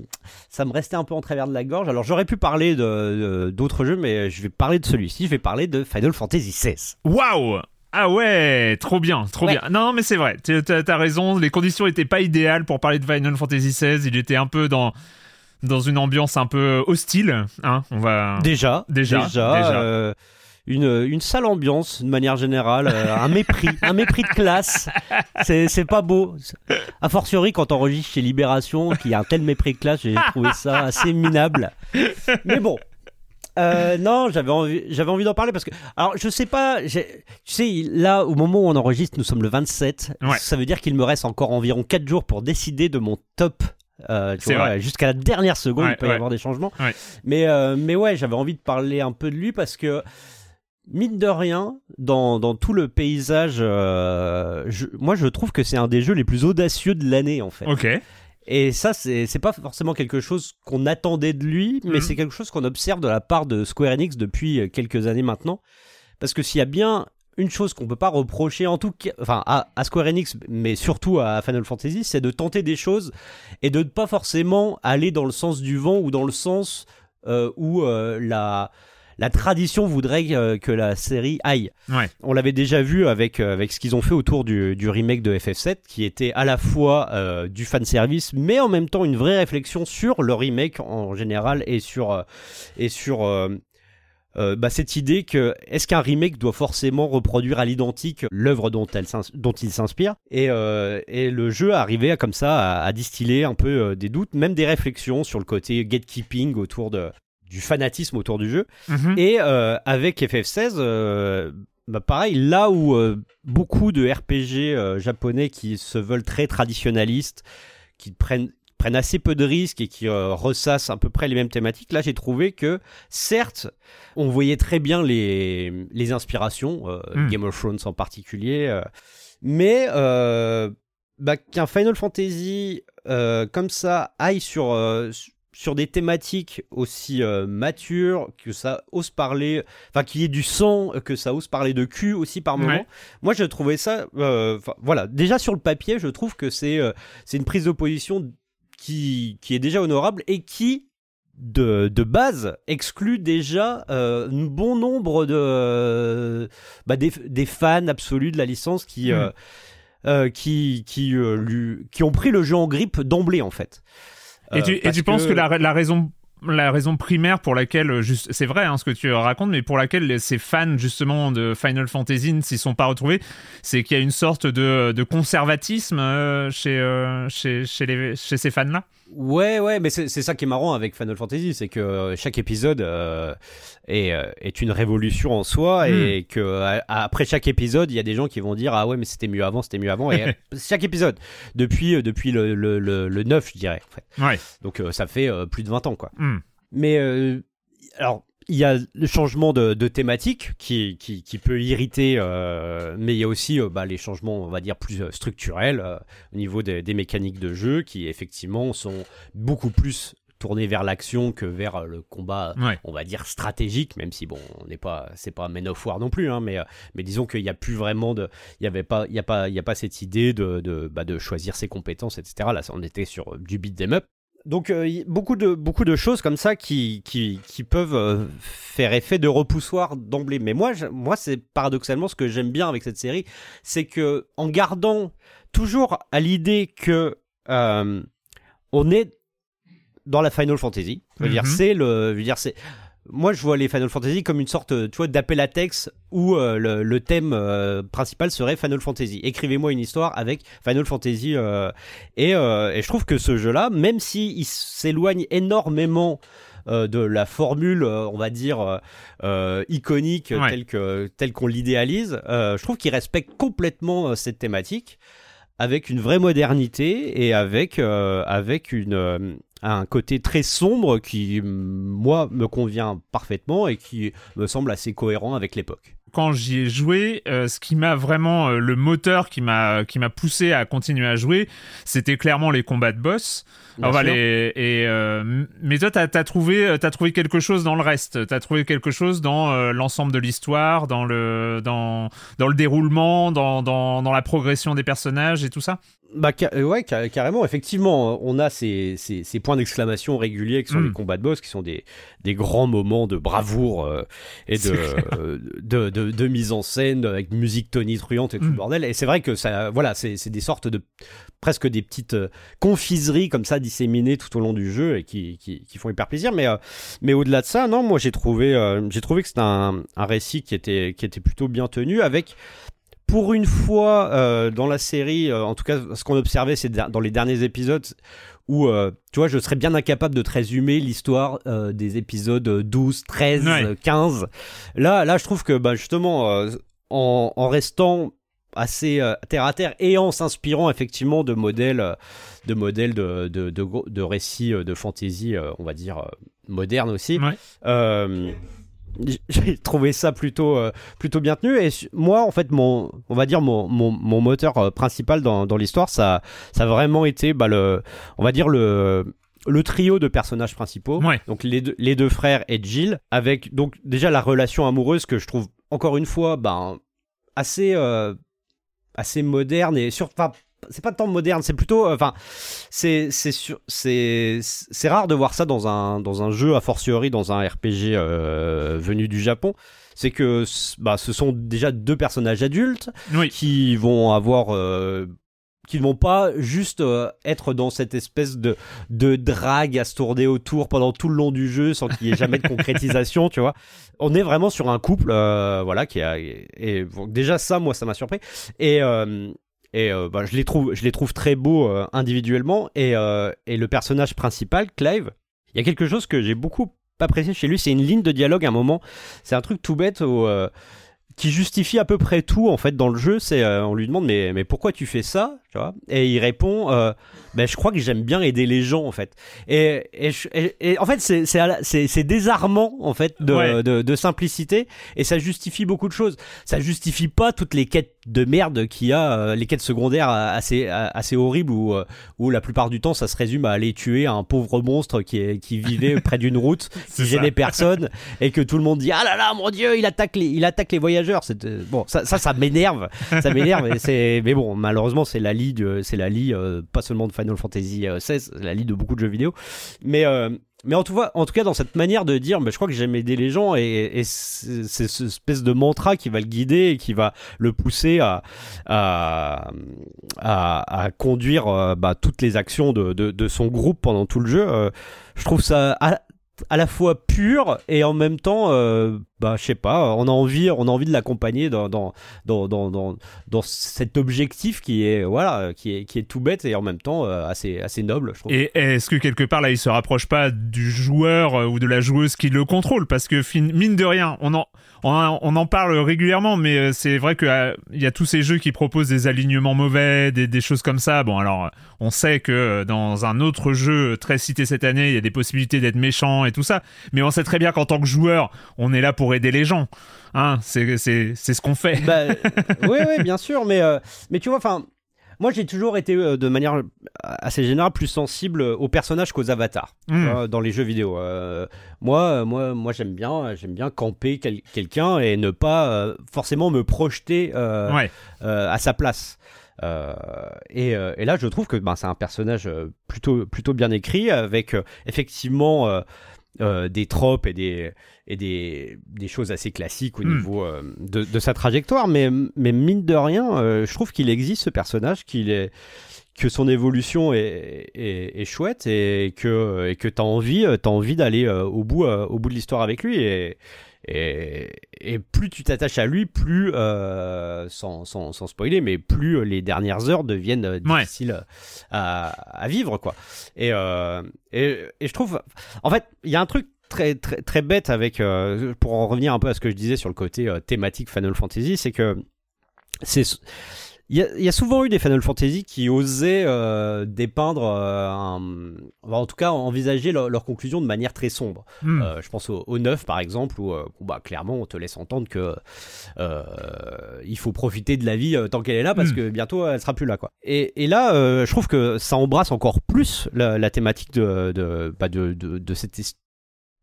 ça me restait un peu en travers de la gorge. Alors, j'aurais pu parler de- d'autres jeux, mais je vais parler de celui-ci. Je vais parler de Final Fantasy XVI. Waouh ah ouais, trop bien, trop Ouais. bien. Non, mais c'est vrai, tu as, t'as raison, les conditions étaient pas idéales pour parler de Final Fantasy XVI, il était un peu dans, dans une ambiance un peu hostile, hein, on va... Déjà, Déjà, déjà. euh, une, une sale ambiance, de manière générale, euh, un mépris, un mépris de classe. C'est, c'est pas beau. A fortiori, quand on enregistre chez Libération, qu'il y a un tel mépris de classe, j'ai trouvé ça assez minable. Mais bon. Euh, non, j'avais envie, j'avais envie d'en parler parce que, alors, je sais pas, tu sais, là, au moment où on enregistre, nous sommes le 27. Ouais. Ça veut dire qu'il me reste encore environ 4 jours pour décider de mon top. Euh, jusqu'à la dernière seconde, Ouais, il peut y ouais. avoir des changements. Mais, euh, mais ouais, j'avais envie de parler un peu de lui parce que, mine de rien, dans, dans tout le paysage, euh, je- moi je trouve que c'est un des jeux les plus audacieux de l'année en fait. Ok, Et ça, c'est pas forcément quelque chose qu'on attendait de lui, mais Mhm. c'est quelque chose qu'on observe de la part de Square Enix depuis euh, quelques années maintenant. Parce que s'il y a bien une chose qu'on peut pas reprocher, en tout cas, enfin à, à Square Enix, mais surtout à Final Fantasy, c'est de tenter des choses et de ne pas forcément aller dans le sens du vent ou dans le sens euh, où euh, la la tradition voudrait euh, que la série aille. Ouais. On l'avait déjà vu avec, euh, avec ce qu'ils ont fait autour du, du remake de FF7, qui était à la fois euh, du fanservice, mais en même temps une vraie réflexion sur le remake en général et sur, euh, et sur euh, bah, cette idée que est-ce qu'un remake doit forcément reproduire à l'identique l'œuvre dont, elle dont il s'inspire? Et, euh, et le jeu arrivait à, comme ça à, à distiller un peu euh, des doutes, même des réflexions sur le côté gatekeeping autour de, du fanatisme autour du jeu. Mhm. Et euh, avec FF16, euh, bah pareil, là où euh, beaucoup de RPG japonais qui se veulent très traditionnalistes, qui prennent prennent assez peu de risques et qui ressassent à peu près les mêmes thématiques, là j'ai trouvé que certes, on voyait très bien les, les inspirations, euh, Mm. Game of Thrones en particulier, mais bah, qu'un Final Fantasy comme ça aille sur, sur des thématiques aussi euh, matures, que ça ose parler, enfin qu'il y ait du sang, que ça ose parler de cul aussi par moment. Ouais. Moi, je trouvais ça, euh, voilà, déjà sur le papier, je trouve que c'est euh, c'est une prise de position qui, qui est déjà honorable et qui de, de base exclut déjà euh, un bon nombre de bah, des, des fans absolus de la licence qui Mm. euh, euh, qui qui, euh, lui- qui ont pris le jeu en grippe d'emblée en fait. Et Euh, tu, et parce tu penses que, la, la raison la raison primaire pour laquelle euh, juste c'est vrai hein, ce que tu racontes mais pour laquelle ces fans justement de Final Fantasy ne s'y sont pas retrouvés c'est qu'il y a une sorte de, de conservatisme euh, chez, euh, chez chez les chez ces fans là Ouais, ouais, mais c'est ça qui est marrant avec Final Fantasy, c'est que euh, chaque épisode euh, est, euh, est une révolution en soi et que après chaque épisode, il y a des gens qui vont dire ah ouais mais c'était mieux avant, c'était mieux avant et chaque épisode depuis depuis le, le, le, le 9 je dirais. En fait. ouais Donc euh, ça fait euh, plus de 20 ans quoi. Hmm. Mais alors, il y a le changement de, de thématique qui, qui, qui peut irriter, euh, mais il y a aussi euh, bah, les changements, on va dire, plus euh, structurels euh, au niveau des, des mécaniques de jeu qui, effectivement, sont beaucoup plus tournés vers l'action que vers le combat, Ouais. on va dire, stratégique, même si, bon, on n'est pas, c'est pas Men of War non plus, hein, mais, mais disons qu'il n'y a plus vraiment de, il y avait pas, il y a pas, il y a pas cette idée de, de, bah, de choisir ses compétences, etc. Là, on était sur du beat them up. Donc euh, y- beaucoup de beaucoup de choses comme ça qui qui, qui peuvent euh, faire effet de repoussoir d'emblée. Mais moi je- moi c'est paradoxalement ce que j'aime bien avec cette série, c'est que en gardant toujours à l'idée que euh, on est dans la Final Fantasy. Je veux dire Mhm. c'est le je veux dire c'est moi, je vois les Final Fantasy comme une sorte, tu vois, d'appel à texte où euh, le, le thème euh, principal serait Final Fantasy. Écrivez-moi une histoire avec Final Fantasy. euh, et, et je trouve que ce jeu-là, même si il s'éloigne énormément de la formule, on va dire iconique Ouais. telle qu'on l'idéalise, je trouve qu'il respecte complètement cette thématique avec une vraie modernité et avec euh, avec une euh, un côté très sombre qui moi me convient parfaitement et qui me semble assez cohérent avec l'époque. quand j'y ai joué, euh, ce qui m'a vraiment euh, le moteur qui m'a qui m'a poussé à continuer à jouer, c'était clairement les combats de boss. Enfin, les- et euh, mais toi, t'as as trouvé t'as trouvé quelque chose dans le reste. T'as trouvé quelque chose dans l'ensemble de l'histoire, dans le dans dans le déroulement, dans, dans dans la progression des personnages et tout ça? Bah ca- euh, ouais, ca- carrément, effectivement, on a ces, ces, ces points d'exclamation réguliers qui sont Mm. les combats de boss, qui sont des, des grands moments de bravoure euh, et de, euh, de, de, de mise en scène avec musique tonitruante et tout le bordel. Et c'est vrai que ça, voilà, c'est des sortes de presque des petites euh, confiseries comme ça disséminées tout au long du jeu et qui, qui, qui font hyper plaisir. Mais, euh, mais au-delà de ça, non, moi j'ai trouvé, euh, j'ai trouvé que c'était un, un récit qui était, qui était plutôt bien tenu avec pour une fois euh, dans la série, euh, en tout cas ce qu'on observait c'est dans les derniers épisodes où euh, tu vois je serais bien incapable de te résumer l'histoire des épisodes 12, 13, Ouais. euh, 15. Là là je trouve que bah, justement en, en restant assez terre à terre et en s'inspirant effectivement de modèles de modèles de, de, de, récits de fantasy on va dire modernes aussi Ouais. j'ai trouvé ça plutôt euh, plutôt bien tenu et moi en fait mon on va dire mon, mon, mon moteur euh, principal dans, dans l'histoire ça ça a vraiment été bah, le on va dire le le trio de personnages principaux Ouais. donc les deux, les deux frères et Jill avec donc déjà la relation amoureuse que je trouve encore une fois ben assez euh, assez moderne et sur enfin c'est pas tant moderne, c'est plutôt, enfin, c'est c'est rare de voir ça dans un dans un jeu a fortiori dans un RPG euh, venu du Japon. C'est que bah, ce sont déjà deux personnages adultes qui vont avoir euh, qui ne vont pas juste euh, être dans cette espèce de, de drague à se tourner autour pendant tout le long du jeu sans qu'il y ait jamais de concrétisation, tu vois. On est vraiment sur un couple, euh, voilà, qui a, et, déjà ça, moi, ça m'a surpris. Et, euh, et bah, je les trouve, je les trouve très beaux individuellement. Et, et le personnage principal, Clive, il y a quelque chose que j'ai beaucoup apprécié chez lui, c'est une ligne de dialogue à un moment. C'est un truc tout bête qui justifie à peu près tout en fait dans le jeu. C'est on lui demande mais mais pourquoi tu fais ça? Et il répond, euh, ben, je crois que j'aime bien aider les gens en fait. Et, et, en fait, c'est, désarmant en fait de, de, simplicité et ça justifie beaucoup de choses. Ça justifie pas toutes les quêtes de merde qu'il y a, euh, les quêtes secondaires assez, assez horribles où, euh, où la plupart du temps ça se résume à aller tuer un pauvre monstre qui, qui vivait près d'une route, qui gênait personne et que tout le monde dit ah là là mon dieu il attaque les, il attaque les voyageurs. Bon ça ça, ça m'énerve, ça m'énerve. mais bon malheureusement c'est la c'est la lie euh, pas seulement de Final Fantasy XVI, euh, la lie de beaucoup de jeux vidéo. Mais euh, mais en tout, cas, dans cette manière de dire, je crois que j'aime aider les gens et, c'est cette espèce de mantra qui va le guider et qui va le pousser à, à, conduire bah, toutes les actions de, son groupe pendant tout le jeu. je trouve ça à la fois pur et en même temps, euh, bah, je sais pas, on a envie, on a envie de l'accompagner dans cet objectif qui est, voilà, qui est, qui est tout bête et en même temps euh, assez, assez noble, je trouve. Et est-ce que quelque part là, il se rapproche pas du joueur euh, ou de la joueuse qui le contrôle? Parce que mine de rien, on en, on, en parle régulièrement, mais c'est vrai qu'il y a tous ces jeux qui proposent des alignements mauvais, des, des choses comme ça. Bon, alors, on sait que dans un autre jeu très cité cette année, il y a des possibilités d'être méchant et tout ça. Mais on sait très bien qu'en tant que joueur, on est là pour aider les gens. Hein, c'est, ce qu'on fait. Bah, oui, oui, bien sûr. Mais, euh, mais tu vois, enfin. Moi, j'ai toujours été euh, de manière assez générale plus sensible aux personnages qu'aux avatars hmm. dans les jeux vidéo. Euh, moi, moi, moi, j'aime bien, j'aime bien camper quelqu'un et ne pas forcément me projeter à sa place. Et, et, là, je trouve que ben, c'est un personnage plutôt, plutôt bien écrit, avec effectivement euh, des tropes et des et des, des choses assez classiques au hmm. niveau euh, de, de, sa trajectoire mais mais mine de rien euh, je trouve qu'il existe ce personnage qu'il est que son évolution est, est, est, chouette et que et que t'as envie as envie d'aller au bout au bout de l'histoire avec lui et et, et, plus tu t'attaches à lui, plus, euh, sans, sans, sans, spoiler, mais plus les dernières heures deviennent difficiles à, à, vivre, quoi. Et, euh, et, et, je trouve, en fait, il y a un truc très, très, très bête avec, euh, pour en revenir un peu à ce que je disais sur le côté euh, thématique Final Fantasy, c'est que c'est il y, a, souvent eu des Final Fantasy qui osaient euh, dépeindre, euh, en tout cas envisager leur, conclusion de manière très sombre. Hmm. Euh, je pense au, 9 par exemple, où, bah, clairement on te laisse entendre que il faut profiter de la vie tant qu'elle est là parce hmm. que bientôt elle sera plus là. Quoi. Et, et là, je trouve que ça embrasse encore plus la, thématique de, de, bah, de, de, cette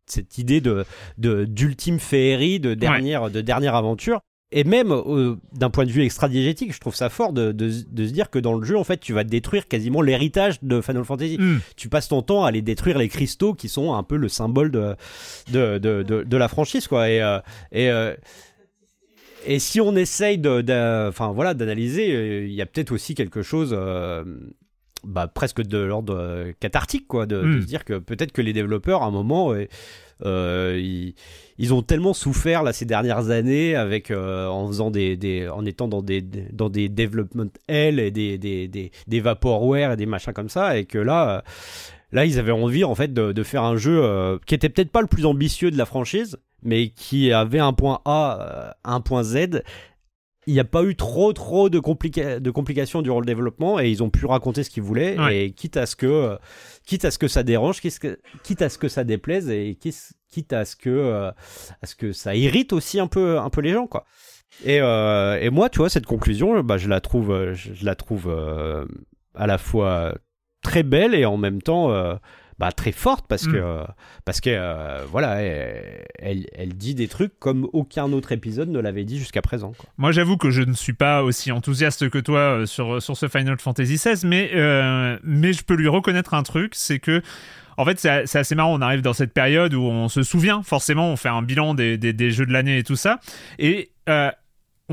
cette idée de d'ultime féerie de dernière de dernière aventure et même euh, d'un point de vue extra-diégétique, je trouve ça fort de, de, de, se dire que dans le jeu, en fait, tu vas détruire quasiment l'héritage de Final Fantasy. Hmm. Tu passes ton temps à aller détruire les cristaux qui sont un peu le symbole de, de, de, de la franchise, quoi. Et, euh, et, euh, et si on essaye de, enfin voilà, d'analyser, il y a peut-être aussi quelque chose. Bah, presque de l'ordre cathartique quoi de, hmm. se dire que peut-être que les développeurs à un moment euh, ils, ils, ont tellement souffert là ces dernières années avec euh, en faisant des, des, en étant dans des dans des development L et des des, des, des vaporware et des machins comme ça et que là euh, là ils avaient envie en fait de, de faire un jeu qui était peut-être pas le plus ambitieux de la franchise mais qui avait un point A un point Z il n'y a pas eu trop trop de, de complications durant le développement et ils ont pu raconter ce qu'ils voulaient et quitte à ce que quitte à ce que ça dérange quitte à ce que ça déplaise et quitte à ce que euh, à ce que ça irrite aussi un peu un peu les gens quoi. Et, euh, et moi tu vois cette conclusion bah, je la trouve je, la trouve euh, à la fois très belle et en même temps bah, très forte parce que parce que voilà, elle, elle, dit des trucs comme aucun autre épisode ne l'avait dit jusqu'à présent. Moi, j'avoue que je ne suis pas aussi enthousiaste que toi sur sur ce Final Fantasy XVI, mais mais je peux lui reconnaître un truc, c'est que en fait, c'est assez marrant. On arrive dans cette période où on se souvient, forcément, on fait un bilan des, des, jeux de l'année et tout ça. Et euh,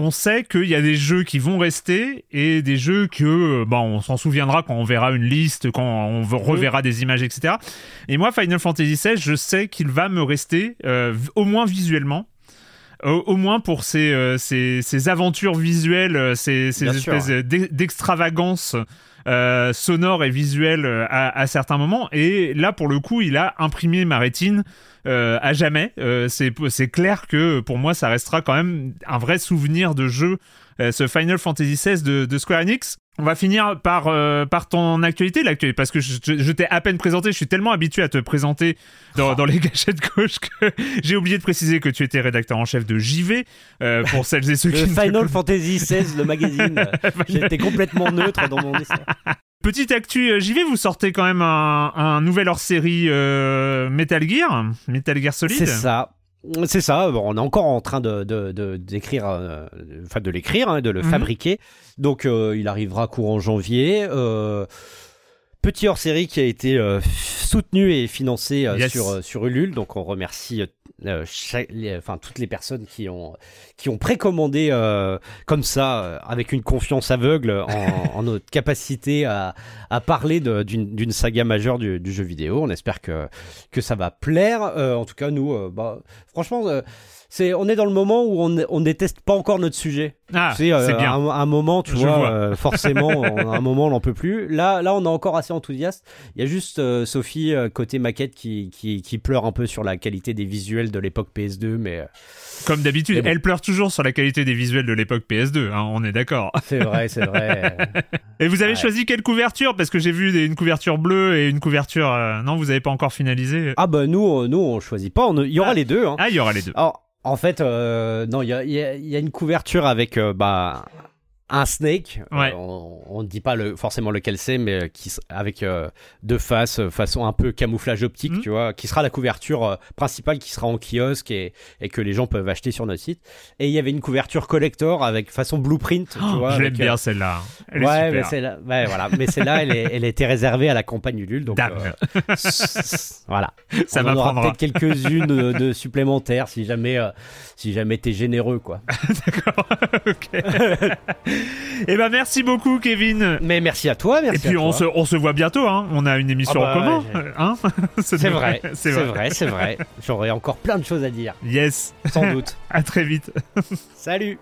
on sait qu'il y a des jeux qui vont rester et des jeux que, bon, on s'en souviendra quand on verra une liste, quand on reverra des images, etc. Et moi, Final Fantasy XVI, je sais qu'il va me rester, euh, au moins visuellement. Au, moins pour ces, euh, aventures visuelles, ces, ces espèces d'extravagance euh, sonore et visuel euh, à, certains moments. Et là, pour le coup, il a imprimé ma rétine euh, à jamais. c'est clair que pour moi, ça restera quand même un vrai souvenir de jeu, ce Final Fantasy XVI de, de Square Enix. On va finir par, euh, par ton actualité, l'actualité, parce que je, t'ai à peine présenté, je suis tellement habitué à te présenter dans, dans les gâchettes gauche que j'ai oublié de préciser que tu étais rédacteur en chef de JV, euh, pour celles et ceux qui... Final Fantasy XVI, le magazine. J'étais complètement neutre dans mon dessin. Petite actu euh, JV, vous sortez quand même un, un nouvel hors-série Metal Gear, Metal Gear Solid. C'est ça. C'est ça, on est encore en train de, d'écrire, euh, enfin de l'écrire, hein, de le mhm. fabriquer. Donc euh, il arrivera courant janvier. Euh, petit hors-série qui a été soutenu et financé sur, sur Ulule. Donc on remercie euh, enfin toutes les personnes qui ont qui ont précommandé euh, comme ça euh, avec une confiance aveugle en, notre capacité à, à parler d'une saga majeure du, jeu vidéo. On espère que que ça va plaire. en tout cas, nous, bah, franchement c'est on est dans le moment où on, on déteste pas encore notre sujet. Ah, c'est bien. Un, moment, tu vois, forcément, on, un moment on n'en peut plus. Là, là, on est encore assez enthousiaste. Il y a juste Sophie côté maquette qui, qui, qui pleure un peu sur la qualité des visuels de l'époque PS2, mais. Euh, Comme d'habitude, elle pleure toujours sur la qualité des visuels de l'époque PS2, hein, on est d'accord. C'est vrai, c'est vrai. et vous avez choisi quelle couverture? Parce que j'ai vu une couverture bleue et une couverture. Euh, non, vous n'avez pas encore finalisé Ah, bah nous, nous on choisit pas. Il y aura ah. les deux. Hein. Ah, il y aura les deux. Alors, en fait, euh, non, il y a, y a, une couverture avec bah, un snake. Euh, on ne dit pas le, forcément lequel c'est, mais euh, qui, avec euh, deux faces, façon un peu camouflage optique, mhm. tu vois, qui sera la couverture principale qui sera en kiosque et, et, que les gens peuvent acheter sur notre site. Et il y avait une couverture collector avec façon blueprint, tu oh, vois. Je l'aime bien celle-là. ouais, mais ouais, voilà. mais celle-là, elle, elle était réservée à la campagne Ulule, donc voilà. Ça on en aura peut-être quelques-unes de, de, supplémentaires si jamais, si jamais t'es généreux, quoi. D'accord. ok. Eh ben merci beaucoup Kevin. Mais merci à toi. Merci Et puis on se on se voit bientôt. Hein. On a une émission ah en commun. Hein c'est vrai. C'est vrai. C'est vrai. J'aurais encore plein de choses à dire. Yes. Sans doute. à très vite. Salut.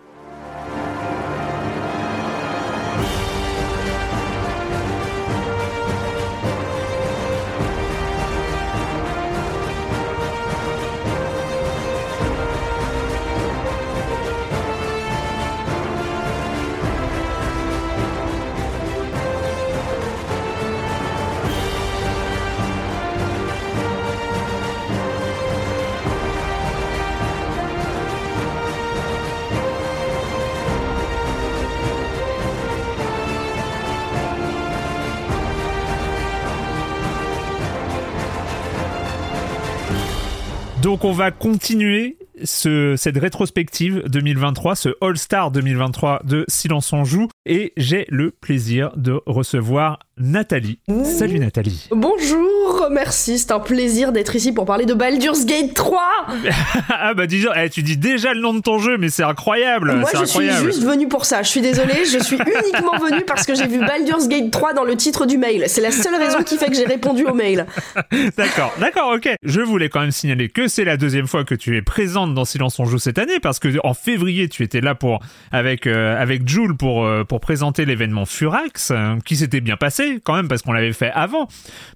Donc on va continuer ce, cette rétrospective 2023, ce All-Star 2023 de Silence en Joue. Et j'ai le plaisir de recevoir Nathalie. Salut Nathalie. Bonjour, merci, c'est un plaisir d'être ici pour parler de Baldur's Gate 3 Ah bah dis eh, tu dis déjà le nom de ton jeu, mais c'est incroyable Moi je suis juste venu pour ça, je suis désolée, je suis uniquement venu parce que j'ai vu Baldur's Gate 3 dans le titre du mail. C'est la seule raison qui fait que j'ai répondu au mail. D'accord, d'accord, ok. Je voulais quand même signaler que c'est la deuxième fois que tu es présente dans Silence on joue cette année, parce que en février tu étais là pour avec, euh, avec Jules pour, euh, pour présenter l'événement Furax, euh, qui s'était bien passé quand même parce qu'on l'avait fait avant.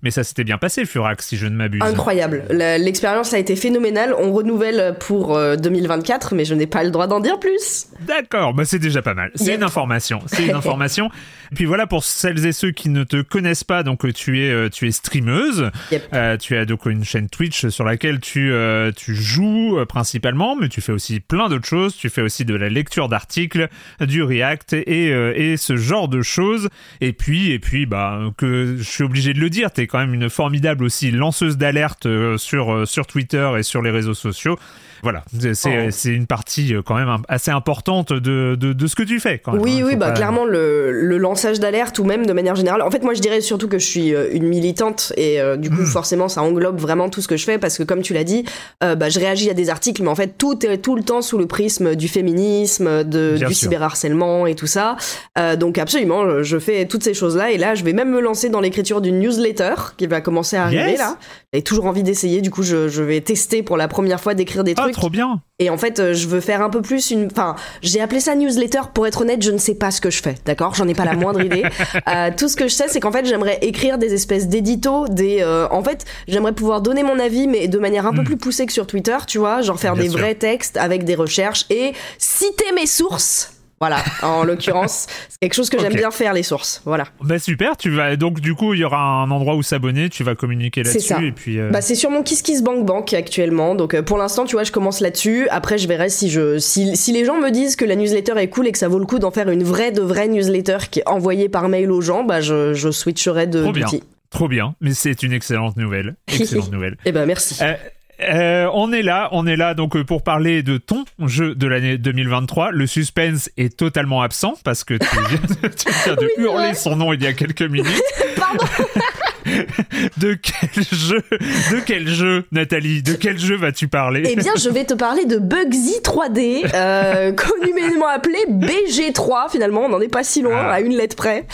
Mais ça s'était bien passé, Furax, si je ne m'abuse. Incroyable. L'expérience a été phénoménale. On renouvelle pour 2024, euh, mais je n'ai pas le droit d'en dire plus. D'accord, bah c'est déjà pas mal. C'est une information. C'est une information. Et puis voilà pour celles et ceux qui ne te connaissent pas, donc tu es euh, tu es streameuse. Euh, tu as donc une chaîne Twitch sur laquelle tu tu joues principalement, mais tu fais aussi plein d'autres choses. Tu fais aussi de la lecture d'articles, du React et et ce genre de choses. Et puis et puis bah bah, que je suis obligé de le dire, tu es quand même une formidable aussi lanceuse d'alerte sur, sur Twitter et sur les réseaux sociaux. Voilà, c'est oh. une partie quand même assez importante de, de, de, ce que tu fais. Quand oui, hein. oui, bah, clairement, le, le lançage d'alerte ou même de manière générale. En fait, moi, je dirais surtout que je suis une militante et du coup, hmm. forcément, ça englobe vraiment tout ce que je fais parce que, comme tu l'as dit, bah, je réagis à des articles, mais en fait, tout est tout le temps sous le prisme du féminisme, de, du cyberharcèlement et tout ça. Euh, donc absolument, je fais toutes ces choses-là et là, je vais même me lancer dans l'écriture d'une newsletter qui va commencer à arriver là. J'ai toujours envie d'essayer, du coup, je, je, vais tester pour la première fois d'écrire des ah, trop bien. Et en fait, euh, je veux faire un peu plus une. Enfin, j'ai appelé ça newsletter. Pour être honnête, je ne sais pas ce que je fais. D'accord, j'en ai pas la moindre idée. Euh, tout ce que je sais, c'est qu'en fait, j'aimerais écrire des espèces d'éditos, des. Euh, en fait, j'aimerais pouvoir donner mon avis, mais de manière un peu hmm. plus poussée que sur Twitter, tu vois, genre faire des vrais textes avec des recherches et citer mes sources voilà, en l'occurrence, c'est quelque chose que j'aime bien faire, les sources. Voilà. Bah super, tu vas donc du coup il y aura un endroit où s'abonner, tu vas communiquer là-dessus et puis. Euh, bah c'est sur mon KissKissBankBank actuellement, donc euh, pour l'instant tu vois je commence là-dessus. Après je verrai si je si, si les gens me disent que la newsletter est cool et que ça vaut le coup d'en faire une vraie de vraie newsletter qui est envoyée par mail aux gens, bah je, je switcherai de Trop bien. Trop bien, mais c'est une excellente nouvelle. Excellente nouvelle. Eh ben merci. Euh, euh, on est là, on est là donc euh, pour parler de ton jeu de l'année 2023. Le suspense est totalement absent parce que tu viens, de hurler son nom il y a quelques minutes. Pardon. de quel jeu, de quel jeu, Nathalie, de quel jeu vas-tu parler? Eh bien, je vais te parler de Bugsy 3D, euh, communément appelé BG3. Finalement, on n'en est pas si loin, ah. à une lettre près.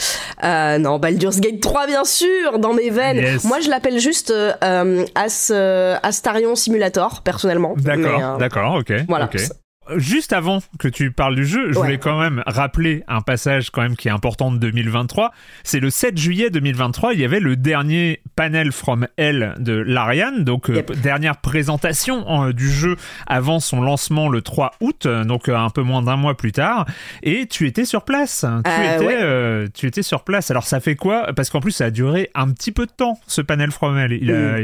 Euh, non, Baldur's Gate 3, bien sûr, dans mes veines. Moi, je l'appelle juste euh, As, Astarion Simulator, personnellement. D'accord, d'accord, ok. Voilà juste avant que tu parles du jeu, je voulais quand même rappeler un passage quand même qui est important de 2023. C'est le 7 juillet 2023, il y avait le dernier panel from Hell de Larian, donc euh, dernière présentation euh, du jeu avant son lancement le 3 août, euh, donc un peu moins d'un mois plus tard. Et tu étais sur place. Tu, étais, tu étais sur place. Alors ça fait quoi? Parce qu'en plus ça a duré un petit peu de temps ce panel from Hell. Il, a.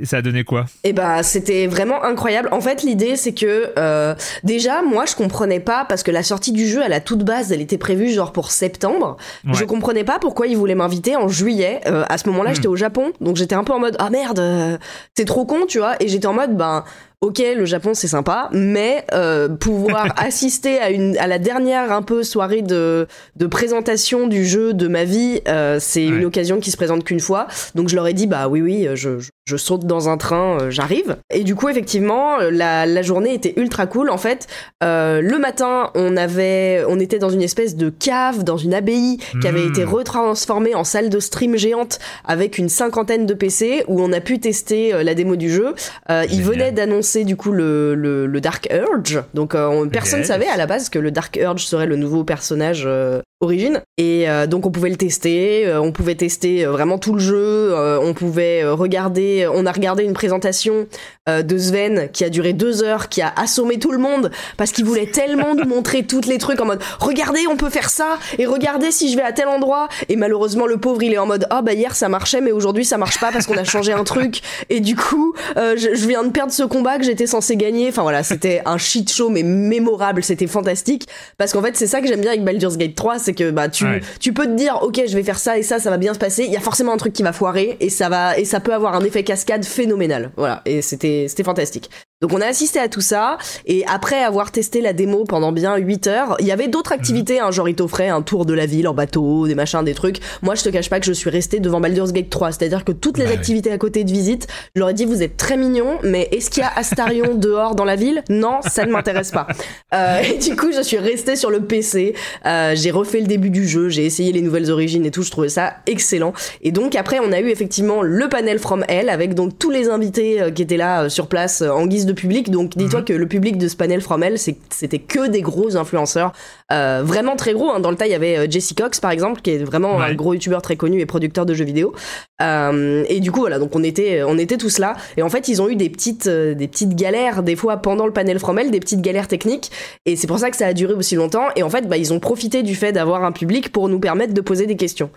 Et ça a donné quoi? Eh bah, c'était vraiment incroyable. En fait, l'idée, c'est que euh, déjà, moi, je comprenais pas parce que la sortie du jeu à la toute base, elle était prévue genre pour septembre. Je comprenais pas pourquoi ils voulaient m'inviter en juillet. Euh, à ce moment-là, hmm. j'étais au Japon, donc j'étais un peu en mode ah merde, euh, c'est trop con, tu vois. Et j'étais en mode ben ok, le Japon c'est sympa, mais euh, pouvoir assister à une à la dernière un peu soirée de de présentation du jeu de ma vie, euh, c'est une occasion qui se présente qu'une fois. Donc je leur ai dit bah oui oui, je, je, saute dans un train, euh, j'arrive. Et du coup effectivement la, la journée était ultra cool. En fait, le matin on avait on était dans une espèce de cave dans une abbaye qui avait été hmm. retransformée en salle de stream géante avec une cinquantaine de PC où on a pu tester la démo du jeu. il venait d'annoncer du coup le, le, Dark Urge. Donc euh, personne ne savait à la base que le Dark Urge serait le nouveau personnage euh, origine. Et euh, donc on pouvait le tester, euh, on pouvait tester euh, vraiment tout le jeu, on pouvait regarder, on a regardé une présentation de Sven qui a duré deux heures, qui a assommé tout le monde parce qu'il voulait tellement nous montrer toutes les trucs en mode regardez on peut faire ça et regardez si je vais à tel endroit. Et malheureusement le pauvre il est en mode ah oh, bah hier ça marchait mais aujourd'hui ça marche pas parce qu'on a changé un truc. Et du coup je, je, viens de perdre ce combat que j'étais censé gagner. Enfin voilà c'était un shit show mais mémorable c'était fantastique. Parce qu'en fait c'est ça que j'aime bien avec Baldur's Gate 3 c'est que bah tu tu peux te dire ok je vais faire ça et ça ça va bien se passer. Il y a forcément un truc qui va foirer et ça va et ça peut avoir un effet cascade phénoménal. Voilà. Et c'était c'était fantastique donc on a assisté à tout ça et après avoir testé la démo pendant bien 8 heures, il y avait d'autres activités, hein, genre il t'offrait un tour de la ville en bateau, des machins, des trucs. Moi je te cache pas que je suis resté devant Baldur's Gate 3, c'est-à-dire que toutes les bah activités à côté de visite, je leur ai dit vous êtes très mignons, mais est-ce qu'il y a Astarion dehors dans la ville? Non, ça ne m'intéresse pas. Euh, et du coup je suis resté sur le PC, euh, j'ai refait le début du jeu, j'ai essayé les nouvelles origines et tout, je trouvais ça excellent. Et donc après on a eu effectivement le panel From Hell avec donc tous les invités euh, qui étaient là euh, sur place en guise de public. Donc dis-toi mhm. que le public de ce panel From Hell, c'était que des gros influenceurs, euh, vraiment très gros. Hein. Dans le tas, il y avait euh, Jesse Cox par exemple, qui est vraiment un gros youtubeur très connu et producteur de jeux vidéo. Euh, et du coup voilà, donc on était, on était tous là. Et en fait, ils ont eu des petites, des petites galères des fois pendant le panel From Hell, des petites galères techniques. Et c'est pour ça que ça a duré aussi longtemps. Et en fait, bah, ils ont profité du fait d'avoir un public pour nous permettre de poser des questions.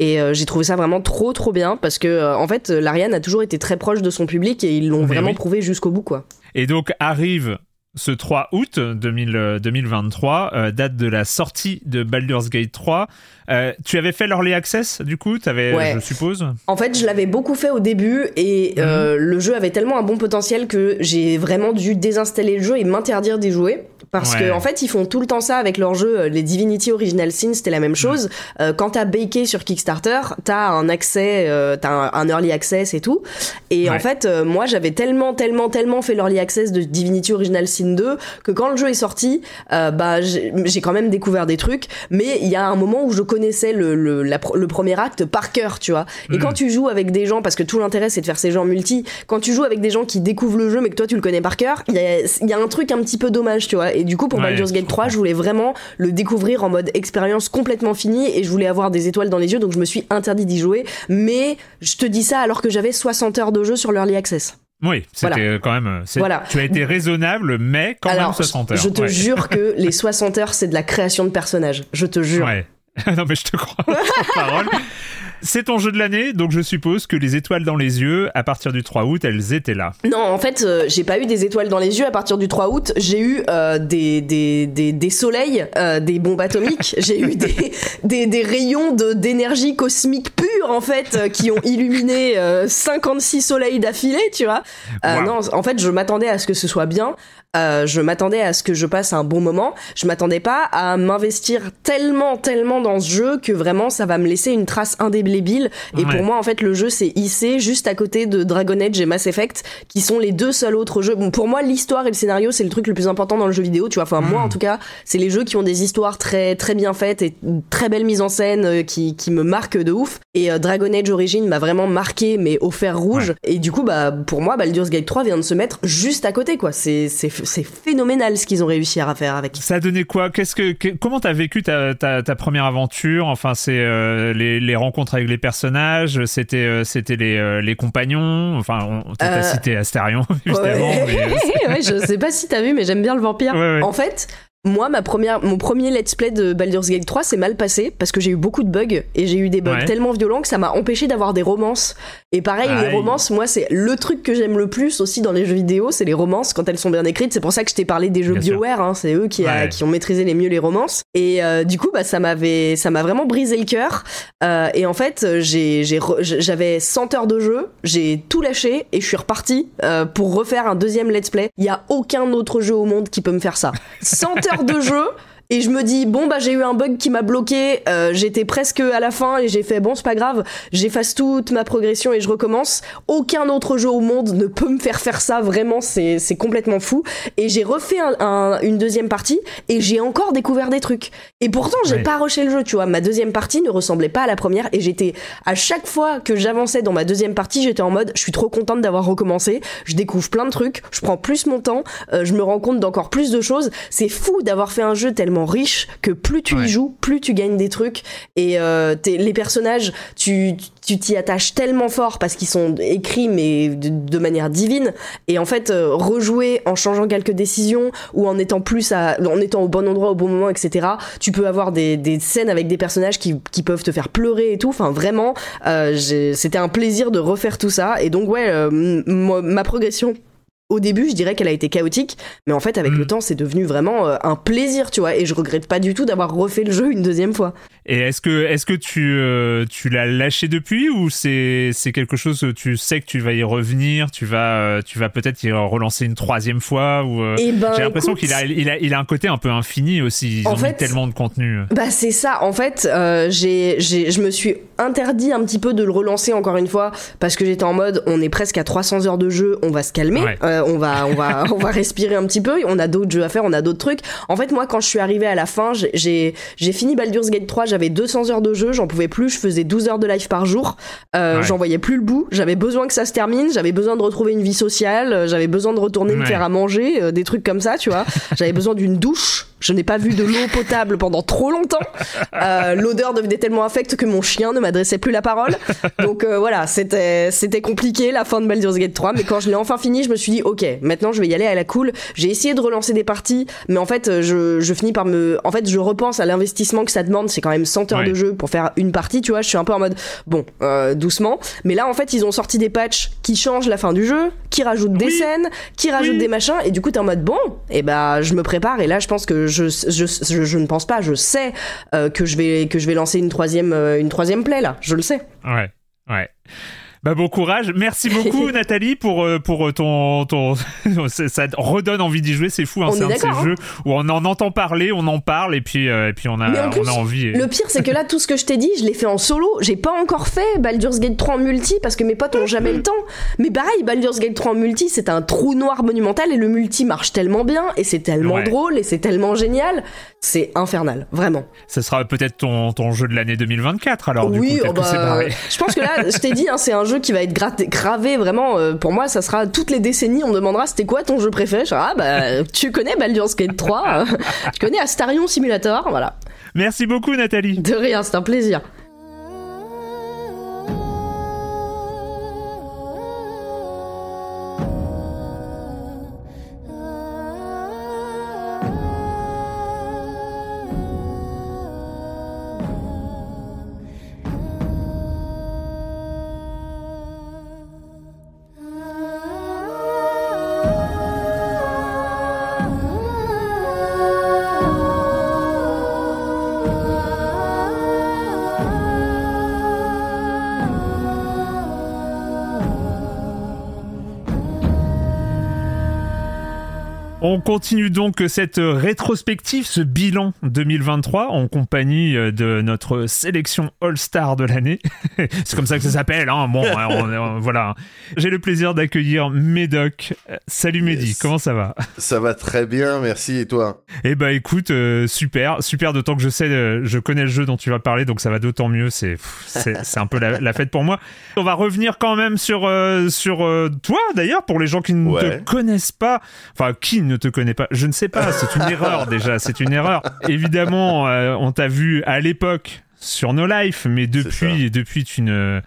Et euh, j'ai trouvé ça vraiment trop trop bien parce que euh, en fait l'Ariane a toujours été très proche de son public et ils l'ont vraiment prouvé jusqu'au bout quoi. Et donc arrive ce 3 août 2023, euh, date de la sortie de Baldur's Gate 3. Euh, tu avais fait l'Early Access, du coup, avais, Ouais. je suppose En fait, je l'avais beaucoup fait au début et euh, le jeu avait tellement un bon potentiel que j'ai vraiment dû désinstaller le jeu et m'interdire d'y jouer. Parce Ouais. que en fait, ils font tout le temps ça avec leur jeu. euh, Les Divinity Original Sin, c'était la même chose. Euh, quand t'as baké sur Kickstarter, t'as un accès, t'as un, un early access et tout. Et Ouais. en fait, moi, j'avais tellement, tellement, tellement fait l'early access de Divinity Original Sin 2 que quand le jeu est sorti, bah, j'ai quand même découvert des trucs. Mais il y a un moment où je connaissais le, le, la le premier acte par cœur, tu vois. Et quand tu joues avec des gens, parce que tout l'intérêt c'est de faire ces en multi, quand tu joues avec des gens qui découvrent le jeu mais que toi tu le connais par cœur, il y a, y a un truc un petit peu dommage, tu vois. Et du coup, pour Ouais, Baldur's Gate 3, je voulais vraiment le découvrir en mode expérience complètement finie et je voulais avoir des étoiles dans les yeux, donc je me suis interdit d'y jouer. Mais je te dis ça alors que j'avais 60 heures de jeu sur l'Early Access. Oui, c'était Voilà. quand même. euh, Voilà. Tu as été raisonnable, mais quand même alors, 60 heures. je te Ouais. jure que les 60 heures, c'est de la création de personnages. Je te jure. Ouais. Non, mais je te crois. C'est ton jeu de l'année, donc je suppose que les étoiles dans les yeux, à partir du 3 août, elles étaient là. Non, en fait, euh, j'ai pas eu des étoiles dans les yeux à partir du 3 août. J'ai eu euh, des, des, des, des soleils, euh, des bombes atomiques. j'ai eu des, des, des rayons de- d'énergie cosmique pure, en fait, qui ont illuminé euh, 56 soleils d'affilée, tu vois. Wow. Non, en fait, je m'attendais à ce que ce soit bien. Euh, je m'attendais à ce que je passe un bon moment. Je m'attendais pas à m'investir tellement, tellement dans ce jeu que vraiment ça va me laisser une trace indélébile. Et Ouais. pour moi, en fait, le jeu s'est hissé juste à côté de Dragon Age et Mass Effect, qui sont les deux seuls autres jeux. Bon, pour moi, l'histoire et le scénario, c'est le truc le plus important dans le jeu vidéo. Tu vois, enfin, moi, en tout cas, c'est les jeux qui ont des histoires très, très bien faites et très belle mise en scène euh, qui, qui me marquent de ouf. Et euh, Dragon Age Origin m'a vraiment marqué, mais au fer rouge. Et du coup, bah, pour moi, Baldur's Gate 3 vient de se mettre juste à côté, quoi. C'est, c'est, c'est phénoménal ce qu'ils ont réussi à faire avec. Ça a donné quoi? Qu'est-ce que, que- comment t'as vécu ta, ta, ta première aventure? Enfin, c'est euh, les, les rencontres avec les personnages, c'était euh, c'était les, euh, les compagnons. Enfin, on t'a Euh, cité Astarion évidemment. Ouais. mais, ouais, je sais pas si t'as vu, mais j'aime bien le vampire. Ouais. En fait, moi, ma première, mon premier let's play de Baldur's Gate 3 s'est mal passé parce que j'ai eu beaucoup de bugs et j'ai eu des bugs Ouais. tellement violents que ça m'a empêché d'avoir des romances. Et pareil, les romances, moi, c'est le truc que j'aime le plus aussi dans les jeux vidéo, c'est les romances quand elles sont bien écrites. C'est pour ça que je t'ai parlé des jeux. BioWare, hein, c'est eux qui, a- Ouais. qui ont maîtrisé les mieux les romances. Et euh, du coup, bah, ça m'avait, ça m'a vraiment brisé le cœur. Euh, et en fait, j'ai, j'avais 100 heures de jeu, j'ai tout lâché et je suis reparti euh, pour refaire un deuxième let's play. Il y a aucun autre jeu au monde qui peut me faire ça. 100 de jeu. Et je me dis bon bah j'ai eu un bug qui m'a bloqué, euh, j'étais presque à la fin et j'ai fait bon c'est pas grave, j'efface toute ma progression et je recommence. Aucun autre jeu au monde ne peut me faire faire ça vraiment, c'est c'est complètement fou. Et j'ai refait un- un- une deuxième partie et j'ai encore découvert des trucs. Et pourtant j'ai Ouais. pas rushé le jeu, tu vois. Ma deuxième partie ne ressemblait pas à la première et j'étais à chaque fois que j'avançais dans ma deuxième partie, j'étais en mode je suis trop contente d'avoir recommencé, je découvre plein de trucs, je prends plus mon temps, euh, je me rends compte d'encore plus de choses. C'est fou d'avoir fait un jeu tellement riche que plus tu Ouais. y joues, plus tu gagnes des trucs. Et euh, les personnages, tu t'y attaches tellement fort parce qu'ils sont écrits mais de, de manière divine. Et en fait euh, rejouer en changeant quelques décisions ou en étant plus à, en étant au bon endroit au bon moment etc tu peux avoir des, des scènes avec des personnages qui, qui peuvent te faire pleurer et tout. Enfin vraiment euh, c'était un plaisir de refaire tout ça. Et donc ouais ma progression au début, je dirais qu'elle a été chaotique, mais en fait, avec Mm. le temps, c'est devenu vraiment euh, un plaisir, tu vois, et je regrette pas du tout d'avoir refait le jeu une deuxième fois. Et est-ce que, est-ce que tu, euh, tu l'as lâché depuis ou c'est, c'est quelque chose que tu sais que tu vas y revenir, tu vas, euh, tu vas peut-être y relancer une troisième fois ou Eh ben, j'ai l'impression écoute, qu'il a, il a, il a un côté un peu infini aussi. Ils En ont mis fait- tellement de contenu. Bah c'est ça, en fait, j'ai, j'ai, je me suis interdit un petit peu de le relancer encore une fois parce que j'étais en mode, on est presque à 300 heures de jeu, on va se calmer, Ouais. Euh, on va, on va, on va respirer un petit peu, on a d'autres jeux à faire, on a d'autres trucs. En fait, moi, quand je suis arrivée à la fin, j'ai, j'ai, fini Baldur's Gate 3, j'avais 200 heures de jeu, j'en pouvais plus, je faisais 12 heures de live par jour, euh, Ouais. j'en voyais plus le bout, j'avais besoin que ça se termine, j'avais besoin de retrouver une vie sociale, j'avais besoin de retourner me faire à manger, euh, des trucs comme ça, tu vois. J'avais besoin d'une douche. Je n'ai pas vu de l'eau potable pendant trop longtemps. Euh, L'odeur devenait tellement infecte que mon chien ne m'adressait plus la parole. Donc voilà, c'était c'était compliqué la fin de Baldur's Gate 3, mais quand je l'ai enfin fini, je me suis dit ok, maintenant je vais y aller à la cool. J'ai essayé de relancer des parties, mais en fait je, je finis par me, en fait je repense à l'investissement que ça demande. C'est quand même 100 heures de jeu pour faire une partie, tu vois. Je suis un peu en mode bon, euh, doucement. Mais là en fait ils ont sorti des patchs qui changent la fin du jeu, qui rajoutent des scènes, qui rajoutent des machins, et du coup t'es en mode bon, et eh ben je me prépare. Et là je pense que je je, je, je ne pense pas, je sais euh, que je vais que je vais lancer une troisième euh, une troisième play là, je le sais. Ouais, ouais. Bah bon courage. Merci beaucoup Nathalie pour euh, pour euh, ton ton ça redonne envie d'y jouer, c'est fou hein, c'est un de ces hein. jeux où on en entend parler, on en parle et puis euh, et puis on a on a envie. Le pire c'est que là tout ce que je t'ai dit, je l'ai fait en solo, j'ai pas encore fait Baldur's Gate 3 en multi parce que mes potes ont jamais le temps. Mais pareil, Baldur's Gate 3 en multi, c'est un trou noir monumental et le multi marche tellement bien et c'est tellement drôle et c'est tellement génial, c'est infernal, vraiment. Ce sera peut-être ton ton jeu de l'année 2024 alors oui, du coup, oh bah, je pense que là je t'ai dit hein, c'est un jeu qui va être gravé vraiment. Euh, pour moi, ça sera toutes les décennies. On me demandera c'était quoi ton jeu préféré? Je ah bah tu connais Baldur's Gate 3, tu connais Astarion Simulator, voilà. Merci beaucoup Nathalie. De rien, c'est un plaisir. On continue donc cette rétrospective, ce bilan 2023 en compagnie euh, de notre sélection All-Star de l'année. C'est comme ça que ça s'appelle, hein. Bon, voilà. J'ai le plaisir d'accueillir Médoc. Salut Mehdi, comment ça va? Ça va très bien, merci. Et toi? Eh bah écoute, euh, super, super. D'autant que je sais, euh, je connais le jeu dont tu vas parler, donc ça va d'autant mieux. C'est, c'est, un peu la, fête pour moi. On va revenir quand même sur sur toi d'ailleurs pour les gens qui ne te connaissent pas, enfin qui ne te connais pas. Je ne sais pas, c'est une erreur déjà, c'est une erreur. Évidemment, euh, on t'a vu à l'époque sur No Life, mais depuis, depuis tu ne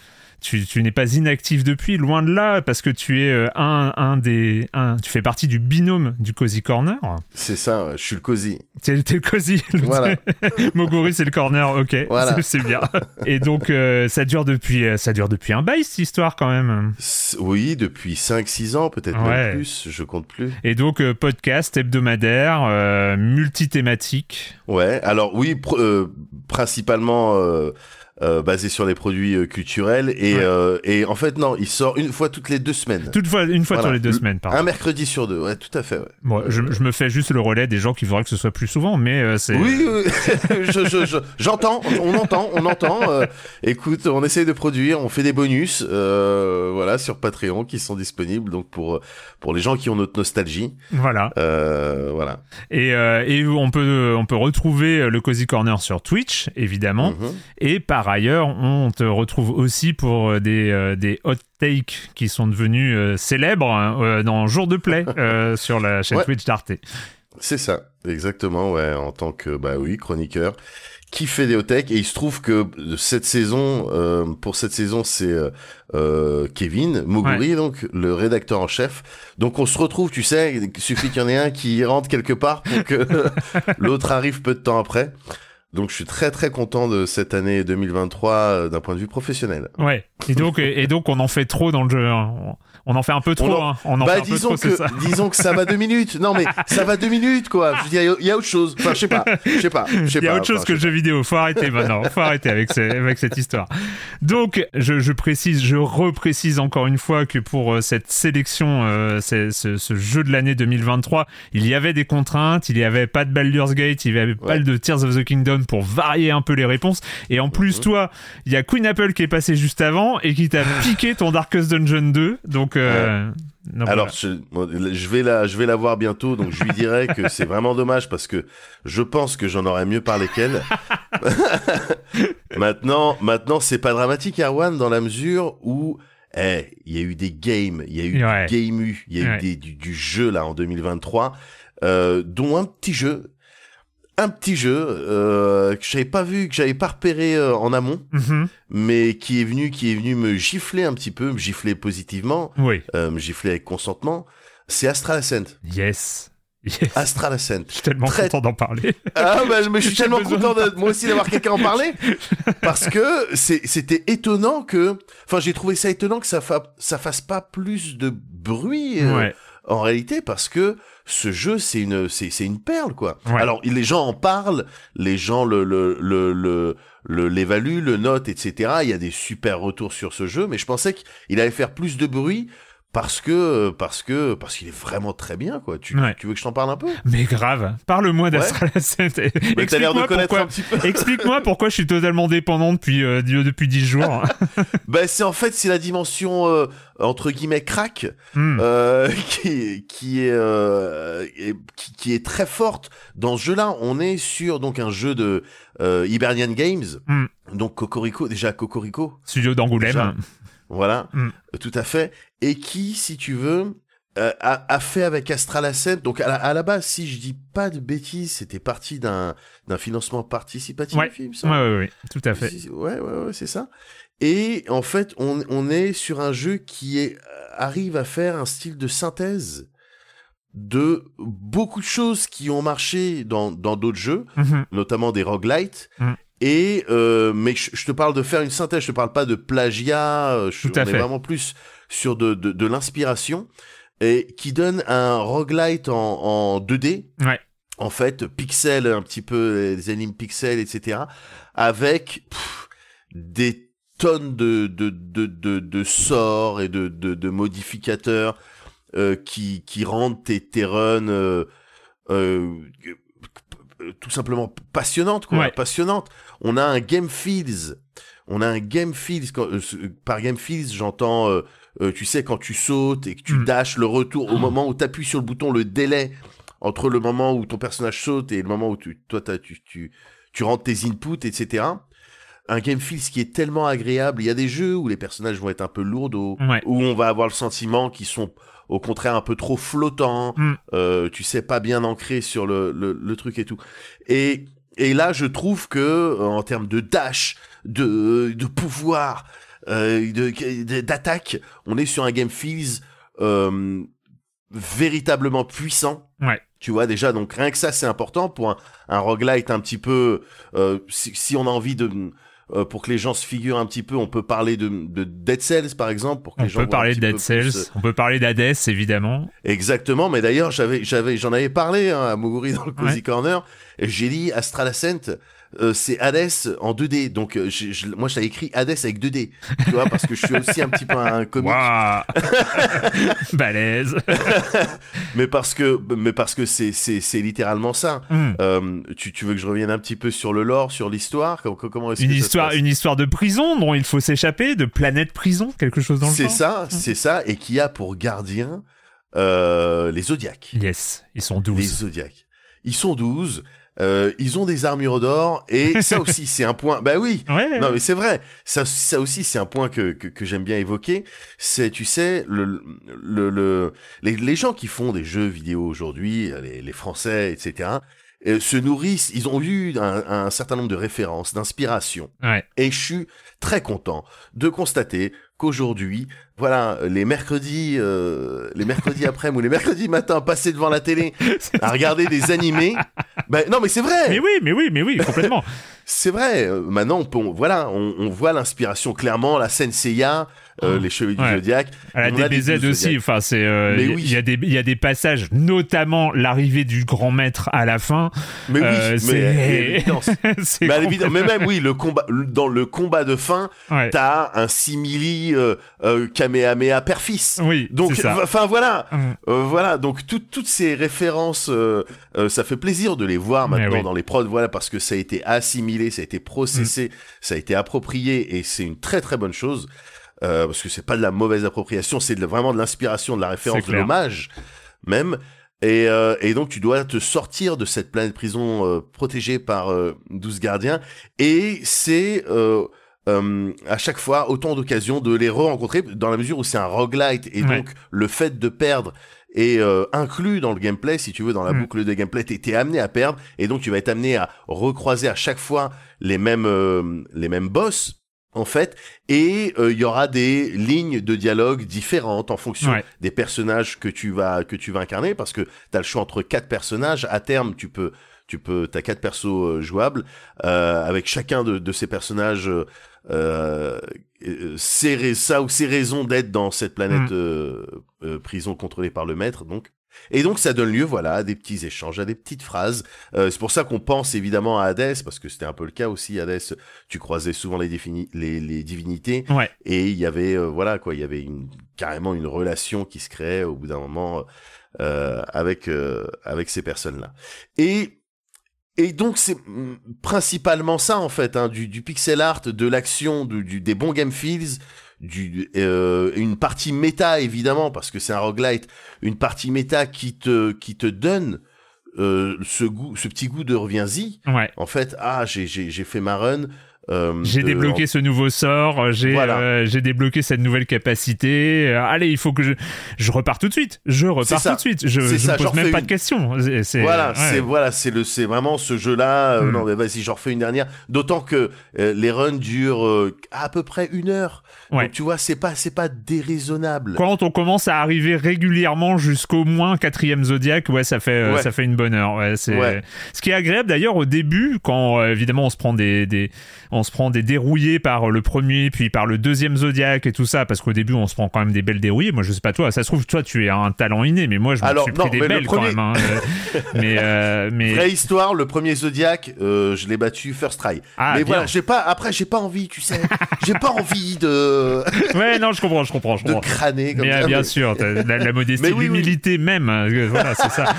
tu, n'es pas inactif depuis, loin de là, parce que tu es euh, un, un des. Un, tu fais partie du binôme du Cozy Corner. C'est ça, je suis le Cozy. T'es, le Cozy. Voilà. Moguri, c'est le Corner, ok. Voilà. C'est, bien. Et donc, euh, ça, dure depuis, euh, ça dure depuis un bail, cette histoire, quand même. Oui, depuis 5-6 ans, peut-être même plus, je compte plus. Et donc, podcast hebdomadaire, multithématique. Ouais, alors oui, principalement euh, basé sur les produits euh, culturels et, euh, et en fait non il sort une fois toutes les deux semaines fois une fois sur les deux semaines pardon. un mercredi sur deux ouais tout à fait ouais. Bon, je, je, me fais juste le relais des gens qui voudraient que ce soit plus souvent mais c'est oui, oui. j'entends on entend on entend écoute on essaye de produire on fait des bonus voilà sur Patreon qui sont disponibles donc pour pour les gens qui ont notre nostalgie voilà voilà et, et on peut on peut retrouver le Cozy Corner sur Twitch évidemment mhm. et par par ailleurs, on te retrouve aussi pour euh, des, euh, des hot takes qui sont devenus euh, célèbres hein, dans Jour de Play sur la chaîne Twitch d'Arte. C'est ça, exactement, ouais, en tant que, bah oui, chroniqueur qui fait des hot takes et il se trouve que cette saison, pour cette saison, c'est Kevin Moguri, donc le rédacteur en chef. Donc on se retrouve, tu sais, il suffit qu'il y en ait un qui rentre quelque part pour que l'autre arrive peu de temps après. Donc je suis très très content de cette année 2023 euh, d'un point de vue professionnel. Ouais. Et donc et donc on en fait trop dans le jeu. Hein on en fait un peu trop. On en, hein. on en bah, fait un disons peu trop, que, ça. disons que ça va deux minutes. Non mais ça va deux minutes quoi. Je veux dire, il y a autre chose. Enfin, je sais pas, je sais pas, Il y a autre chose que le jeu vidéo. Faut arrêter maintenant. Faut arrêter avec, avec cette histoire. Donc, je, je, précise, je reprécise encore une fois que pour euh, cette sélection, euh, ce, ce, jeu de l'année 2023, il y avait des contraintes. Il y avait pas de Baldur's Gate, il y avait pas de Tears of the Kingdom pour varier un peu les réponses. Et en plus, mhm. toi, il y a Queen Apple qui est passé juste avant et qui t'a piqué ton Darkest Dungeon 2. Donc euh, Alors, je, vais la, je vais la voir bientôt, donc je lui dirai que c'est vraiment dommage parce que je pense que j'en aurais mieux parlé qu'elle. maintenant, maintenant, c'est pas dramatique, Erwan, dans la mesure où, eh, il y a eu des games, il y a eu du game il y a eu du, jeu là en 2023, euh, dont un petit jeu un petit jeu euh, que j'avais pas vu, que j'avais pas repéré euh, en amont, Mhm. mais qui est venu, qui est venu me gifler un petit peu, me gifler positivement, Oui. euh, me gifler avec consentement. C'est Astral Ascent. Yes. Yes. Astral Ascent. Je suis tellement Très- content d'en parler. Ah bah, mais je suis tellement content de moi aussi d'avoir quelqu'un en parler parce que c'était étonnant que, enfin j'ai trouvé ça étonnant que ça, fa- ça fasse pas plus de bruit Ouais. En réalité parce que ce jeu c'est une c'est une perle quoi. Ouais. Alors les gens en parlent, les gens le le le le le- l'évaluent, le notent, etc. Il y a des super retours sur ce jeu, mais je pensais qu'il allait faire plus de bruit parce que parce que parce qu'il est vraiment très bien quoi. Tu Ouais. tu veux que je t'en parle un peu? Mais grave. Parle-moi d'Astral Ascent. De Explique-moi pourquoi-. Explique-moi pourquoi je suis totalement dépendant depuis euh, depuis 10 jours. Ben c'est en fait c'est la dimension euh, entre guillemets crack Hmm. euh, qui qui est euh, qui, qui est très forte dans ce jeu-là. On est sur donc un jeu de euh, Hibernian Games, Hmm. donc Cocorico déjà Cocorico, Studio d'Angoulême. Voilà, Hmm. euh, tout à fait, et qui si tu veux euh, a, a fait avec Astral Ascent. Donc à la, à la base, si je dis pas de bêtises, c'était parti d'un d'un financement participatif. Ouais. semble. ouais, ouais, tout à fait. Ouais, ouais, ouais, c'est ça. Et en fait, on, on est sur un jeu qui est, arrive à faire un style de synthèse de beaucoup de choses qui ont marché dans dans d'autres jeux, Mhm. notamment des roguelites. Mhm. Et euh, mais je, je te parle de faire une synthèse, je te parle pas de plagiat. euh, Je, Tout à on est vraiment plus sur de de, de l'inspiration et qui donne un roguelite en, en 2D Ouais. en fait, pixels, un petit peu, des animes pixels, etc., avec pff, des tonnes de, de, de, de, de sorts et de, de, de modificateurs euh, qui, qui rendent tes, tes runs euh, euh, tout simplement passionnantes, quoi, Ouais. passionnantes. On a un game feels, on a un game feels, quand- euh, par game feels, j'entends, euh, euh, tu sais, quand tu sautes et que tu Mm. dashes le retour, au moment où tu appuies sur le bouton, le délai entre le moment où ton personnage saute et le moment où tu, toi, t'as- tu, tu, tu rentres tes inputs, etc. Un game feels qui est tellement agréable. Il y a des jeux où les personnages vont être un peu lourds, Ouais. où on va avoir le sentiment qu'ils sont au contraire un peu trop flottants, Mm. euh, tu sais, pas bien ancrés sur le, le, le truc et tout. Et, et là, je trouve que euh, en termes de dash, de, de pouvoir, euh, d'attaque, on est sur un game feels euh, véritablement puissant. Ouais. Tu vois déjà, donc rien que ça c'est important pour un, un roguelite un petit peu. euh, si, si on a envie de, euh, pour que les gens se figurent un petit peu, on peut parler de, de Dead Cells par exemple pour que On les gens peut voient un parler de Dead Cells, plus, euh, on peut parler d'Hades évidemment. Exactement, mais d'ailleurs j'avais, j'avais, j'en avais parlé hein, à Moguri dans le Cozy Ouais. Corner. Et j'ai dit Astral Ascent, euh, c'est Hades en 2D. Donc euh, j'ai- je- moi j'avais écrit Hades avec 2D, tu vois, parce que je suis aussi un petit peu un comique. Waouh Balèze mais parce que mais parce que c'est c'est c'est littéralement ça. Hmm. Euh, tu tu veux que je revienne un petit peu sur le lore, sur l'histoire, comment, comment est-ce Une que histoire, une histoire de prison dont il faut s'échapper, de planète prison, quelque chose dans le C'est genre? ça, c'est ça, et qui a pour gardien euh, les Zodiacs. Yes, ils sont 12. Les Zodiacs. Ils sont 12. Euh, ils ont des armures d'or et ça aussi c'est un point. Bah oui. Ouais. Non mais c'est vrai. Ça, ça aussi c'est un point que, que, que j'aime bien évoquer. C'est tu sais le le, le les, les gens qui font des jeux vidéo aujourd'hui, les, les Français etc. euh, se nourrissent. Ils ont eu un, un certain nombre de références, d'inspiration. Ouais. Et je suis très content de constater qu'aujourd'hui, voilà, les mercredis, euh, les mercredis après ou les mercredis matin, passer devant la télé à regarder des animés. Ben non, mais c'est vrai. Mais oui, mais oui, mais oui, complètement. C'est vrai. euh, Maintenant, on peut, on- voilà, on, on voit l'inspiration clairement. La scène Seiya, euh, les cheveux Ouais. du zodiaque. À la DBZ aussi, enfin c'est, euh, il y a- oui. il y a des, il y a des passages, notamment l'arrivée du grand maître à la fin. Mais oui, Euh, mais c'est- Mais, mais même oui, le combat, dans le combat de fin, Ouais. t'as un simili Kamehameha père-fils. Oui, Donc, enfin voilà, Hum. Voilà. Donc tout- toutes ces références, ça fait plaisir de les voir maintenant oui. dans les prods, voilà, parce que ça a été assimilé, ça a été processé, Mm. ça a été approprié, et c'est une très très bonne chose. Euh, parce que c'est pas de la mauvaise appropriation, c'est vraiment de l'inspiration, de la référence, de l'hommage même. Et, euh, et donc tu dois te sortir de cette planète prison euh, protégée par euh, 12 gardiens. Et c'est euh, euh, à chaque fois autant d'occasions de les re-rencontrer dans la mesure où c'est un roguelite. Et Ouais. donc le fait de perdre est euh, inclus dans le gameplay, si tu veux, dans la Mm. boucle de gameplay, t'es amené à perdre, et donc tu vas être amené à recroiser à chaque fois les mêmes euh, les mêmes boss en fait, et euh, il y aura des lignes de dialogue différentes en fonction Ouais. des personnages que tu vas que tu vas incarner, parce que t'as le choix entre quatre personnages. À terme, tu peux tu peux t'as quatre persos euh, jouables euh, avec chacun de, de ces personnages. rais- ça ou ses raisons d'être dans cette planète Mm. prison contrôlée par le maître donc et donc ça donne lieu voilà à des petits échanges à des petites phrases. Euh, c'est pour ça qu'on pense évidemment à Hadès parce que c'était un peu le cas aussi Hadès. Tu croisais souvent les, défini- les, les divinités. Ouais. et il y avait euh, voilà quoi il y avait une, carrément une relation qui se créait au bout d'un moment euh, avec avec ces personnes là et et donc c'est mm, principalement ça en fait, hein, du, du pixel art, de l'action, du, du- des bons game feels, du, euh, une partie méta évidemment parce que c'est un roguelite, une partie méta qui te qui te donne euh, ce goût, ce petit goût de reviens-y. Ouais. En fait, ah j'ai j'ai j'ai fait ma run. Euh, J'ai de- débloqué ce nouveau sort, j'ai Voilà. euh, débloqué cette nouvelle capacité. euh, allez, il faut que je je repars tout de suite. Je repars tout de suite. Je, me pose même pas une. de questions. C'est- c'est- Voilà, ouais. c'est voilà, c'est le, c'est vraiment ce jeu-là. euh, Hmm. Non, mais vas-y, j'en refais une dernière. D'autant que euh, les runs durent euh, à peu près une heure. Ouais. Donc tu vois, c'est pas, c'est pas déraisonnable. Quand on commence à arriver régulièrement jusqu'au moins quatrième zodiaque, ouais, ça fait euh, Ouais. ça fait une bonne heure. C'est ce qui est agréable d'ailleurs au début, quand euh, évidemment on se prend des, des on se prend des dérouillés par le premier, puis par le deuxième zodiaque et tout ça, parce qu'au début on se prend quand même des belles dérouillées. Moi, je sais pas toi, ça se trouve toi tu es un talent inné, mais moi je me Alors, suis pris non, des belles quand même. hein. Euh, mais euh, mais Vraie histoire, le premier Zodiac, euh, je l'ai battu first try. Ah, mais bien. voilà, j'ai pas. Après, j'ai pas envie, tu sais. j'ai pas envie de ouais, non, je comprends, je comprends, je de comprends. crâner comme Mais, euh, ça. bien mais- sûr, la, la modestie, oui, oui. l'humilité même, euh, voilà, c'est ça.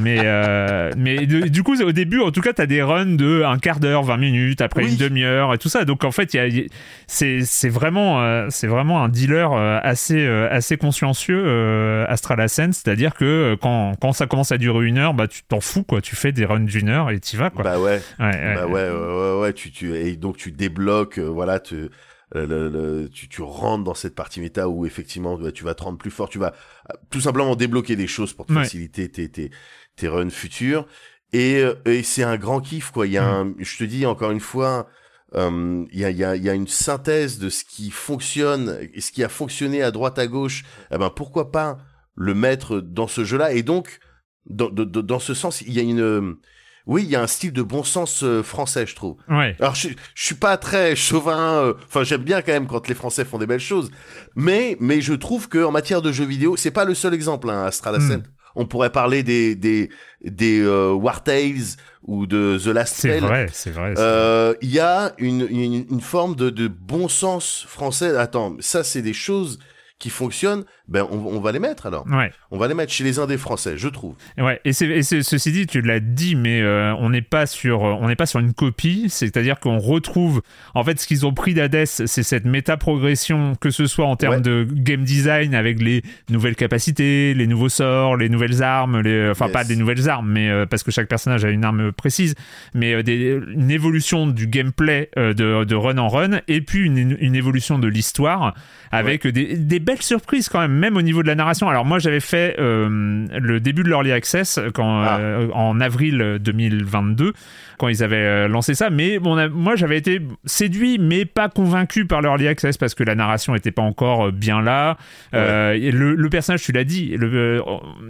Mais, euh, mais de- du coup, au début, en tout cas, t'as des runs de un quart d'heure, 20 minutes, après Oui. une demi-heure et tout ça. Donc en fait, y a- il y a- c'est c'est vraiment, euh, c'est vraiment un dealer euh, assez, euh, assez consciencieux, euh, Astral Ascent. C'est-à-dire que quand, quand ça commence à durer une heure, bah tu t'en fous, quoi. Tu fais des runs d'une heure et t'y vas, quoi. Bah ouais. Bah ouais, ouais, ouais, tu, tu, et donc tu débloques, voilà, tu, le- le- tu, tu rentres dans cette partie méta où effectivement bah, tu vas te rendre plus fort, tu vas tout simplement débloquer des choses pour te Ouais. faciliter tes, tes, tes runs futurs. Et, et c'est un grand kiff, quoi. Il y a un, je te dis encore une fois, il y, a, il y, a, il y a une synthèse de ce qui fonctionne et ce qui a fonctionné à droite à gauche. Eh ben pourquoi pas le mettre dans ce jeu-là? Et donc, dans, de- de- dans ce sens, il y a une euh, oui, il y a un style de bon sens euh, français, je trouve. Ouais. Alors, je, je suis pas très chauvin. euh, Enfin, j'aime bien quand même quand les Français font des belles choses. Mais, mais je trouve que en matière de jeux vidéo, c'est pas le seul exemple. Hein, Astral Ascent. On pourrait parler des des des euh, War Tales ou de The Last C'est Spell. vrai, c'est vrai. c'est- Euh, Il y a une, une, une forme de, de bon sens français. Attends, ça c'est des choses qui fonctionnent. Ben on, on va les mettre alors. Ouais. On va les mettre chez les indés français, je trouve. Ouais, et, c'est, ceci dit, tu l'as dit, mais euh, on n'est pas sur, on n'est pas sur une copie. C'est-à-dire qu'on retrouve, en fait, ce qu'ils ont pris d'Hades, c'est cette méta progression, que ce soit en termes Ouais. de game design avec les nouvelles capacités, les nouveaux sorts, les nouvelles armes, les, enfin Yes. pas des nouvelles armes, mais euh, parce que chaque personnage a une arme précise, mais euh, des, une évolution du gameplay euh, de, de run en run, et puis une, une évolution de l'histoire avec des, des belles surprises quand même, même au niveau de la narration. Alors moi j'avais fait euh, le début de l'Early Access quand, Ah. euh, en avril 2022, quand ils avaient euh, lancé ça, mais bon, a- moi j'avais été séduit mais pas convaincu par l'Early Access parce que la narration était pas encore euh, bien là. Euh, et le, le personnage, tu l'as dit, le,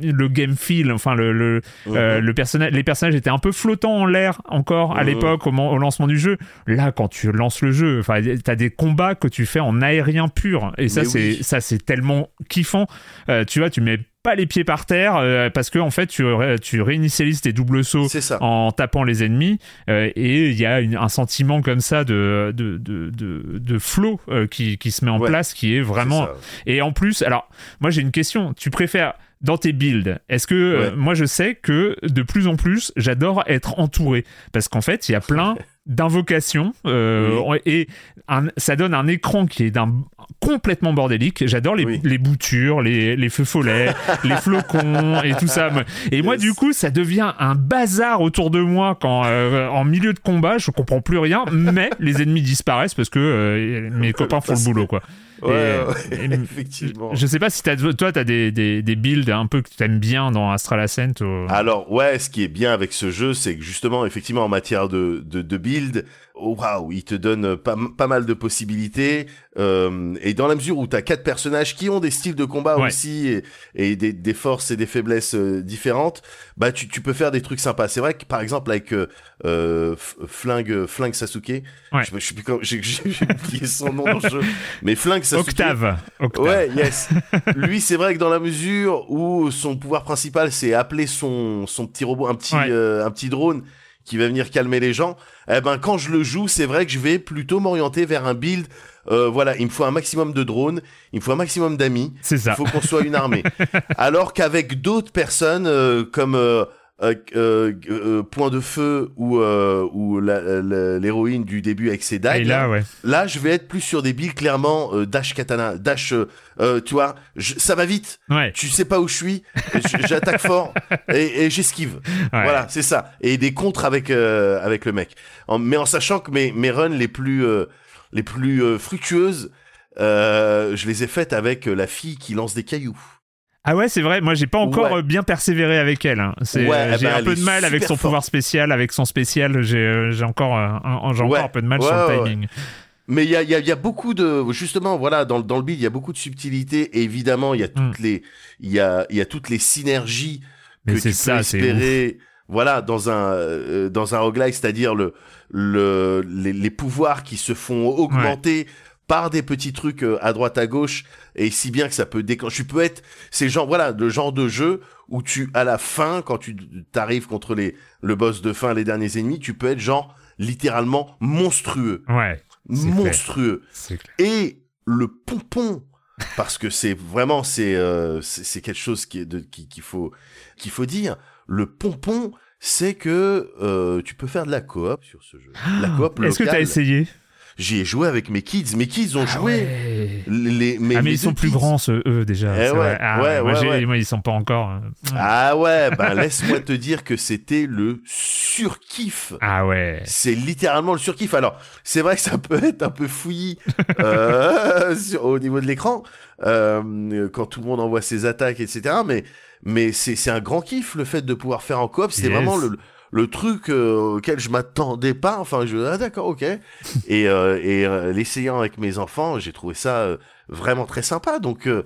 le game feel, enfin le, le, euh, le personnage, les personnages étaient un peu flottants en l'air encore à l'époque au, lancement du jeu. Là, quand tu lances le jeu, enfin, t'as des combats que tu fais en aérien pur, et ça, Mais c'est oui. ça, c'est tellement kiffant. Euh, tu vois, tu mets pas les pieds par terre euh, parce que en fait, tu, tu réinitialises tes doubles sauts en tapant les ennemis euh, et il y a une- un sentiment comme ça de de de de, de flow euh, qui qui se met en Ouais. place qui est vraiment et en plus, alors, moi j'ai une question. Tu préfères dans tes builds, est-ce que euh, moi je sais que de plus en plus j'adore être entouré. Parce qu'en fait il y a plein d'invocations euh, et un- ça donne un écran qui est d'un complètement bordélique. J'adore les, Oui. les boutures, les, les feux follets, les flocons et tout ça. Et moi du coup ça devient un bazar autour de moi quand euh, en milieu de combat je comprends plus rien, mais les ennemis disparaissent parce que euh, mes copains font le boulot quoi. Ouais, Et- ouais, et- effectivement. je sais pas si t'as, toi, tu as des, des, des builds un peu que tu aimes bien dans Astral Ascent Alors ouais, ce qui est bien avec ce jeu, c'est que justement, effectivement, en matière de, de, de build, waouh, il te donne pas, pas mal de possibilités. Euh, et dans la mesure où tu as quatre personnages qui ont des styles de combat aussi et, et des, des, forces et des faiblesses euh, différentes, bah tu, tu peux faire des trucs sympas. C'est vrai que par exemple avec euh, euh Flingue, Flingue Sasuke, ouais. je, je quand, j'ai oublié son nom dans le jeu, mais Flingue Sasuke. Octave. Octave. Ouais, yes. Lui, c'est vrai que dans la mesure où son pouvoir principal, c'est appeler son, son petit robot, un petit, Ouais. euh, un petit drone qui va venir calmer les gens, eh ben quand je le joue, c'est vrai que je vais plutôt m'orienter vers un build. Euh, voilà, il me faut un maximum de drones, il me faut un maximum d'amis. C'est ça. Il faut qu'on soit une armée. Alors qu'avec d'autres personnes euh, comme euh, euh, euh, euh, Point de Feu ou euh, ou l'héroïne du début avec ses dagues, Et là, ouais. Là, je vais être plus sur des builds clairement euh, dash katana, dash, tu vois, je- ça va vite. Ouais. Tu sais pas où je suis, j'attaque fort et, et j'esquive. Ouais. Voilà, c'est ça. Et des contres avec euh, avec le mec. En- mais en sachant que mes mes runs les plus euh, les plus euh, fructueuses, euh, je les ai faites avec la fille qui lance des cailloux. Ah ouais, c'est vrai. Moi, j'ai pas encore Ouais. euh, bien persévéré avec elle. hein. C'est, Ouais, euh, eh j'ai ben, un peu de mal avec son forte. pouvoir spécial, avec son spécial. J'ai, euh, j'ai encore, un, j'ai encore un peu de mal sur le timing. Mais il y a, y, a, y a beaucoup de justement voilà dans, le- dans le build il y a beaucoup de subtilité et évidemment il y a toutes les il y a il y a toutes les synergies Mais que tu ça, peux espérer voilà dans un euh, dans un roguelike c'est-à-dire le le les, les pouvoirs qui se font augmenter par des petits trucs euh, à droite à gauche et si bien que ça peut déclencher tu peux être c'est genre voilà le genre de jeu où tu à la fin quand tu t'arrives contre les le boss de fin les derniers ennemis tu peux être genre littéralement monstrueux. Ouais. monstrueux. Clair. et le pompon parce que c'est vraiment c'est euh, c'est quelque chose qui est de qui- qu'il faut qu'il faut dire. Le pompon c'est que euh, tu peux faire de la coop sur ce jeu. La coop Est-ce que t'as essayé? J'y ai joué avec mes kids mes kids ont Ah joué ouais. les mes, Ah, mais mes ils sont plus kids. grands, ceux, eux, déjà. Eh ouais. Ah, ouais, moi, ouais, j'ai- ouais. moi, ils sont pas encore. euh, ah ouais ben laisse-moi te dire que c'était le surkiff Ah ouais. C'est littéralement le surkiff. Alors, c'est vrai que ça peut être un peu fouillis euh, sur- au niveau de l'écran euh, quand tout le monde envoie ses attaques, etc. Mais mais c'est c'est un grand kiff le fait de pouvoir faire en coop. C'est Yes. vraiment le le truc euh, auquel je m'attendais pas. Enfin, je ah d'accord, ok. et euh, et euh, l'essayant avec mes enfants, j'ai trouvé ça euh, vraiment très sympa. Donc, euh,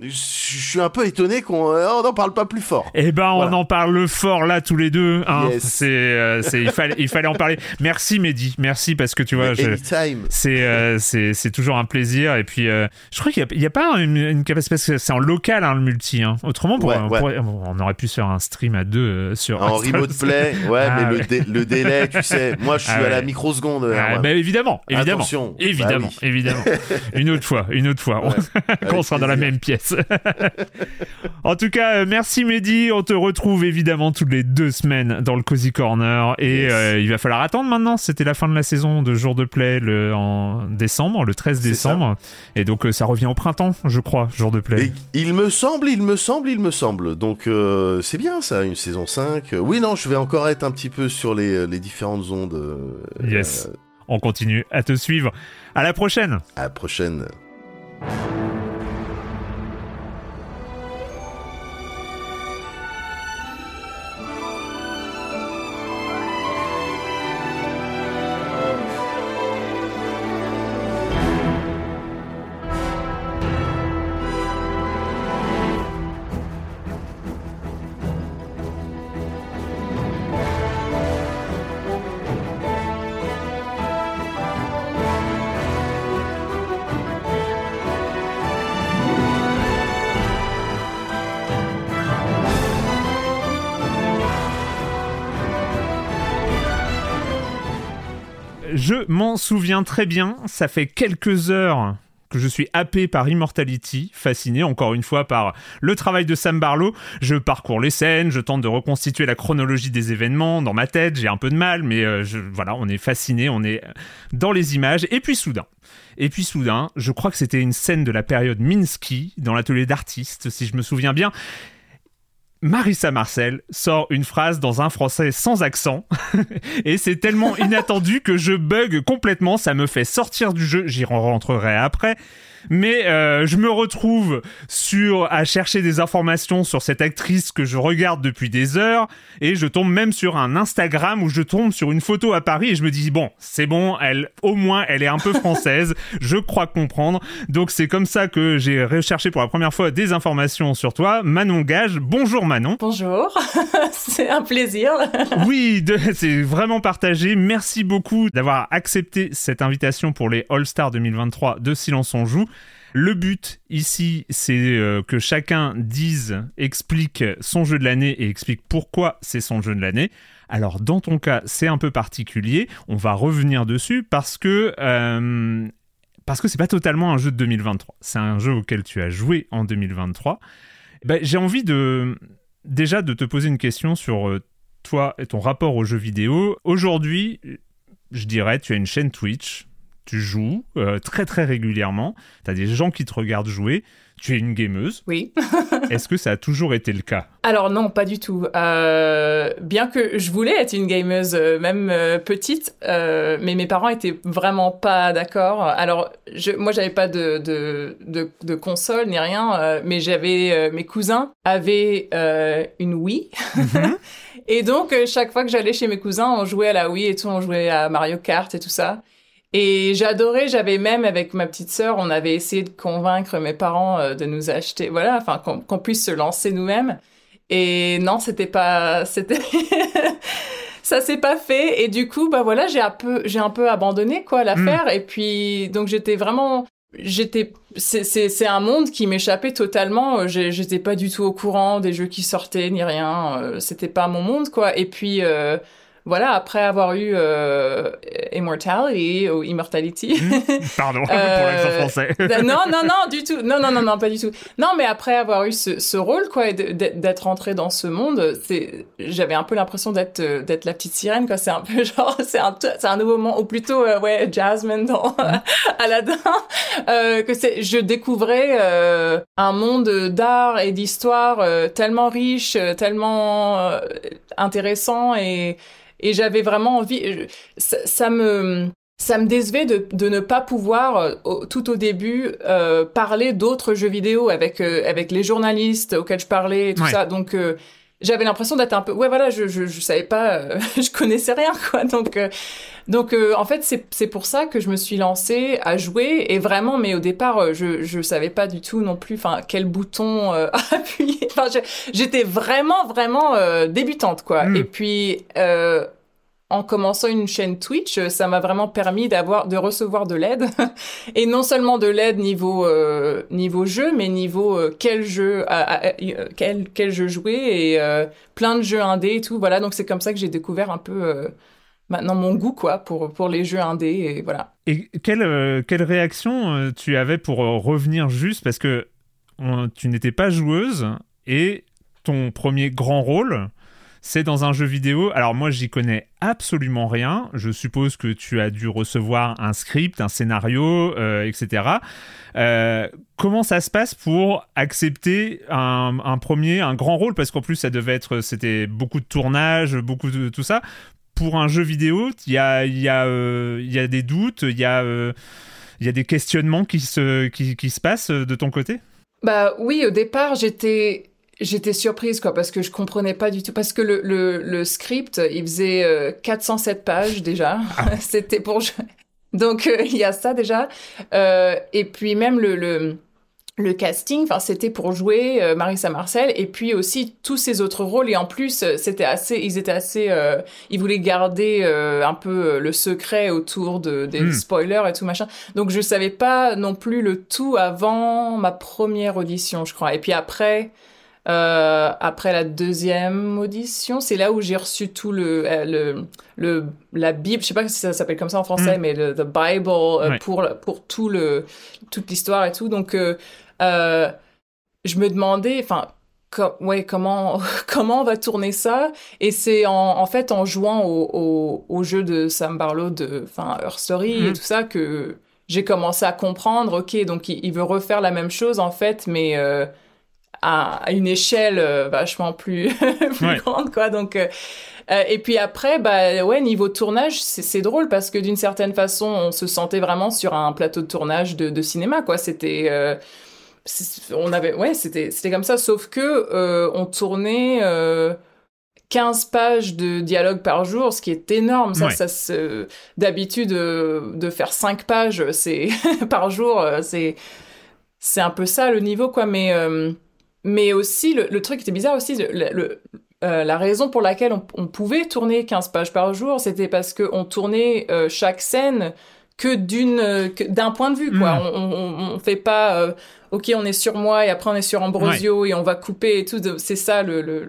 je suis un peu étonné qu'on euh, n'en parle pas plus fort. Eh ben, on Voilà. en parle fort là tous les deux. Hein. Yes. C'est, euh, c'est, il fallait, il fallait en parler. Merci Mehdi, merci parce que tu vois, c'est, euh, c'est, c'est toujours un plaisir. Et puis, je crois qu'il y a, pas une, une capacité parce que c'est en local hein, le multi. Hein. Autrement, pour, Ouais, on, ouais. pourrait- on aurait pu se faire un stream à deux sur. En remote play, ouais, Ah, mais ouais. le, dé- le délai, tu sais, moi je suis Ah à la microseconde. Ah, bah, évidemment, évidemment, Attention. évidemment, Bah oui. évidemment. Une autre fois, une autre fois, Ouais, quand on sera dans la même pièce. en tout cas, euh, merci Mehdi. On te retrouve évidemment toutes les deux semaines dans le Cozy Corner et Yes. euh, il va falloir attendre maintenant. C'était la fin de la saison de Jour de Play le, en décembre, le 13 C'est décembre, et donc euh, ça revient au printemps, je crois, Jour de Play. Et il me semble, il me semble, il me semble. Donc euh, c'est bien ça, une saison 5. Euh, Oui, non, je vais encore être un petit peu sur les, les différentes ondes. Yes. On continue à te suivre. À la prochaine. à la prochaine. M'en souviens très bien, ça fait quelques heures que je suis happé par Immortality, fasciné encore une fois par le travail de Sam Barlow. Je parcours les scènes, je tente de reconstituer la chronologie des événements dans ma tête, j'ai un peu de mal, mais euh, voilà, on est fasciné, on est dans les images. Et puis soudain, et puis soudain, je crois que c'était une scène de la période Minsky, dans l'atelier d'artistes, si je me souviens bien. Marissa Marcel sort une phrase dans un français sans accent et c'est tellement inattendu que je bug complètement, ça me fait sortir du jeu, j'y rentrerai après. Mais euh, je me retrouve sur à chercher des informations sur cette actrice que je regarde depuis des heures et je tombe même sur un Instagram où je tombe sur une photo à Paris et je me dis bon, c'est bon, elle au moins elle est un peu française, je crois comprendre. Donc c'est comme ça que j'ai recherché pour la première fois des informations sur toi, Manon Gage. Bonjour Manon. Bonjour. c'est un plaisir. oui, c'est vraiment partagé. Merci beaucoup d'avoir accepté cette invitation pour les All-Star 2023 de Silence on joue. Le but ici, c'est euh, que chacun dise, explique son jeu de l'année et explique pourquoi c'est son jeu de l'année. Alors dans ton cas, c'est un peu particulier. On va revenir dessus parce que euh, parce que c'est pas totalement un jeu de 2023. C'est un jeu auquel tu as joué en 2023. Ben, j'ai envie de déjà de te poser une question sur euh, toi et ton rapport aux jeux vidéo. Aujourd'hui, je dirais, tu as une chaîne Twitch tu joues euh, très très régulièrement, tu as des gens qui te regardent jouer, tu es une gameuse. Oui. Est-ce que ça a toujours été le cas? Alors non, pas du tout. Euh, bien que je voulais être une gameuse, euh, même petite, mais mes parents étaient vraiment pas d'accord. Alors je, moi, j'avais pas de, de, de, console ni rien, mais j'avais mes cousins avaient une Wii. Mhm. Et donc, chaque fois que j'allais chez mes cousins, on jouait à la Wii et tout, on jouait à Mario Kart et tout ça. Et j'adorais, j'avais même avec ma petite sœur, on avait essayé de convaincre mes parents euh, de nous acheter, voilà, enfin qu'on puisse se lancer nous-mêmes. Et non, c'était pas, c'était, ça s'est pas fait. Et du coup, bah voilà, j'ai un peu, j'ai un peu abandonné quoi l'affaire. Mm. Et puis donc j'étais vraiment, j'étais, c'est un monde qui m'échappait totalement. J'étais pas du tout au courant des jeux qui sortaient ni rien. Euh, c'était pas mon monde quoi. Et puis euh, voilà, après avoir eu euh, Immortality ou Immortality. Hmm. Pardon pour l'accent euh, français. non, non, non, du tout. Non, non, non, non, pas du tout. Non, mais après avoir eu ce, ce rôle, quoi, d'être rentré dans ce monde, c'est, j'avais un peu l'impression d'être, euh, d'être la petite sirène, quoi. C'est un peu genre, c'est un, c'est un nouveau monde, ou plutôt, euh, ouais, Jasmine dans hmm. Aladdin, que c'est, je découvrais un monde d'art et d'histoire tellement riche, tellement intéressant et et j'avais vraiment envie, ça, me ça me décevait de, de ne pas pouvoir euh, tout au début euh, parler d'autres jeux vidéo avec euh, avec les journalistes auxquels je parlais et tout ça. Donc j'avais l'impression d'être un peu ouais voilà je je, je savais pas je connaissais rien quoi. Donc donc en fait c'est c'est pour ça que je me suis lancée à jouer. Et vraiment mais au départ je je savais pas du tout non plus enfin quel bouton appuyer. Enfin j'étais vraiment vraiment débutante quoi. Hmm. et puis en commençant une chaîne Twitch, euh, ça m'a vraiment permis d'avoir de recevoir de l'aide et non seulement de l'aide niveau euh, niveau jeu, mais niveau euh, quel jeu quel quel jeu jouer et plein de jeux indés et tout. Voilà, donc c'est comme ça que j'ai découvert un peu maintenant mon goût quoi pour pour les jeux indés et voilà. Et quelle quelle réaction tu avais pour revenir juste? Parce que tu n'étais pas joueuse et ton premier grand rôle c'est dans un jeu vidéo. Alors moi, j'y connais absolument rien. Je suppose que tu as dû recevoir un script, un scénario, euh, etc. Euh, comment ça se passe pour accepter un, premier, un grand rôle? Parce qu'en plus, ça devait être, c'était beaucoup de tournage, beaucoup de tout ça. Pour un jeu vidéo, il y a, y, a, euh, y a des doutes, il y a, y a des questionnements qui se, qui, qui se passent de ton côté? Bah oui, au départ, j'étais J'étais surprise, quoi, parce que je comprenais pas du tout. Parce que le, le, le script, il faisait euh, 407 pages déjà. Ah. C'était pour. Donc, euh, il y a ça déjà. Euh, et puis, même le, le, le casting, enfin, c'était pour jouer euh, Marissa Marcel. Et puis aussi tous ces autres rôles. Et en plus, c'était assez. Ils étaient assez. ils voulaient garder un peu le secret autour de, des hmm. spoilers et tout machin. Donc, je savais pas non plus le tout avant ma première audition, je crois. Et puis après. Euh, après la deuxième audition, c'est là où j'ai reçu tout le, euh, le, le, la Bible, je sais pas si ça s'appelle comme ça en français, mm. mais le the Bible euh, pour pour tout le toute l'histoire et tout. Donc euh, je me demandais, enfin ouais comment comment on va tourner ça? Et c'est en, en fait en jouant au, au, au, jeu de Sam Barlow de enfin Her Story et mm. tout ça que j'ai commencé à comprendre ok donc il, il, veut refaire la même chose en fait mais à, une échelle vachement plus, plus grande, quoi. Donc, et puis après, bah ouais, niveau tournage, c'est drôle parce que d'une certaine façon, on se sentait vraiment sur un plateau de tournage de, de cinéma, quoi. C'était on avait ouais c'était c'était comme ça. Sauf que euh, on tournait euh, 15 pages de dialogue par jour ce qui est énorme. Ça ça se d'habitude euh, de faire 5 pages c'est par jour euh, c'est c'est un peu ça le niveau quoi. Mais mais aussi le, le, truc était bizarre aussi le, la raison pour laquelle on, on, pouvait tourner 15 pages par jour c'était parce que on tournait chaque scène que d'une d'un point de vue quoi. Hmm. on, on, on, fait pas euh, ok on est sur moi et après on est sur Ambrosio et on va couper et tout. C'est ça le, le,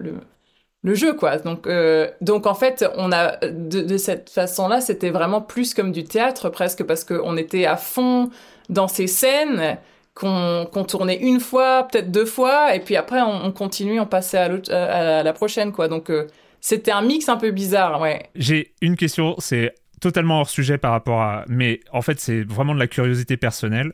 le, jeu quoi. Donc euh, donc en fait on a de, de cette façon là c'était vraiment plus comme du théâtre presque parce que on était à fond dans ces scènes qu'on tournait une fois peut-être deux fois et puis après on, on continue on passait à, à, la prochaine quoi donc euh, c'était un mix un peu bizarre j'ai une question c'est totalement hors sujet par rapport à. Mais en fait, c'est vraiment de la curiosité personnelle.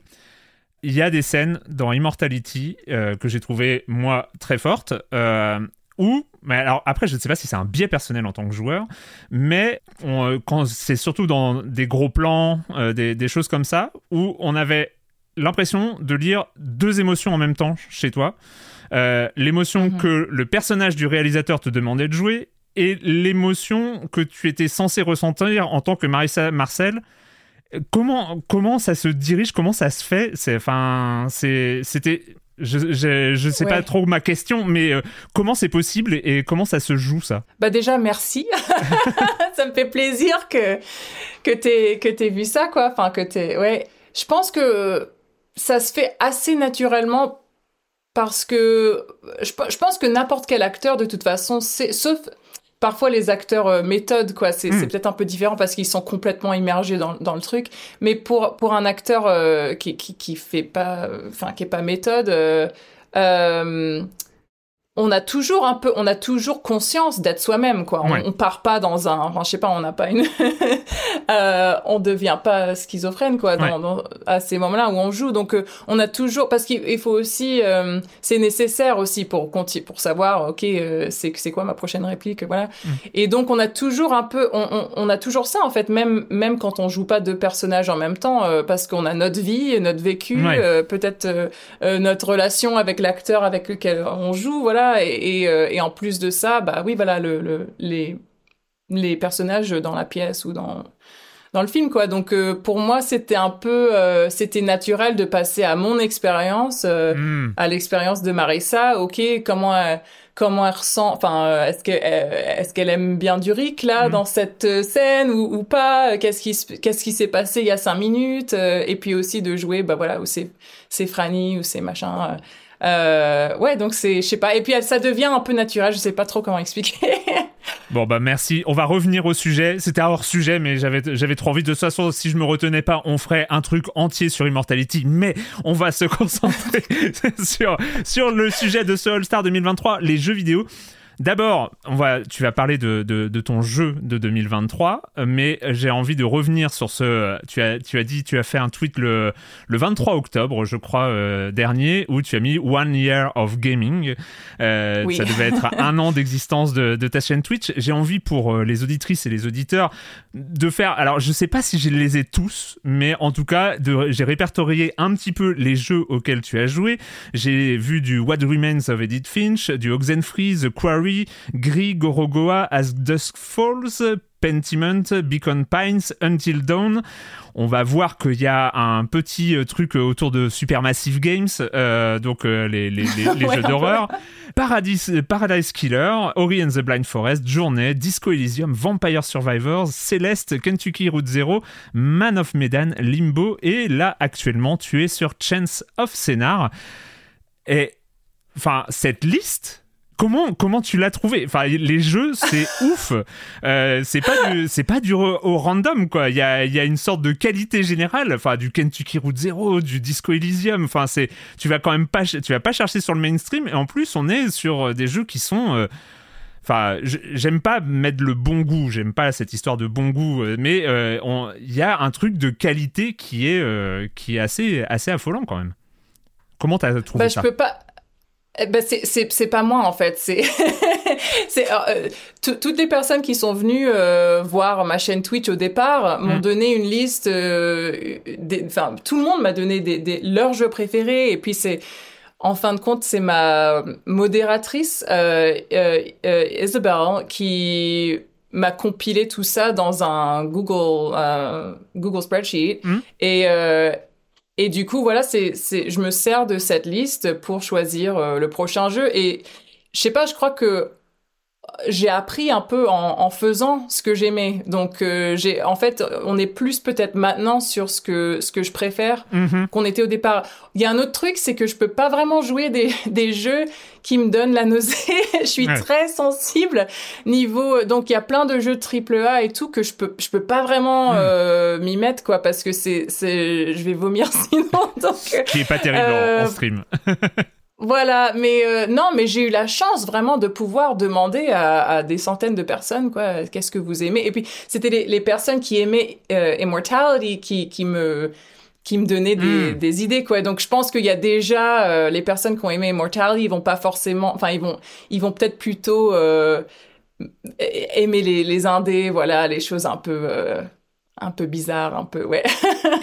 Il y a des scènes dans Immortality euh, que j'ai trouvé moi très fortes. Euh, où, mais alors après, je ne sais pas si c'est un biais personnel en tant que joueur, mais quand c'est surtout dans des gros plans, des, choses comme ça, où on avait l'impression de lire deux émotions en même temps chez toi. l'émotion mhm. que le personnage du réalisateur te demandait de jouer et l'émotion que tu étais censé ressentir en tant que Marissa Marcel. Comment, comment ça se dirige, comment ça se fait? C'est, enfin, c'était, je, je, sais pas trop ma question, mais euh, comment c'est possible et, comment ça se joue ça? Bah déjà merci, ça me fait plaisir que que t'aies que t'aies vu ça quoi, enfin que t'aies, ouais. Je pense que ça se fait assez naturellement parce que je, je pense que n'importe quel acteur de toute façon, c'est sauf parfois les acteurs euh, méthode quoi c'est hmm. peut-être un peu différent parce qu'ils sont complètement immergés dans, dans le truc mais pour pour un acteur euh, qui, qui qui fait pas enfin qui est pas méthode euh, euh on a toujours un peu, on a toujours conscience d'être soi-même, quoi. On, on, part pas dans un, enfin, je sais pas, on n'a pas une, euh, on devient pas schizophrène, quoi, dans, dans, à ces moments-là où on joue. Donc, euh, on a toujours, parce qu'il faut aussi, euh, c'est nécessaire aussi pour pour savoir, ok, euh, c'est c'est quoi ma prochaine réplique, voilà. Mm. Et donc, on a toujours un peu, on, on, on, a toujours ça en fait, même même quand on joue pas deux personnages en même temps, parce qu'on a notre vie, notre vécu, peut-être notre relation avec l'acteur avec lequel on joue, voilà euh, et, en plus de ça, bah oui, voilà, le, les, les personnages dans la pièce ou dans dans le film quoi donc euh, pour moi c'était un peu euh, c'était naturel de passer à mon expérience hmm. à l'expérience de Marissa ok comment elle, comment elle ressent enfin est-ce que est-ce qu'elle aime bien Duric là hmm. dans cette scène ou, ou pas? Qu'est-ce qui qu'est-ce qui s'est passé il y a cinq minutes? Et puis aussi de jouer bah voilà où c'est c'est Franny ou c'est machin euh, ouais, donc c'est, je sais pas. Et puis ça devient un peu naturel. Je sais pas trop comment expliquer. bon bah merci. On va revenir au sujet. C'était hors sujet, mais j'avais trop envie. De toute façon, si je me retenais pas, on ferait un truc entier sur Immortality. Mais on va se concentrer sur sur le sujet de ce All Star 2023, les jeux vidéo. D'abord, on va, tu vas parler de, de, ton jeu de 2023, mais j'ai envie de revenir sur ce. Tu as, tu as dit, tu as fait un tweet le, le 23 octobre, je crois, euh, dernier, où tu as mis One Year of Gaming. Euh, Ça devait être un an d'existence de, de, ta chaîne Twitch. J'ai envie pour euh, les auditrices et les auditeurs de faire. Alors, je sais pas si je les ai tous, mais en tout cas, j'ai répertorié un petit peu les jeux auxquels tu as joué. J'ai vu du What Remains of Edith Finch, du Oxenfree, The Quarry. Gris, Gorogoa, As Dusk Falls, Pentiment, Beacon Pines, Until Dawn. On va voir qu'il y a un petit euh, truc autour de Supermassive Games, euh, donc euh, les, les, jeux d'horreur. Paradise, Paradise Killer, Ori and the Blind Forest, Journée, Disco Elysium, Vampire Survivors, Celeste, Kentucky Route Zero, Man of Medan, Limbo, et là actuellement tu es sur Chance of Scénar. Et enfin, cette liste, comment comment tu l'as trouvé? Enfin, les jeux, c'est ouf. Euh, c'est pas du c'est pas du au random quoi. Il y a il y a une sorte de qualité générale. Enfin, du Kentucky Route Zero, du Disco Elysium. Enfin, c'est tu vas quand même pas tu vas pas chercher sur le mainstream. Et en plus, on est sur euh, des jeux qui sont euh, Enfin, j'aime pas mettre le bon goût, j'aime pas cette histoire de bon goût, mais il y a un truc de qualité qui est, qui est assez, assez affolant quand même. Comment t'as trouvé bah, ça? Je peux pas, ben c'est pas moi en fait c'est c'est euh, toutes les personnes qui sont venues euh, voir ma chaîne Twitch au départ m'ont mm. donné une liste enfin tout le monde m'a donné des, des, leurs jeux préférés et puis c'est en fin de compte, c'est ma modératrice, euh, euh, Isabelle, qui m'a compilé tout ça dans un Google, Google Spreadsheet. Mm. Et, et du coup, voilà, c'est, je me sers de cette liste pour choisir euh, le prochain jeu. Et je sais pas, je crois que j'ai appris un peu en, en faisant ce que j'aimais. Donc, euh, j'ai, en fait, on est plus peut-être maintenant sur ce que ce que je préfère mm-hmm. qu'on était au départ. Il y a un autre truc, c'est que je peux pas vraiment jouer des, des jeux qui me donne la nausée. je suis très sensible niveau. Donc il y a plein de jeux triple A et tout que je peux je peux pas vraiment hmm. euh, m'y mettre quoi parce que c'est c'est je vais vomir sinon. Donc qui est pas terrible en, euh, stream. Voilà, mais euh, non, mais j'ai eu la chance vraiment de pouvoir demander à, à des centaines de personnes, quoi, qu'est-ce que vous aimez. Et puis c'était les, les, personnes qui aimaient Immortality qui qui me qui me donnait des, hmm. des, idées quoi donc je pense qu'il y a déjà euh, les personnes qui ont aimé Immortality ils vont pas forcément enfin ils vont ils vont peut-être plutôt euh, aimer les, les indés voilà les choses un peu euh, un peu bizarres un peu ouais.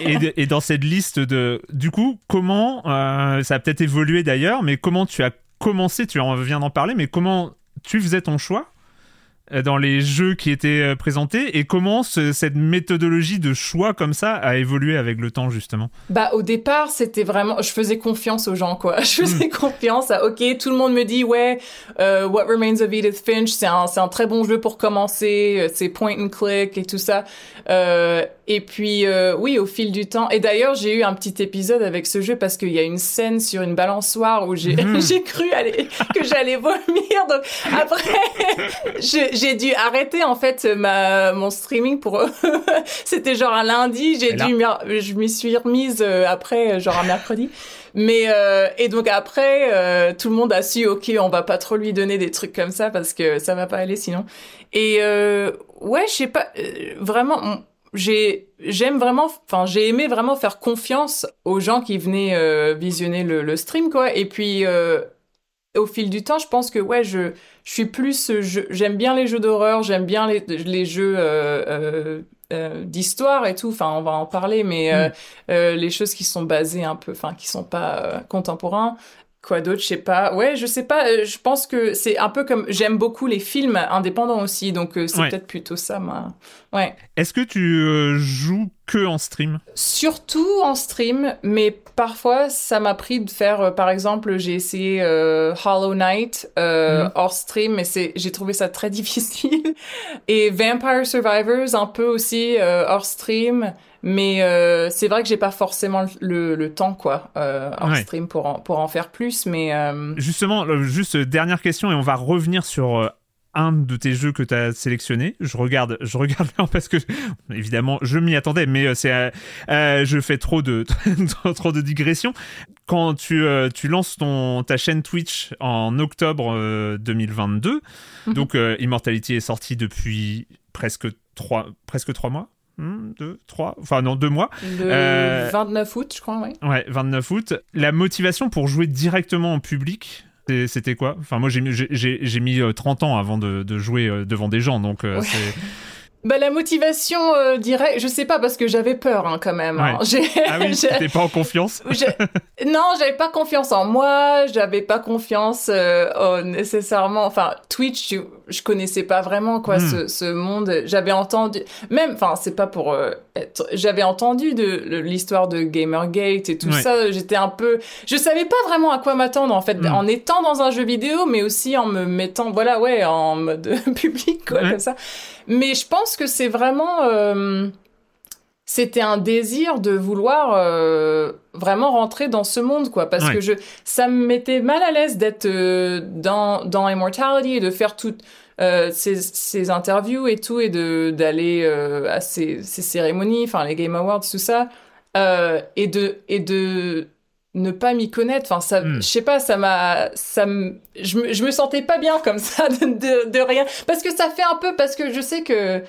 Et, dans cette liste de du coup comment ça a peut-être évolué d'ailleurs mais comment tu as commencé tu en viens d'en parler mais comment tu faisais ton choix? euh, dans les jeux qui étaient euh, présentés et comment cette méthodologie de choix comme ça a évolué avec le temps justement? Bah au départ c'était vraiment je faisais confiance aux gens quoi. Je faisais hmm. confiance à ok tout le monde me dit ouais euh, What Remains of Edith Finch c'est un c'est un très bon jeu pour commencer c'est point and click et tout ça. Euh, et puis oui au fil du temps. Et d'ailleurs j'ai eu un petit épisode avec ce jeu parce qu'il y a une scène sur une balançoire où j'ai j'ai cru aller que j'allais vomir. Donc après j'ai dû arrêter en fait ma mon streaming pour c'était genre un lundi. J'ai dû je m'y suis remise euh, après genre un mercredi. Mais euh, et donc après euh, tout le monde a su ok on va pas trop lui donner des trucs comme ça parce que ça va pas aller sinon. Et ouais je sais pas vraiment j'ai j'aime vraiment enfin j'ai aimé vraiment faire confiance aux gens qui venaient visionner le, le, stream quoi et puis au fil du temps, je pense que ouais, je, je suis plus, j'aime bien les jeux d'horreur, j'aime bien les, les jeux euh, euh, euh, d'histoire et tout. Enfin, on va en parler, mais mm. les choses qui sont basées un peu, enfin, qui sont pas contemporains. Quoi d'autre, je sais pas. Ouais, je sais pas. Euh, je pense que c'est un peu comme j'aime beaucoup les films indépendants aussi, donc euh, c'est peut-être plutôt ça, moi. Ouais. Est-ce que tu euh, joues que en stream? Surtout en stream, mais parfois ça m'a pris de faire, par exemple, j'ai essayé Hollow Knight mhm. hors stream, mais c'est, j'ai trouvé ça très difficile. Et Vampire Survivors un peu aussi hors stream. Mais euh, c'est vrai que j'ai pas forcément le, le, temps quoi euh, en stream pour en, pour en faire plus. Mais euh... justement, juste dernière question et on va revenir sur un de tes jeux que tu as sélectionné. Je regarde, je regarde parce que évidemment je m'y attendais, mais c'est, je fais trop de trop de digressions. Quand tu, tu lances ton ta chaîne Twitch en octobre 2022, mhm. donc Immortality est sorti depuis presque trois presque trois mois Hmm, deux, trois, enfin non, deux mois. Le 29 euh, août, je crois, oui. Ouais, 29 août. La motivation pour jouer directement en public, c'était quoi? Enfin, moi, j'ai mis 30 euh, ans avant de, jouer euh, devant des gens, donc c'est bah, la motivation euh, directe, je sais pas parce que j'avais peur hein, quand même. Hein. Ah oui, t'étais pas en confiance Non, j'avais pas confiance en moi, j'avais pas confiance euh, nécessairement. Enfin, Twitch, je, je connaissais pas vraiment quoi hmm. ce, ce, monde. J'avais entendu, même, enfin, c'est pas pour euh, être. J'avais entendu de, l'histoire de Gamergate et tout ça. J'étais un peu, je savais pas vraiment à quoi m'attendre en fait, hmm. en étant dans un jeu vidéo, mais aussi en me mettant, voilà, ouais, en mode public quoi, comme ça. Mais je pense que c'est vraiment... Euh, c'était un désir de vouloir euh, vraiment rentrer dans ce monde, quoi. Parce que je, ça me mettait mal à l'aise d'être euh, dans, dans Immortality et de faire toutes ces, ces, interviews et tout, et de d'aller à ces, ces cérémonies, enfin les Game Awards, tout ça. et de... Et de ne pas m'y connaître. Enfin, ça, hmm. je sais pas, ça m'a, ça me, je me, je me sentais pas bien comme ça de, de, rien. Parce que ça fait un peu, parce que je sais que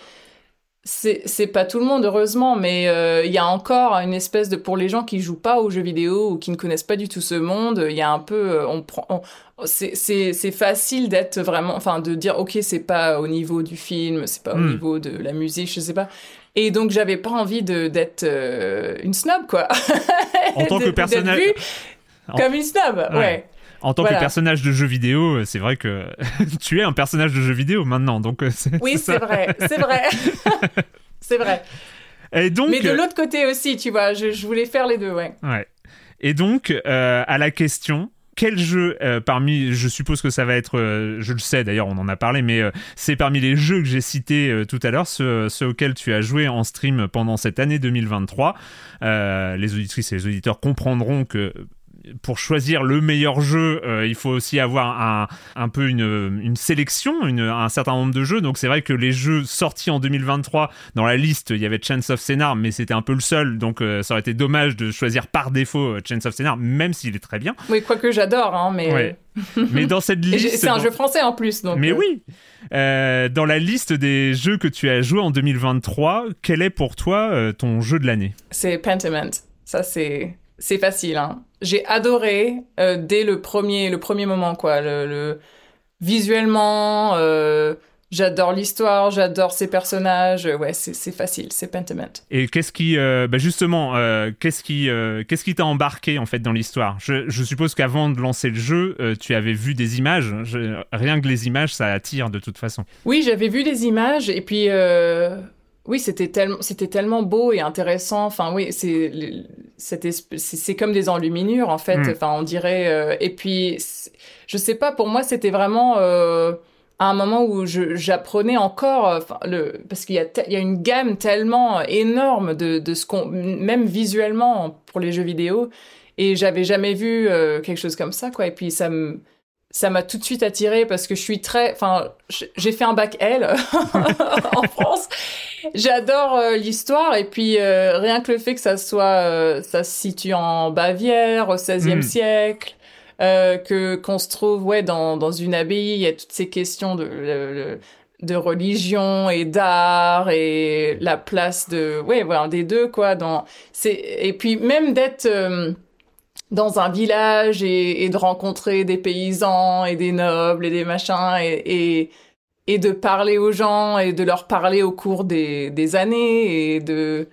c'est pas tout le monde heureusement mais euh, il y a encore une espèce de pour les gens qui jouent pas aux jeux vidéo ou qui ne connaissent pas du tout ce monde il y a un peu euh, on prend c'est facile d'être vraiment enfin de dire ok c'est pas au niveau du film c'est pas au Hmm. niveau de la musique je sais pas et donc j'avais pas envie d'être euh, une snob quoi En tant que En- comme une snob ouais, Ouais. En tant Voilà. que personnage de jeu vidéo, c'est vrai que tu es un personnage de jeu vidéo maintenant, donc euh, oui c'est vrai c'est vrai c'est vrai Et donc, mais de euh, l'autre côté aussi tu vois je, je voulais faire les deux ouais Ouais. Et donc, euh, à la question, quel jeu euh, parmi, je suppose que ça va être, euh, je le sais d'ailleurs, on en a parlé, mais euh, c'est parmi les jeux que j'ai cités euh, tout à l'heure, ceux, ceux auxquels tu as joué en stream pendant cette année 2023. Euh, les auditrices et les auditeurs comprendront que pour choisir le meilleur jeu, euh, il faut aussi avoir un, un peu une, une sélection, une, un certain nombre de jeux. Donc c'est vrai que les jeux sortis en 2023, dans la liste, il y avait Chance of Scénar, mais c'était un peu le seul. Donc euh, ça aurait été dommage de choisir par défaut euh, Chance of Scénar, même s'il est très bien. Oui, quoique j'adore, hein, mais. Ouais. mais dans cette liste... C'est un dans- jeu français en plus, donc. mais euh, oui Euh, Dans la liste des jeux que tu as joué en 2023, quel est pour toi euh, ton jeu de l'année? C'est Pentiment. Ça, c'est. C'est facile, hein. J'ai adoré euh, dès le premier, le premier moment, quoi. Le, le- Visuellement, euh, j'adore l'histoire, j'adore ses personnages. Ouais, c'est c'est facile, c'est Pentiment. Et qu'est-ce qui, euh, bah justement, euh, qu'est-ce qui, euh, qu'est-ce qui t'a embarqué en fait dans l'histoire? Je, je suppose qu'avant de lancer le jeu, euh, tu avais vu des images. Je- rien que les images, ça attire de toute façon. Oui, j'avais vu les images et puis euh, oui, c'était tellement c'était tellement beau et intéressant. Enfin oui, c'est c'est comme des enluminures en fait. Mm. Enfin on dirait euh, et puis je sais pas pour moi c'était vraiment euh, à un moment où j'apprenais encore euh, enfin, le parce qu'il y a il y a une gamme tellement énorme de de ce qu'on même visuellement pour les jeux vidéo et j'avais jamais vu euh, quelque chose comme ça quoi et puis ça me ça m'a tout de suite attiré parce que je suis très enfin j'ai fait un bac L en France j'adore euh, l'histoire et puis euh, rien que le fait que ça soit euh, ça se situe en Bavière au XVIe Mm. siècle que qu'on se trouve ouais dans dans une abbaye il y a toutes ces questions de de religion et d'art et la place de ouais voilà des deux quoi dans c'est et puis même d'être dans un village et, et de rencontrer des paysans et des nobles et des machins et, et, et de parler aux gens et de leur parler au cours des, des années et de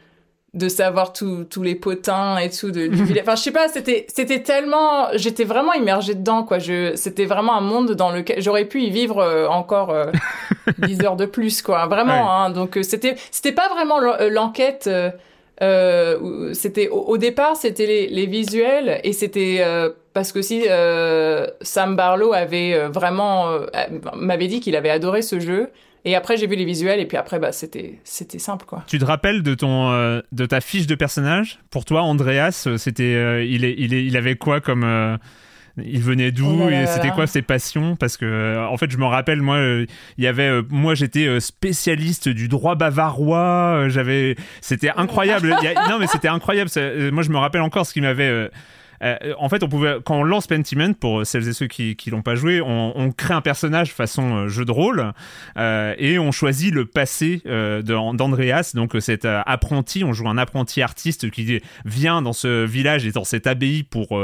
de savoir tous les potins et tout de. Enfin, je sais pas, c'était c'était tellement, j'étais vraiment immergée dedans quoi. Je c'était vraiment un monde dans lequel j'aurais pu y vivre euh, encore euh, 10 heures de plus quoi. Vraiment. Ouais. Hein, donc euh, c'était c'était pas vraiment euh, l'enquête. euh, euh, c'était au, départ c'était les, visuels et c'était euh, parce que si euh, Sam Barlow avait vraiment m'avait dit qu'il avait adoré ce jeu et après j'ai vu les visuels et puis après bah c'était c'était simple quoi. Tu te rappelles de ton, de ta fiche de personnage? Pour toi, Andreas, c'était, il, est, il, est, il avait quoi comme il venait d'où Oh et c'était quoi ses passions? Parce que, euh, en fait, je me rappelle, moi, euh, il y avait, euh, moi, j'étais spécialiste du droit bavarois. j'avais, c'était incroyable. Il y a- non, mais c'était incroyable. moi, je me rappelle encore ce qui m'avait. euh, en fait, on pouvait, quand on lance Pentiment, pour celles et ceux qui qui l'ont pas joué, on, on crée un personnage façon euh, jeu de rôle euh, et on choisit le passé d'Andreas. Donc, cet apprenti, on joue un apprenti artiste qui vient dans ce village et dans cette abbaye pour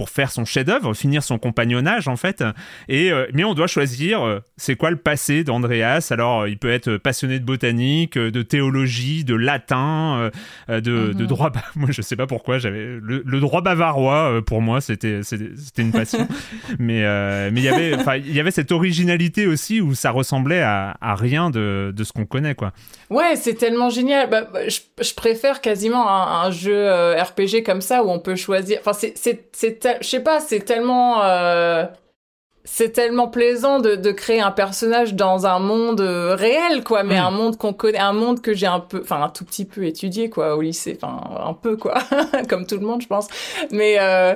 pour faire son chef-d'œuvre, finir son compagnonnage en fait. Et euh, mais on doit choisir euh, c'est quoi le passé d'Andreas. Alors, euh, il peut être passionné de botanique, de théologie, de latin, de, de Mhm. droit. Moi, je sais pas pourquoi j'avais le, le droit bavarois. pour moi, c'était c'était une passion. mais euh, mais il y avait il y avait cette originalité aussi où ça ressemblait à, à rien de, de ce qu'on connaît quoi. Ouais, c'est tellement génial. Bah, bah, je, je préfère quasiment un, un jeu RPG comme ça où on peut choisir. Enfin, c'est, je sais pas, c'est tellement, euh, c'est tellement plaisant de, de créer un personnage dans un monde euh, réel, quoi. Mais Mm. un monde qu'on connaît, un monde que j'ai un peu, enfin, un tout petit peu étudié, quoi, au lycée. Enfin, un peu, quoi, comme tout le monde, je pense. Mais euh,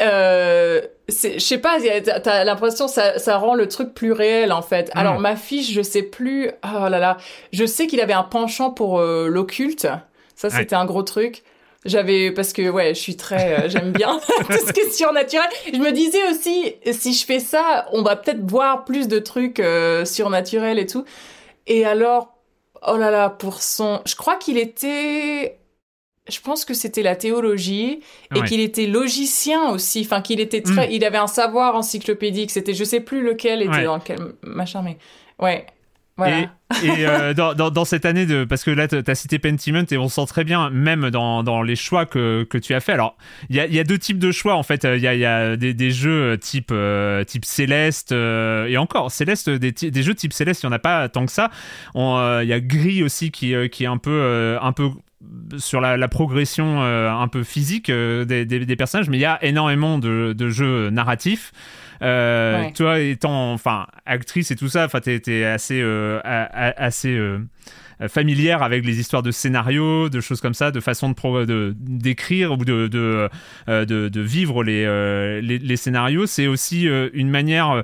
euh, je sais pas, t'as- l'impression que ça, ça rend le truc plus réel en fait. Alors Mm. ma fiche, je sais plus. Oh là là, je sais qu'il avait un penchant pour euh, l'occulte. Ça, Ouais. c'était un gros truc. J'avais parce que ouais, je suis très, euh, j'aime bien tout ce qui est surnaturel. Je me disais aussi, si je fais ça, on va peut-être voir plus de trucs euh, surnaturels et tout. Et alors, oh là là, pour son, je crois qu'il était, je pense que c'était la théologie et qu'il était logicien aussi, enfin qu'il était très, mm. il avait un savoir encyclopédique. C'était, je sais plus lequel était dans quel machin, mais ouais. Et, euh, dans, dans, cette année de parce que là tu as cité Pentiment et on sent très bien même dans, dans les choix que, que tu as fait. Alors il y a, y a, deux types de choix en fait. Il y a, y a des, des, jeux type euh, type Céleste euh, et encore Céleste des, des, jeux type Céleste il y en a pas tant que ça. Il y a Gris aussi qui qui est un peu un peu sur la, la progression un peu physique des, des, personnages, mais il y a énormément de, de jeux narratifs. Euh, toi, étant enfin actrice et tout ça, enfin, t'es assez euh, assez euh, familière avec les histoires de scénarios, de choses comme ça, de façon de d'écrire ou de de, de, vivre les, les, les scénarios. C'est aussi une manière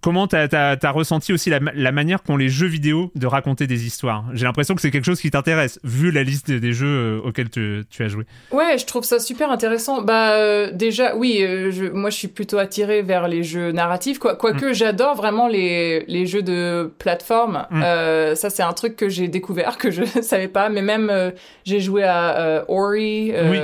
comment t'as as, ressenti aussi la, manière qu'ont les jeux vidéo de raconter des histoires? J'ai l'impression que c'est quelque chose qui t'intéresse, vu la liste des, jeux euh, auxquels tu, as joué. Ouais, je trouve ça super intéressant. Bah euh, déjà, oui, euh, je, moi je suis plutôt attirée vers les jeux narratifs, quoi, quoique mm. j'adore vraiment les, les jeux de plateforme. Mm. ça c'est un truc que j'ai découvert que je savais pas, mais même j'ai joué à Ori. Oui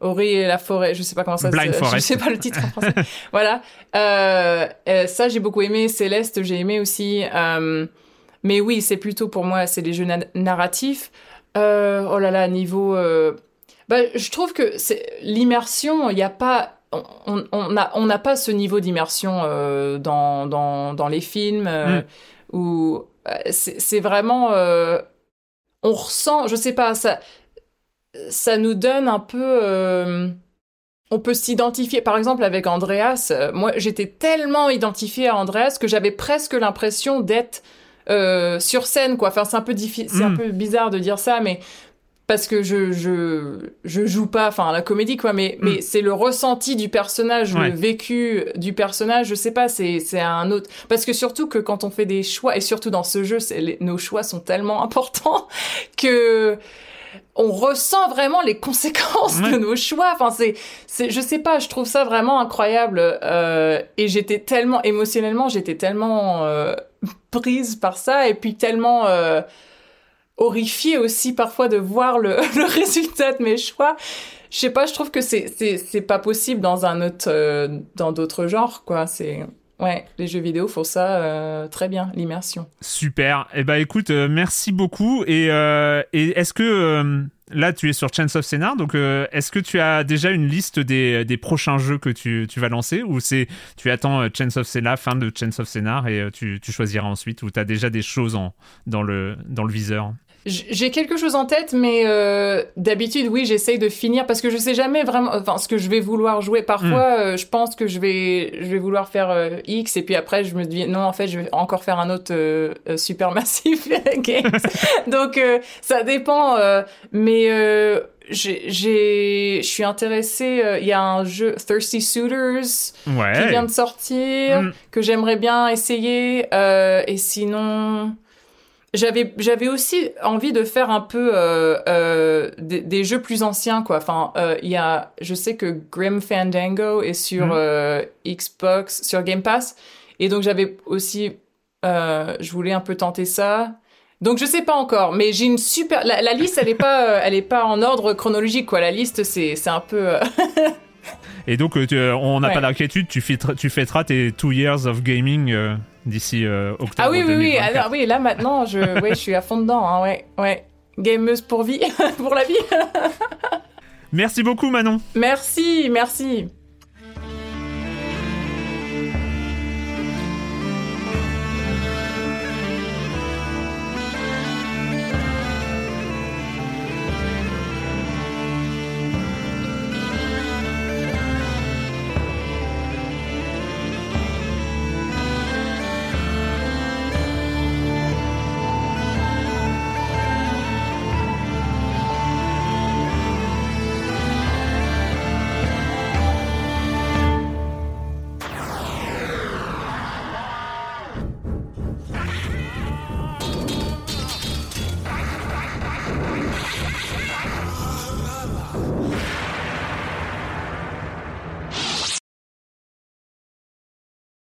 Ori et la forêt, je sais pas comment ça se Je sais pas le titre en français. voilà. Euh, euh, ça, j'ai beaucoup aimé. Céleste, j'ai aimé aussi. Euh, mais oui, c'est plutôt pour moi, c'est les jeux narratifs. Euh, oh là là, niveau. Bah, je trouve que c'est l'immersion. Il n'y a pas. On n'a on, on pas ce niveau d'immersion dans, dans, dans, les films mm. où c'est vraiment. on ressent, je sais pas, ça ça nous donne un peu... Euh, on peut s'identifier, par exemple avec Andreas, euh, moi j'étais tellement identifiée à Andreas que j'avais presque l'impression d'être euh, sur scène, quoi. Enfin, c'est un peu difficile, c'est un mm. peu bizarre de dire ça, mais parce que je je je joue pas, enfin la comédie, quoi. Mais mm. mais c'est le ressenti du personnage, le vécu du personnage. Je sais pas, c'est c'est un autre. Parce que surtout que quand on fait des choix et surtout dans ce jeu, nos choix sont tellement importants que on ressent vraiment les conséquences de nos choix. Enfin, c'est, c'est, je sais pas, je trouve ça vraiment incroyable. Euh, et j'étais tellement émotionnellement, j'étais tellement euh, prise par ça, et puis tellement euh, horrifiée aussi parfois de voir le, le, résultat de mes choix. Je sais pas, je trouve que c'est, c'est, c'est pas possible dans un autre, euh, dans d'autres genres, quoi. C'est Ouais, les jeux vidéo font ça euh, très bien, l'immersion. Super. Eh ben écoute, euh, merci beaucoup. Et, euh, est-ce que là tu es sur Chance of Scénar, donc est-ce que tu as déjà une liste des, prochains jeux que tu, tu vas lancer? Ou c'est tu attends Chance of Scénar, fin de Chance of Scénar et tu, tu choisiras ensuite ou tu as déjà des choses en, dans, le, dans le viseur? J'ai quelque chose en tête, mais euh, d'habitude, oui, j'essaye de finir parce que je sais jamais vraiment, enfin, ce que je vais vouloir jouer. Parfois, hmm. euh, je pense que je vais, je vais vouloir faire euh, X, et puis après, je me dis non, en fait, je vais encore faire un autre euh, super massif game. Donc, ça dépend. mais j'ai, je suis intéressée. Il y a un jeu Thirsty Suitors qui vient de sortir hmm. que j'aimerais bien essayer. et sinon j'avais j'avais aussi envie de faire un peu euh, euh, des, des, jeux plus anciens quoi. Enfin euh, il y a je sais que Grim Fandango est sur mhm. Xbox sur Game Pass. Et donc j'avais aussi je voulais un peu tenter ça. Donc je sais pas encore mais j'ai une super la, la, liste elle est pas elle est pas en ordre chronologique quoi. La liste c'est c'est un peu et donc on n'a pas d'inquiétude tu tu fêteras tes two years of gaming d'ici euh, octobre. Ah oui, oui, oui. Alors, oui, là maintenant, je, ouais, je suis à fond dedans. Hein, ouais, ouais. Gameuse pour vie, pour la vie. merci beaucoup, Manon. Merci, merci.